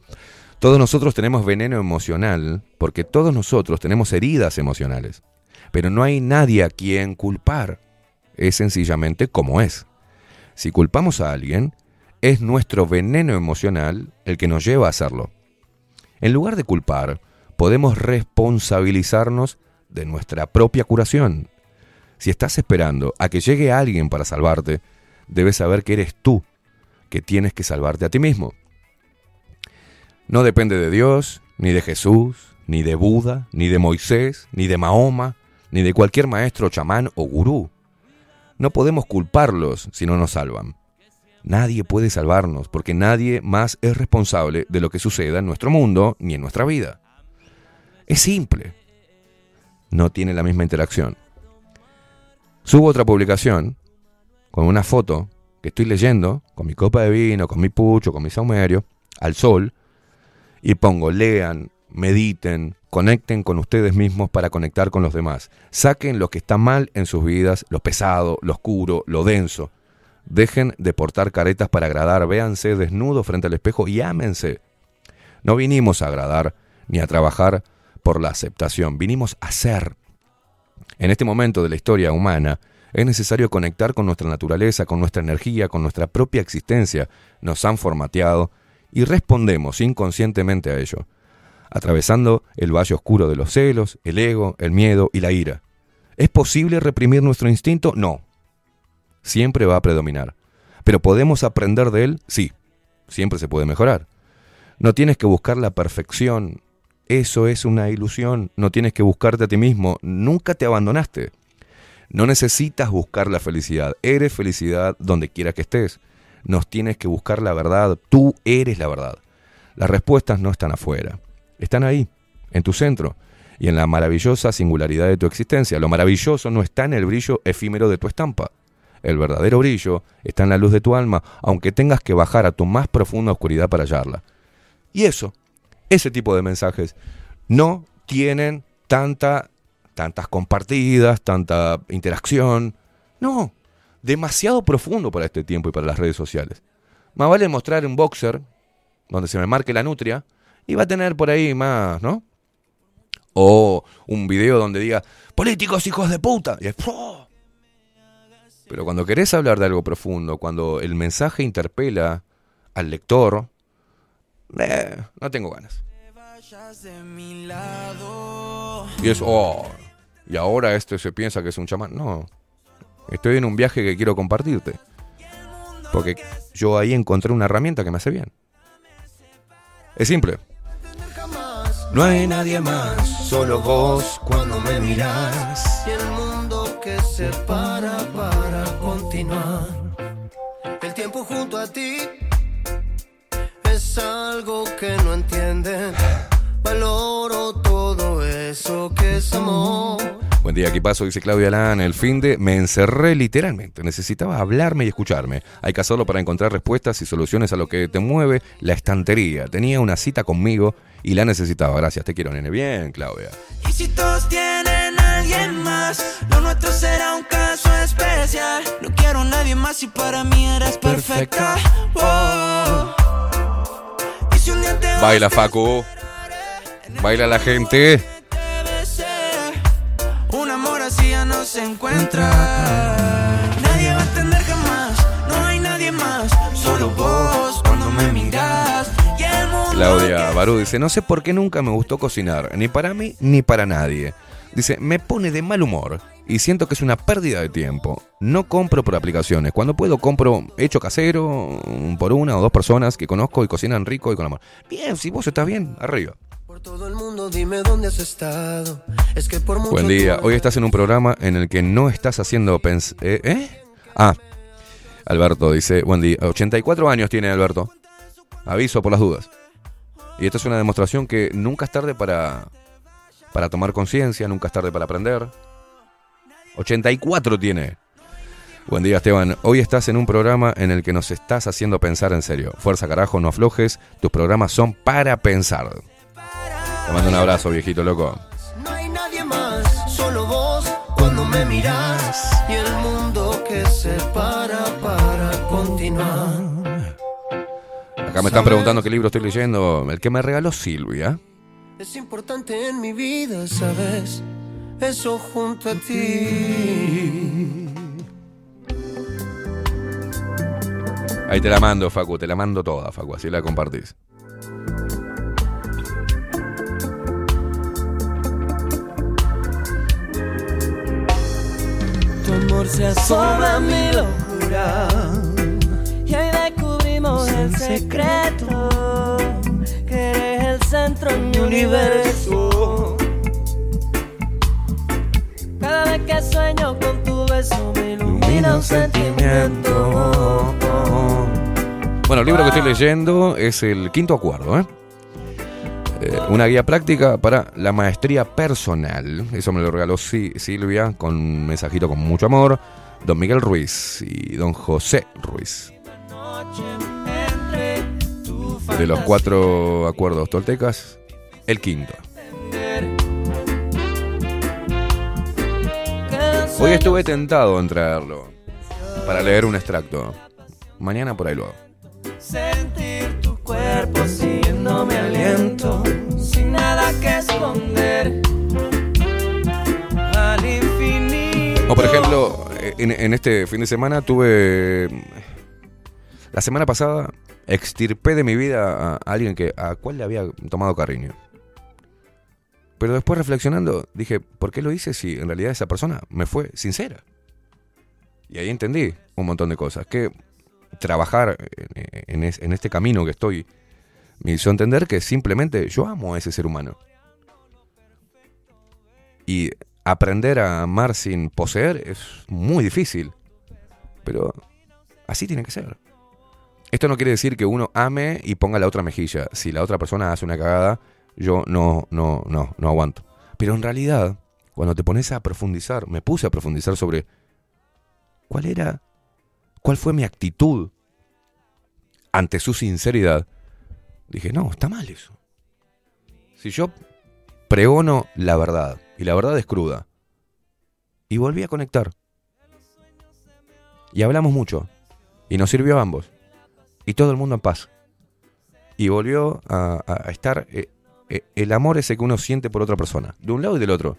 Todos nosotros tenemos veneno emocional porque todos nosotros tenemos heridas emocionales. Pero no hay nadie a quien culpar. Es sencillamente como es. Si culpamos a alguien, es nuestro veneno emocional el que nos lleva a hacerlo. En lugar de culpar, podemos responsabilizarnos de nuestra propia curación. Si estás esperando a que llegue alguien para salvarte, debes saber que eres tú que tienes que salvarte a ti mismo. No depende de Dios, ni de Jesús, ni de Buda, ni de Moisés, ni de Mahoma, ni de cualquier maestro, chamán o gurú. No podemos culparlos si no nos salvan. Nadie puede salvarnos porque nadie más es responsable de lo que suceda en nuestro mundo ni en nuestra vida. Es simple. No tiene la misma interacción. Subo otra publicación con una foto que estoy leyendo, con mi copa de vino, con mi pucho, con mi saumerio, al sol, y pongo, lean, mediten, conecten con ustedes mismos para conectar con los demás. Saquen lo que está mal en sus vidas, lo pesado, lo oscuro, lo denso. Dejen de portar caretas para agradar, véanse desnudos frente al espejo y ámense. No vinimos a agradar ni a trabajar por la aceptación, vinimos a ser. En este momento de la historia humana es necesario conectar con nuestra naturaleza, con nuestra energía, con nuestra propia existencia. Nos han formateado y respondemos inconscientemente a ello, atravesando el valle oscuro de los celos, el ego, el miedo y la ira. ¿Es posible reprimir nuestro instinto? No. Siempre va a predominar. ¿Pero podemos aprender de él? Sí. Siempre se puede mejorar. No tienes que buscar la perfección. Eso es una ilusión. No tienes que buscarte a ti mismo. Nunca te abandonaste. No necesitas buscar la felicidad. Eres felicidad donde quiera que estés. Nos tienes que buscar la verdad. Tú eres la verdad. Las respuestas no están afuera. Están ahí, en tu centro y en la maravillosa singularidad de tu existencia. Lo maravilloso no está en el brillo efímero de tu estampa. El verdadero brillo está en la luz de tu alma, aunque tengas que bajar a tu más profunda oscuridad para hallarla. Y eso, ese tipo de mensajes, no tienen tanta, tantas compartidas, tanta interacción. No, demasiado profundo para este tiempo y para las redes sociales. Más vale mostrar un boxer donde se me marque la nutria y va a tener por ahí más, ¿no? O un video donde diga, políticos hijos de puta. Y es. Pero cuando querés hablar de algo profundo, cuando el mensaje interpela al lector, eh, no tengo ganas. Y es, oh, y ahora este se piensa que es un chamán. No, estoy en un viaje que quiero compartirte. Porque yo ahí encontré una herramienta que me hace bien. Es simple. No hay nadie más, solo vos cuando me miras. Y el mundo que se para para continuar. El tiempo junto a ti es algo que no entienden. Valoro todo eso que es amor. Buen día, aquí paso, dice Claudia Lan. El fin de me encerré literalmente. Necesitaba hablarme y escucharme. Hay que hacerlo para encontrar respuestas y soluciones a lo que te mueve la estantería. Tenía una cita conmigo y la necesitaba. Gracias, te quiero, nene. Bien, Claudia. Y si todos tienen a alguien más, lo nuestro será un caso especial. No quiero a nadie más y para mí eras perfecta. Oh. Baila, Facu. Baila la gente. Un amor así ya no se encuentra. Nadie va a entender jamás, no hay nadie más. Solo vos cuando me miras. Claudia Barú dice, no sé por qué nunca me gustó cocinar, ni para mí ni para nadie. Dice, me pone de mal humor y siento que es una pérdida de tiempo. No compro por aplicaciones. Cuando puedo compro hecho casero, por una o dos personas que conozco y cocinan rico y con amor. Bien, si vos estás bien, arriba. Todo el mundo dime dónde has estado. Es que por mucho Buen día. Hoy estás en un programa en el que no estás haciendo pens... ¿Eh? ¿Eh? Ah, Alberto dice, buen día. 84 años tiene Alberto. Aviso por las dudas. Y esto es una demostración que nunca es tarde para, para tomar conciencia, nunca es tarde para aprender. 84 tiene. Buen día, Esteban. Hoy estás en un programa en el que nos estás haciendo pensar en serio. Fuerza, carajo, no aflojes. Tus programas son para pensar. Te mando un abrazo, viejito loco. No hay nadie más, solo vos cuando me miras. Y el mundo que se para para continuar. Acá me están preguntando qué libro estoy leyendo. El que me regaló Silvia. Es importante en mi vida, ¿sabes? Eso junto a ti. Ahí te la mando, Facu. Te la mando toda, Facu. Así la compartís. Tu amor se asoma a mi locura. Y hoy descubrimos el secreto. Que eres el centro de mi universo. Cada vez que sueño con tu beso me ilumina un sentimiento. Bueno, el libro que estoy leyendo es el quinto acuerdo, ¿eh? Eh, una guía práctica para la maestría personal. Eso me lo regaló Si- Silvia con un mensajito con mucho amor. Don Miguel Ruiz y don José Ruiz. De los cuatro acuerdos toltecas, el quinto. Hoy estuve tentado en traerlo para leer un extracto. Mañana por ahí lo hago. Sentir tu cuerpo siguiendo mi aliento, sin nada que esconder. Al infinito. O por ejemplo, en, en este fin de semana tuve. La semana pasada extirpé de mi vida a alguien que a cual le había tomado cariño. Pero después reflexionando, dije, ¿por qué lo hice si en realidad esa persona me fue sincera? Y ahí entendí un montón de cosas. Que trabajar en, en es- en este camino que estoy me hizo entender que simplemente yo amo a ese ser humano. Y aprender a amar sin poseer es muy difícil. Pero así tiene que ser. Esto no quiere decir que uno ame y ponga la otra mejilla. Si la otra persona hace una cagada, yo no, no, no, no aguanto. Pero en realidad, cuando te pones a profundizar, me puse a profundizar sobre cuál era cuál fue mi actitud ante su sinceridad, dije, no, está mal eso. Si yo pregono la verdad, y la verdad es cruda, y volví a conectar, y hablamos mucho, y nos sirvió a ambos, y todo el mundo en paz, y volvió a, estar eh, el amor ese que uno siente por otra persona, de un lado y del otro,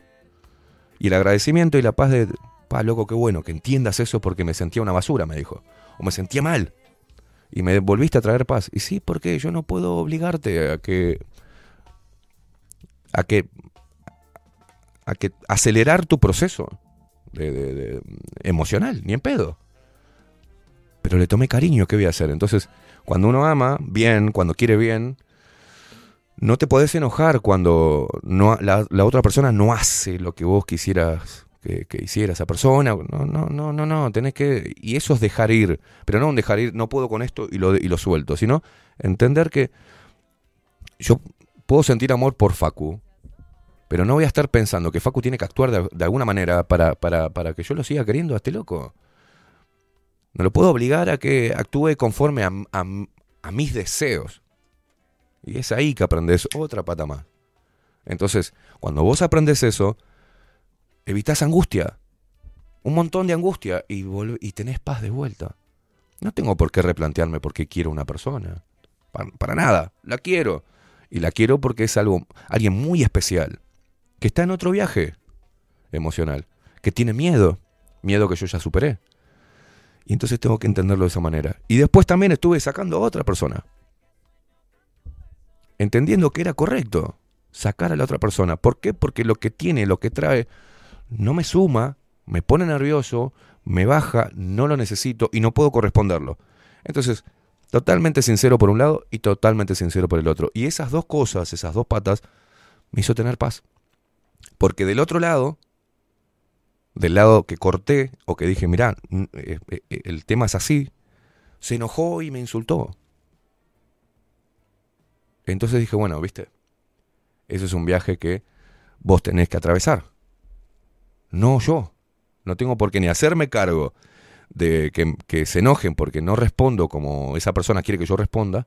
y el agradecimiento y la paz de, pa, loco, qué bueno que entiendas eso porque me sentía una basura, me dijo, o me sentía mal, y me volviste a traer paz. Y sí, porque yo no puedo obligarte a que a que a que acelerar tu proceso emocional, ni en pedo. Pero le tomé cariño, ¿qué voy a hacer? Entonces, cuando uno ama bien, cuando quiere bien, no te podés enojar cuando no, la, la otra persona no hace lo que vos quisieras que, que hiciera esa persona. No, no, no, no, no, tenés que... Y eso es dejar ir, pero no dejar ir, no puedo con esto y lo, y lo suelto, sino entender que yo puedo sentir amor por Facu, pero no voy a estar pensando que Facu tiene que actuar de, alguna manera para, para, para que yo lo siga queriendo a este loco. No lo puedo obligar a que actúe conforme a- a mis deseos. Y es ahí que aprendes otra pata más. Entonces, cuando vos aprendes eso, evitas angustia. Un montón de angustia y, y tenés paz de vuelta. No tengo por qué replantearme por qué quiero una persona. Para, para nada. La quiero. Y la quiero porque es algo, alguien muy especial. Que está en otro viaje emocional. Que tiene miedo. Miedo que yo ya superé. Y entonces tengo que entenderlo de esa manera. Y después también estuve sacando a otra persona. Entendiendo que era correcto sacar a la otra persona. ¿Por qué? Porque lo que tiene, lo que trae, no me suma, me pone nervioso, me baja, no lo necesito y no puedo corresponderlo. Entonces, totalmente sincero por un lado y totalmente sincero por el otro. Y esas dos cosas, esas dos patas, me hizo tener paz. Porque del otro lado, del lado que corté o que dije, mirá, eh, eh, eh, el tema es así, se enojó y me insultó. Entonces dije, bueno, viste, eso es un viaje que vos tenés que atravesar. No yo. No tengo por qué ni hacerme cargo de que, se enojen porque no respondo como esa persona quiere que yo responda.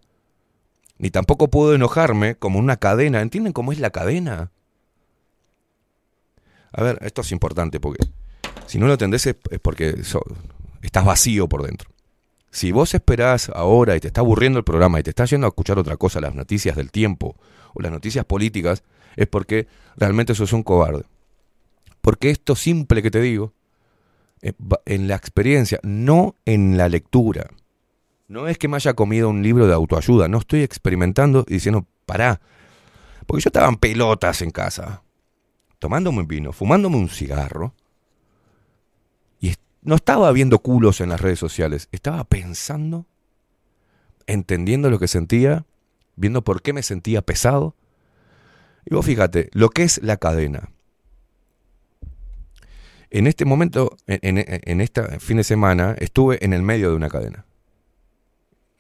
Ni tampoco puedo enojarme como una cadena. ¿Entienden cómo es la cadena? A ver, esto es importante porque si no lo entendés es porque estás vacío por dentro. Si vos esperás ahora y te está aburriendo el programa y te estás yendo a escuchar otra cosa, las noticias del tiempo o las noticias políticas, es porque realmente sos un cobarde. Porque esto simple que te digo, eh, en la experiencia, no en la lectura. No es que me haya comido un libro de autoayuda, no estoy experimentando y diciendo, pará. Porque yo estaba en pelotas en casa, tomándome un vino, fumándome un cigarro, no estaba viendo culos en las redes sociales, estaba pensando, entendiendo lo que sentía, viendo por qué me sentía pesado. Y vos fíjate, lo que es la cadena. En este momento, en, en, este fin de semana, estuve en el medio de una cadena.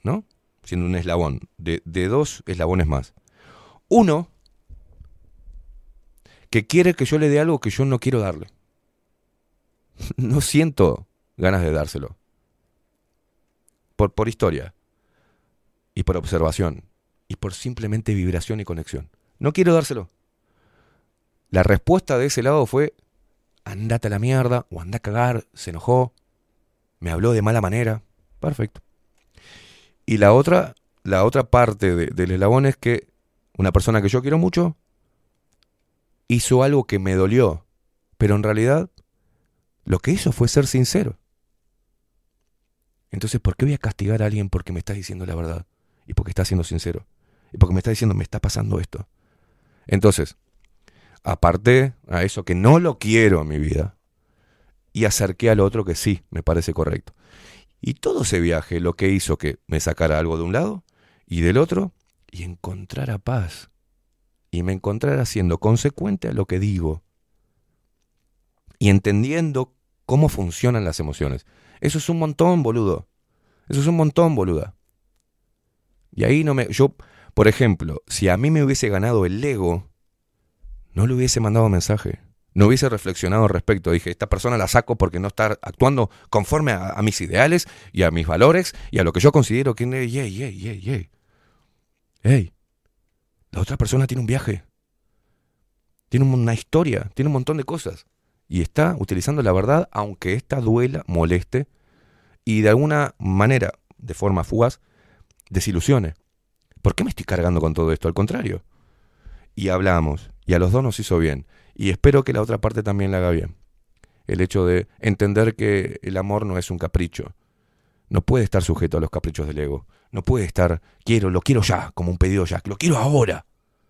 ¿No? Siendo un eslabón, de dos eslabones más. Uno, que quiere que yo le dé algo que yo no quiero darle. No siento ganas de dárselo. Por, por historia. Y por observación. Y por simplemente vibración y conexión. No quiero dárselo. La respuesta de ese lado fue, andate a la mierda, o anda a cagar, se enojó, me habló de mala manera. Perfecto. Y la otra, la otra parte de- del eslabón es que una persona que yo quiero mucho hizo algo que me dolió, pero en realidad lo que hizo fue ser sincero. Entonces, ¿por qué voy a castigar a alguien porque me está diciendo la verdad? Y porque está siendo sincero. Y porque me está diciendo, me está pasando esto. Entonces, aparté a eso que no lo quiero en mi vida y acerqué al otro que sí me parece correcto. Y todo ese viaje lo que hizo que me sacara algo de un lado y del otro y encontrara paz. Y me encontrara siendo consecuente a lo que digo y entendiendo cómo funcionan las emociones. Eso es un montón, boludo. Eso es un montón, boluda. Y ahí no me. Yo, por ejemplo, si a mí me hubiese ganado el ego, no le hubiese mandado mensaje. no hubiese reflexionado al respecto. Dije, esta persona la saco porque no está actuando conforme a, mis ideales y a mis valores y a lo que yo considero que... ¡Ey, ey, ey, ey, ey! ¡Ey! La otra persona tiene un viaje. Tiene una historia, tiene un montón de cosas. Y está utilizando la verdad, aunque esta duela, moleste y de alguna manera, de forma fugaz, desilusione. ¿Por qué me estoy cargando con todo esto? Al contrario. Y hablamos, y a los dos nos hizo bien. Y espero que la otra parte también la haga bien. El hecho de entender que el amor no es un capricho. No puede estar sujeto a los caprichos del ego. No puede estar, quiero, lo quiero ya, como un pedido ya. Lo quiero ahora.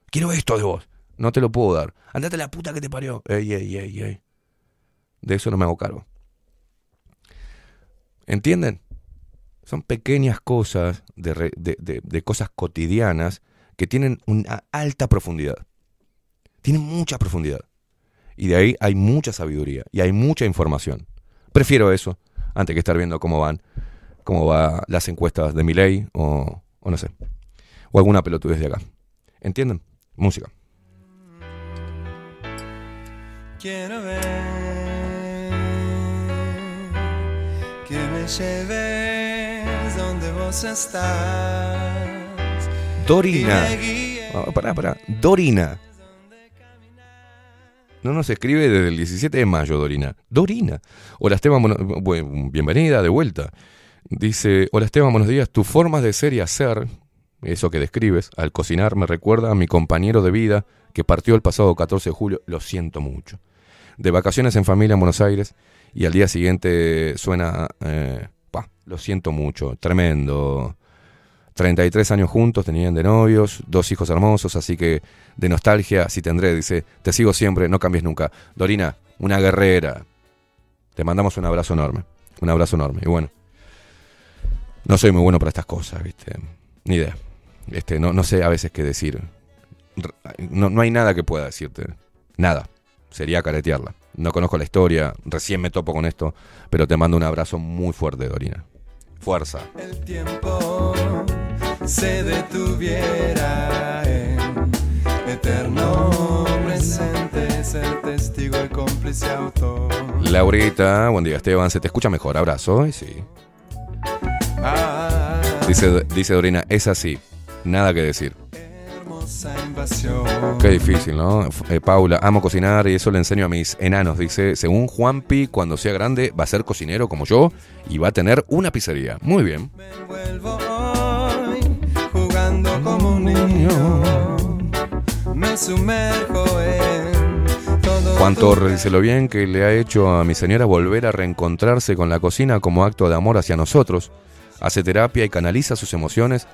Quiero esto de vos. No te lo puedo dar. Andate a la puta que te parió. Ey, ey, ey, ey. De eso no me hago cargo. ¿Entienden? Son pequeñas cosas de, de- cosas cotidianas que tienen una alta profundidad. Tienen mucha profundidad. Y de ahí hay mucha sabiduría y hay mucha información. Prefiero eso antes que estar viendo cómo van, cómo las encuestas de mi ley o, o no sé. O alguna pelotudez de acá. ¿Entienden? Música. Quiero ver lleves donde vos estás. Dorina. Ah, pará, pará. Dorina. No nos escribe desde el 17 de mayo, Dorina. Dorina. Hola Esteban, bueno- buen- bienvenida de vuelta. Dice, hola Esteban, buenos días. Tu forma de ser y hacer, eso que describes, al cocinar me recuerda a mi compañero de vida que partió el pasado 14 de julio. Lo siento mucho. De vacaciones en familia en Buenos Aires y al día siguiente suena, eh, lo siento mucho, tremendo. 33 años juntos, tenían de novios, dos hijos hermosos, así que de nostalgia sí tendré, dice, te sigo siempre, no cambies nunca. Dorina, una guerrera. Te mandamos un abrazo enorme, un abrazo enorme. Y bueno, no soy muy bueno para estas cosas, ¿viste? Ni idea. Este, no, no sé a veces qué decir. No, no hay nada que pueda decirte. Nada. Sería caretearla. No conozco la historia, recién me topo con esto, pero te mando un abrazo muy fuerte, Dorina. Fuerza. el tiempo se detuviera en eterno presente, ser testigo y cómplice autor. Laurita, buen día Esteban, se te escucha mejor, abrazo, y sí. Ah, Dice, dice Dorina, es así, nada que decir. Qué difícil, ¿no? Eh, Paula, amo cocinar y eso le enseño a mis enanos. Dice, según Juanpi, cuando sea grande va a ser cocinero como yo y va a tener una pizzería. Muy bien. Vuelvo hoy jugando como un niño. Me sumerjo en todo. Juan Torres dice lo bien que le ha hecho a mi señora volver a reencontrarse con la cocina como acto de amor hacia nosotros. Hace terapia y canaliza sus emociones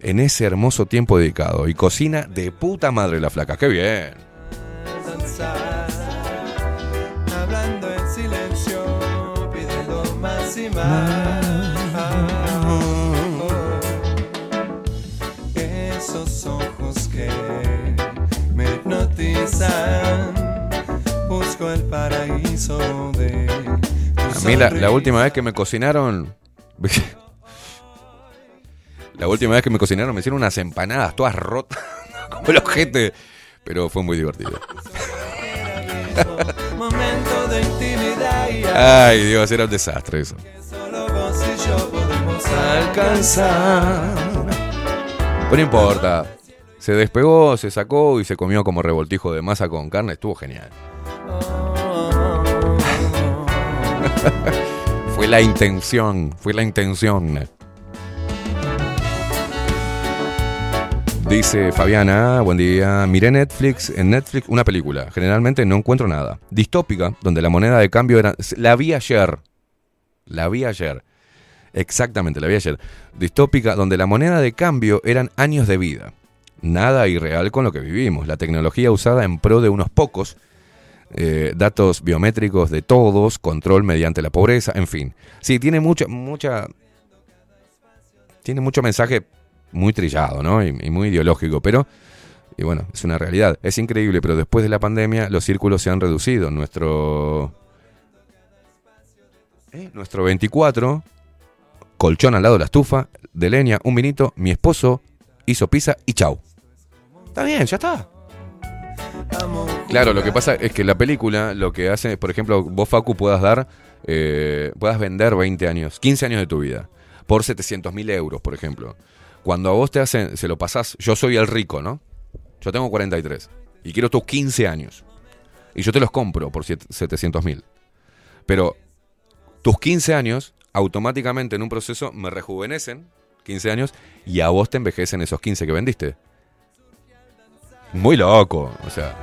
en ese hermoso tiempo dedicado. Y cocina de puta madre la flaca. ¡Qué bien! danzar, hablando en silencio, pidiendo más y más. Esos ojos que me hipnotizan, busco el paraíso de A mí la, última vez que me cocinaron... La última vez que me cocinaron me hicieron unas empanadas todas rotas como el ojete. Pero fue muy divertido. Ay, Dios, era un desastre eso. Pero no importa. Se despegó, se sacó y se comió como revoltijo de masa con carne. Estuvo genial. fue la intención, fue la intención. Dice Fabiana, buen día. Miré Netflix, en Netflix una película. Generalmente no encuentro nada. Distópica, donde la moneda de cambio era... La vi ayer. La vi ayer. Exactamente, la vi ayer. Distópica, donde la moneda de cambio eran años de vida. Nada irreal con lo que vivimos. La tecnología usada en pro de unos pocos. eh, datos biométricos de todos, control mediante la pobreza, en fin. Sí, tiene mucha, mucha. Tiene mucho mensaje muy trillado, ¿no? Y, muy ideológico, pero. Y bueno, es una realidad. Es increíble, pero después de la pandemia los círculos se han reducido. Nuestro. ¿Eh? Nuestro 24, colchón al lado de la estufa, de leña, un vinito, mi esposo hizo pizza y chau. Está bien, ya está. Claro, lo que pasa es que la película lo que hace, por ejemplo, vos Facu puedas dar, eh, puedas vender 20 años, 15 años de tu vida, por 700 mil euros, por ejemplo. Cuando a vos te hacen, se lo pasás, yo soy el rico, ¿no? Yo tengo 43 y quiero tus 15 años. Y yo te los compro por 700 mil. Pero tus 15 años, automáticamente en un proceso, me rejuvenecen 15 años y a vos te envejecen esos 15 que vendiste. Muy loco, o sea.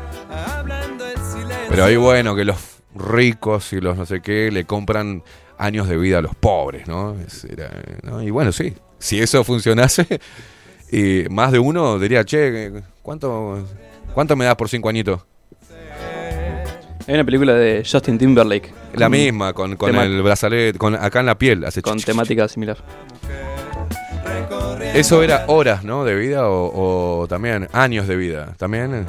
Pero ahí bueno, que los ricos y los no sé qué le compran años de vida a los pobres, ¿no? Es- era, ¿no? Y bueno, sí, si eso funcionase, y más de uno diría, che, ¿cuánto, cuánto me das por cinco añitos? Hay una película de Justin Timberlake. La misma, con, con el brazalete, con, acá en la piel. Hace Con temática similar. Eso era horas, ¿no? De vida o, o también años de vida. También. eh.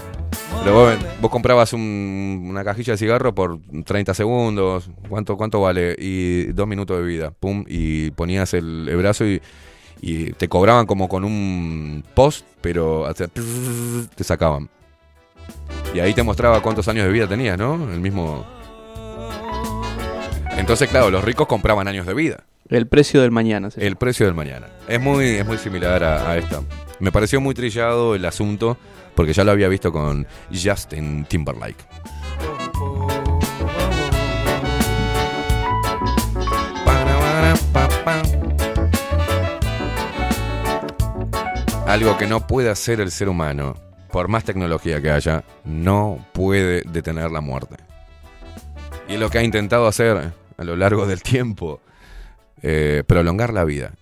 Pero vos, vos comprabas un- una cajilla de cigarro por 30 segundos. ¿Cuánto, ¿Cuánto vale? Y dos minutos de vida. Pum. Y ponías el, el brazo y, y te cobraban como con un post, pero te sacaban. Y ahí te mostraba cuántos años de vida tenías, ¿no? El mismo. Entonces, claro, los ricos compraban años de vida. El precio del mañana. sí. El precio del mañana. Es muy, es muy similar a, a esta. Me pareció muy trillado el asunto porque ya lo había visto con Justin Timberlake. Algo que no puede hacer el ser humano, por más tecnología que haya, no puede detener la muerte. Y es lo que ha intentado hacer a lo largo del tiempo eh, prolongar la vida.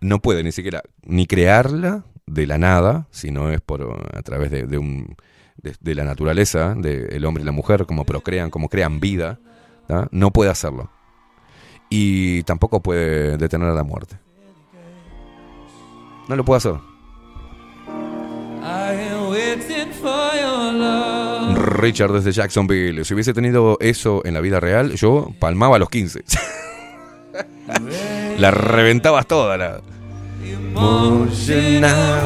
No puede ni siquiera ni crearla de la nada, sino es por a través de, un de, la naturaleza, del hombre y la mujer, como procrean, como crean vida, no puede hacerlo. Y tampoco puede detener la muerte. No lo puede hacer. Richard desde Jacksonville. Si hubiese tenido eso en la vida real, yo palmaba a los 15. la reventabas toda. La... Emotional.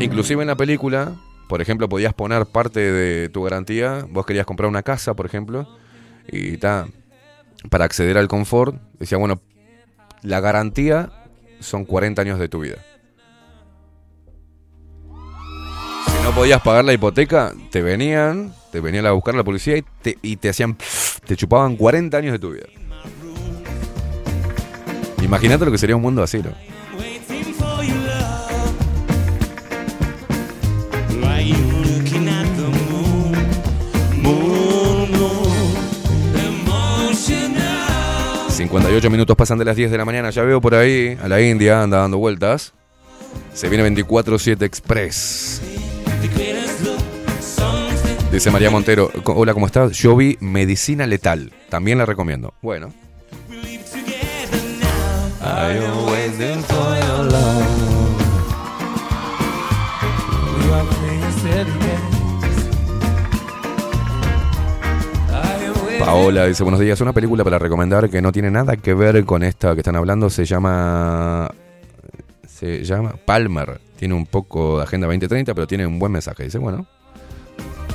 Inclusive en la película, por ejemplo, podías poner parte de tu garantía. Vos querías comprar una casa, por ejemplo, y ta, para acceder al confort, decía, bueno, la garantía son 40 años de tu vida. Si no podías pagar la hipoteca, te venían, te venían a buscar la policía y te, y te hacían, te chupaban 40 años de tu vida. Imagínate lo que sería un mundo así, ¿no? 58 minutos pasan de las 10 de la mañana. Ya veo por ahí a la India, anda dando vueltas. Se viene 24-7 Express. Dice María Montero. Hola, ¿cómo estás? Yo vi Medicina Letal. También la recomiendo. Bueno. I Paola dice, buenos días. Una película para recomendar que no tiene nada que ver con esta que están hablando. Se llama... Se llama Palmer. Tiene un poco de Agenda 2030, pero tiene un buen mensaje. Dice, bueno.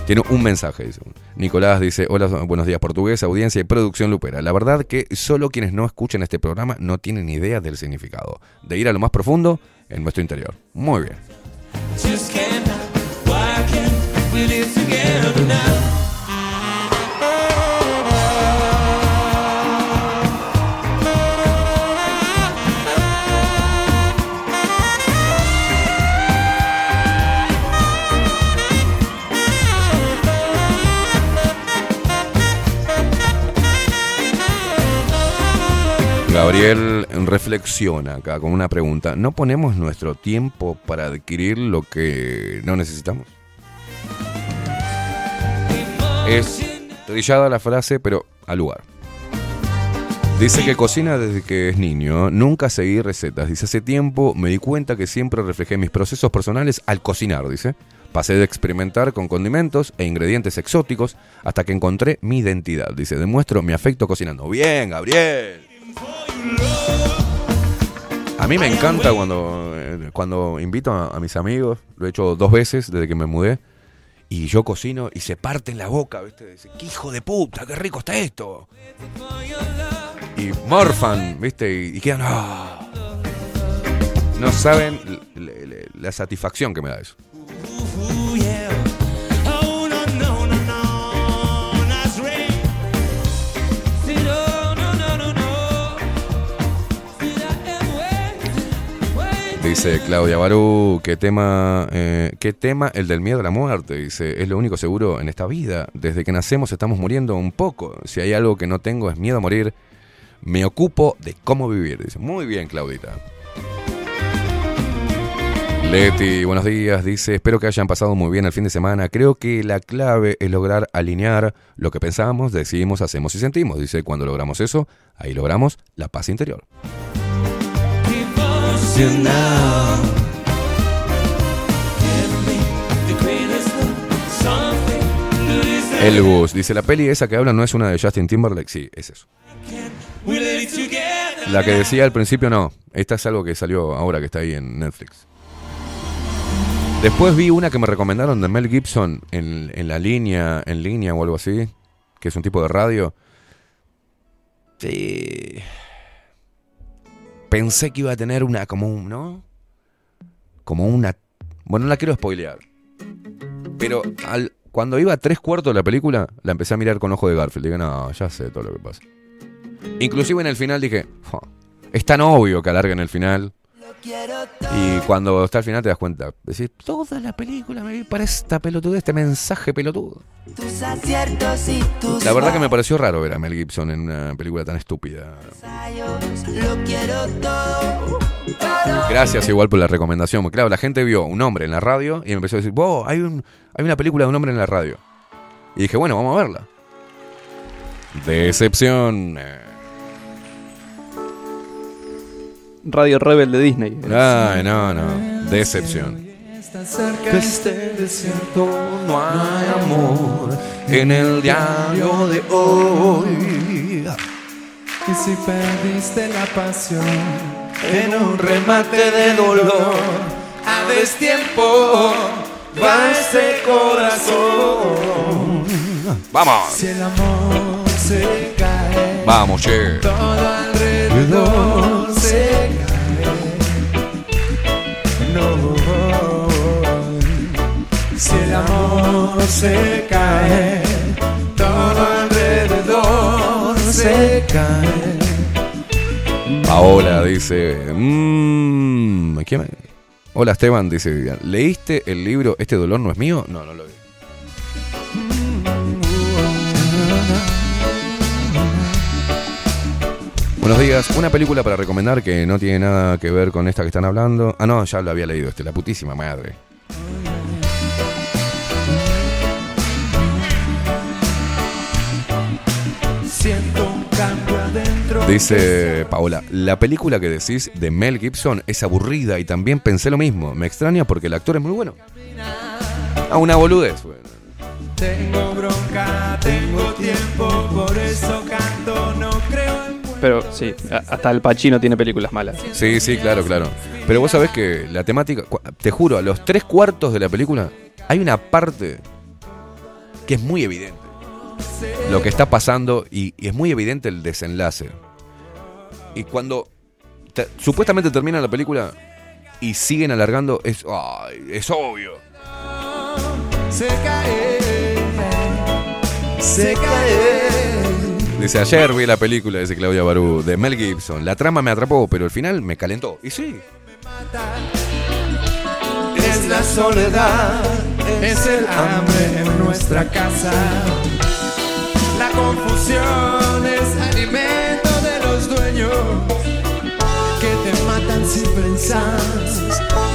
Tiene un mensaje, dice. Nicolás dice, hola, buenos días portugués, audiencia y producción lupera. La verdad que solo quienes no escuchan este programa no tienen idea del significado. De ir a lo más profundo en nuestro interior. Muy bien. Gabriel reflexiona acá con una pregunta. ¿No ponemos nuestro tiempo para adquirir lo que no necesitamos? Es trillada la frase, pero al lugar. Dice que cocina desde que es niño, nunca seguí recetas. Dice, hace tiempo me di cuenta que siempre reflejé mis procesos personales al cocinar, dice. Pasé de experimentar con condimentos e ingredientes exóticos hasta que encontré mi identidad. Dice, demuestro mi afecto cocinando. Bien, Gabriel. A mí me encanta cuando, eh, cuando invito a, mis amigos, lo he hecho dos veces desde que me mudé, y yo cocino y se parten la boca, ¿viste? Dicen, ¡qué hijo de puta, qué rico está esto! Y morfan, ¿viste? Y, quedan, "Ah". No saben la satisfacción que me da eso. Dice Claudia Barú, ¿qué tema, eh, ¿qué tema? El del miedo a la muerte. Dice, es lo único seguro en esta vida. Desde que nacemos estamos muriendo un poco. Si hay algo que no tengo es miedo a morir. Me ocupo de cómo vivir. Dice, muy bien, Claudita. Leti, buenos días. Dice, espero que hayan pasado muy bien el fin de semana. Creo que la clave es lograr alinear lo que pensamos, decidimos, hacemos y sentimos. Dice, cuando logramos eso, ahí logramos la paz interior. To Gus dice, la peli esa que habla no es una de Justin Timberlake. Sí, es eso. La que decía al principio no. Esta es algo que salió ahora que está ahí en Netflix. Después vi una que me recomendaron de Mel Gibson en, en la línea, en línea o algo así, que es un tipo de radio. Sí. Pensé que iba a tener una como un, ¿no? Como una... Bueno, no la quiero spoilear. Pero al, cuando iba a tres cuartos de la película, la empecé a mirar con ojo de Garfield. Dije, no, ya sé todo lo que pasa. Inclusive en el final dije, "Fua, es tan obvio que alarguen el final. Y cuando está al final te das cuenta. Decís, toda la película me vi para esta pelotudez, este mensaje pelotudo. Tus aciertos y tus La verdad que me pareció raro ver a Mel Gibson en una película tan estúpida. Gracias igual por la recomendación. Claro, la gente vio un hombre en la radio y me empezó a decir, wow, hay, un, hay una película de un hombre en la radio. Y dije, bueno, vamos a verla. Decepción. Radio Rebel de Disney. Ay, no, no. Decepción. Está cerca este desierto, no hay amor en el diario de hoy. Y si perdiste la pasión en un remate de dolor, a destiempo va ese corazón. Vamos. Si el amor se cae, Vamos, che. todo alrededor cae. No, si el amor se cae, todo alrededor se cae. Paola dice. Mmm, ¿quién Hola Esteban, dice Vivian. ¿Leíste el libro Este dolor no es mío? No, no lo vi. Buenos días. Una película para recomendar que no tiene nada que ver con esta que están hablando. Ah, no, ya lo había leído este, la putísima madre. Siento un cambio adentro. Dice Paola, la película que decís de Mel Gibson es aburrida y también pensé lo mismo. Me extraña porque el actor es muy bueno. Ah, una boludez. bueno. Tengo bronca, tengo tiempo, por eso canto, no Pero sí, hasta el Pacino tiene películas malas. Sí, sí, claro, claro. Pero vos sabés que la temática, te juro, a los tres cuartos de la película hay una parte que es muy evidente. Lo que está pasando y, y es muy evidente el desenlace. Y cuando te- supuestamente termina la película y siguen alargando, es, ay, es obvio. se cae, se cae. Dice, ayer vi la película, dice Claudia Barú, de Mel Gibson. La trama me atrapó, pero el final me calentó. Y sí, Es la soledad, es el hambre en nuestra casa. La confusión es alimento de los dueños que te matan sin pensar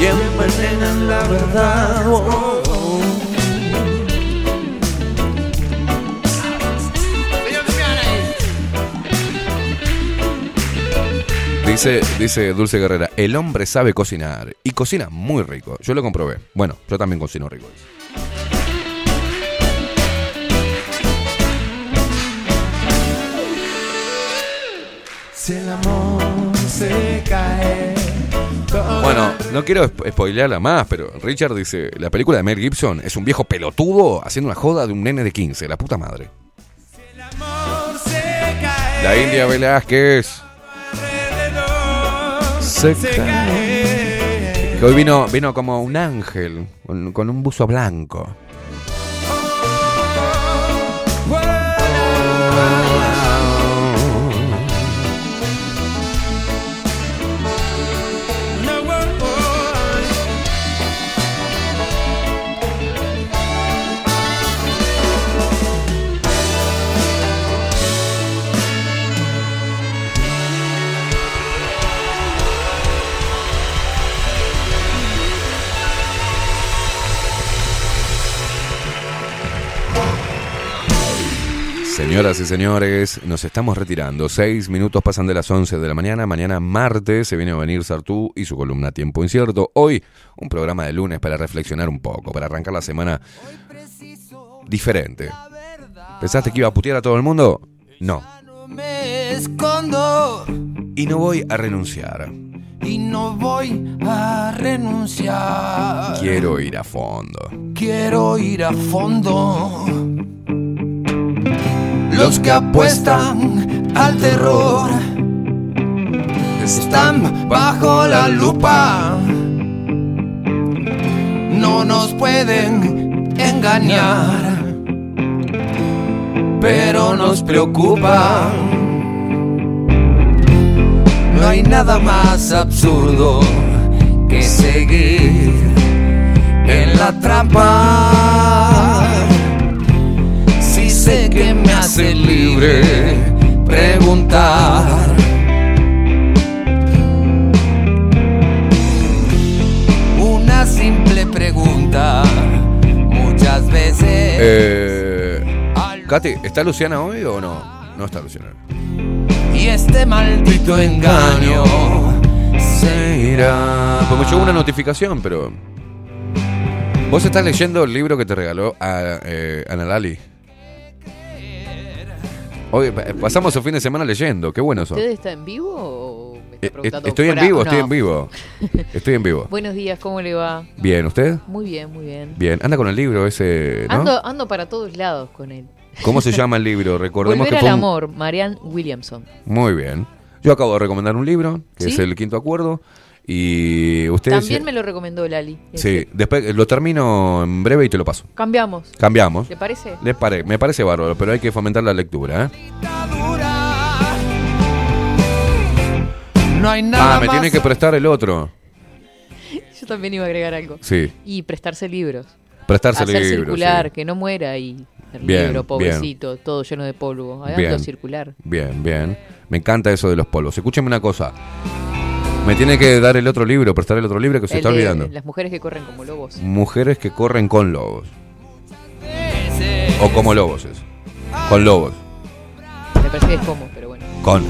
y envenenan la verdad. Oh, Dice, dice Dulce Guerrera, el hombre sabe cocinar y cocina muy rico. Yo lo comprobé. Bueno, yo también cocino rico. Si el amor se cae, Bueno, no quiero sp- spoilearla más, pero Richard dice, la película de Mel Gibson es un viejo pelotudo haciendo una joda de un nene de 15, la puta madre. La India Velázquez. Se cae. Que hoy vino, vino como un ángel, con, con un buzo blanco. Señoras y señores, nos estamos retirando. Seis minutos pasan de las 11 de la mañana. Mañana martes se viene a venir Sartú y su columna Tiempo Incierto. Hoy un programa de lunes para reflexionar un poco, para arrancar la semana diferente. ¿Pensaste que iba a putear a todo el mundo? No. Me escondo Y no voy a renunciar. y no voy a renunciar. Quiero ir a fondo. Quiero ir a fondo. Los que apuestan al terror están bajo la lupa. No nos pueden engañar, pero nos preocupa. No hay nada más absurdo que seguir en la trampa. Sé que me hace libre preguntar. Una simple pregunta, muchas veces. Eh, Katy, ¿está Luciana hoy o no? No está Luciana. Y este maldito engaño se irá. Pues me llegó una notificación, pero. Vos estás leyendo el libro que te regaló a, eh, Ana Lali. Hoy pa- pasamos el fin de semana leyendo, qué bueno eso. ¿Usted está en vivo o me está Eh, eh, preguntando estoy en vivo, No. estoy en vivo. Estoy en vivo. Buenos días, ¿cómo le va? Bien, ¿usted? Muy bien, muy bien. Bien, anda con el libro ese, ¿no? Ando, ando para todos lados con él. ¿Cómo se llama el libro? Recordemos Volver que al fue un- amor, Marianne Williamson. Muy bien. Yo acabo de recomendar un libro, que ¿Sí? es El Quinto Acuerdo, y ustedes... También me lo recomendó Lali. Sí, después lo termino en breve y te lo paso. Cambiamos. Cambiamos. ¿Le parece? Le pare- me parece bárbaro, pero hay que fomentar la lectura, ¿eh? No hay nada Ah, me más tiene que prestar el otro. Yo también iba a agregar algo. Sí. Y prestarse libros. Prestarse Hacer libros, circular, sí. que no muera y el Bien, libro, pobrecito, todo lleno de polvo. Bien. circular. Bien, bien. Me encanta eso de los polvos. Escúcheme una cosa. Me tiene que dar el otro libro, prestar el otro libro que se El está de olvidando. Las mujeres que corren como lobos. Mujeres que corren con lobos. O como lobos es. Con lobos. Me parece que es como, pero bueno. Con.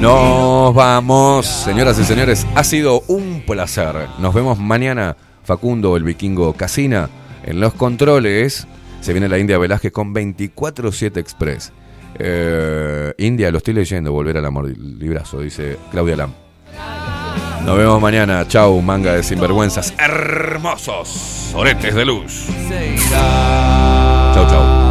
Nos vamos, señoras y señores. Ha sido un placer. Nos vemos mañana. Facundo, el vikingo Casina. En los controles. Se viene la India Velázquez con 24-7 Express. Eh, India, lo estoy leyendo. Volver al amor librazo, dice Claudia Lam. Nos vemos mañana. Chau, manga de sinvergüenzas. Hermosos. Oretes de luz. Chau, chau.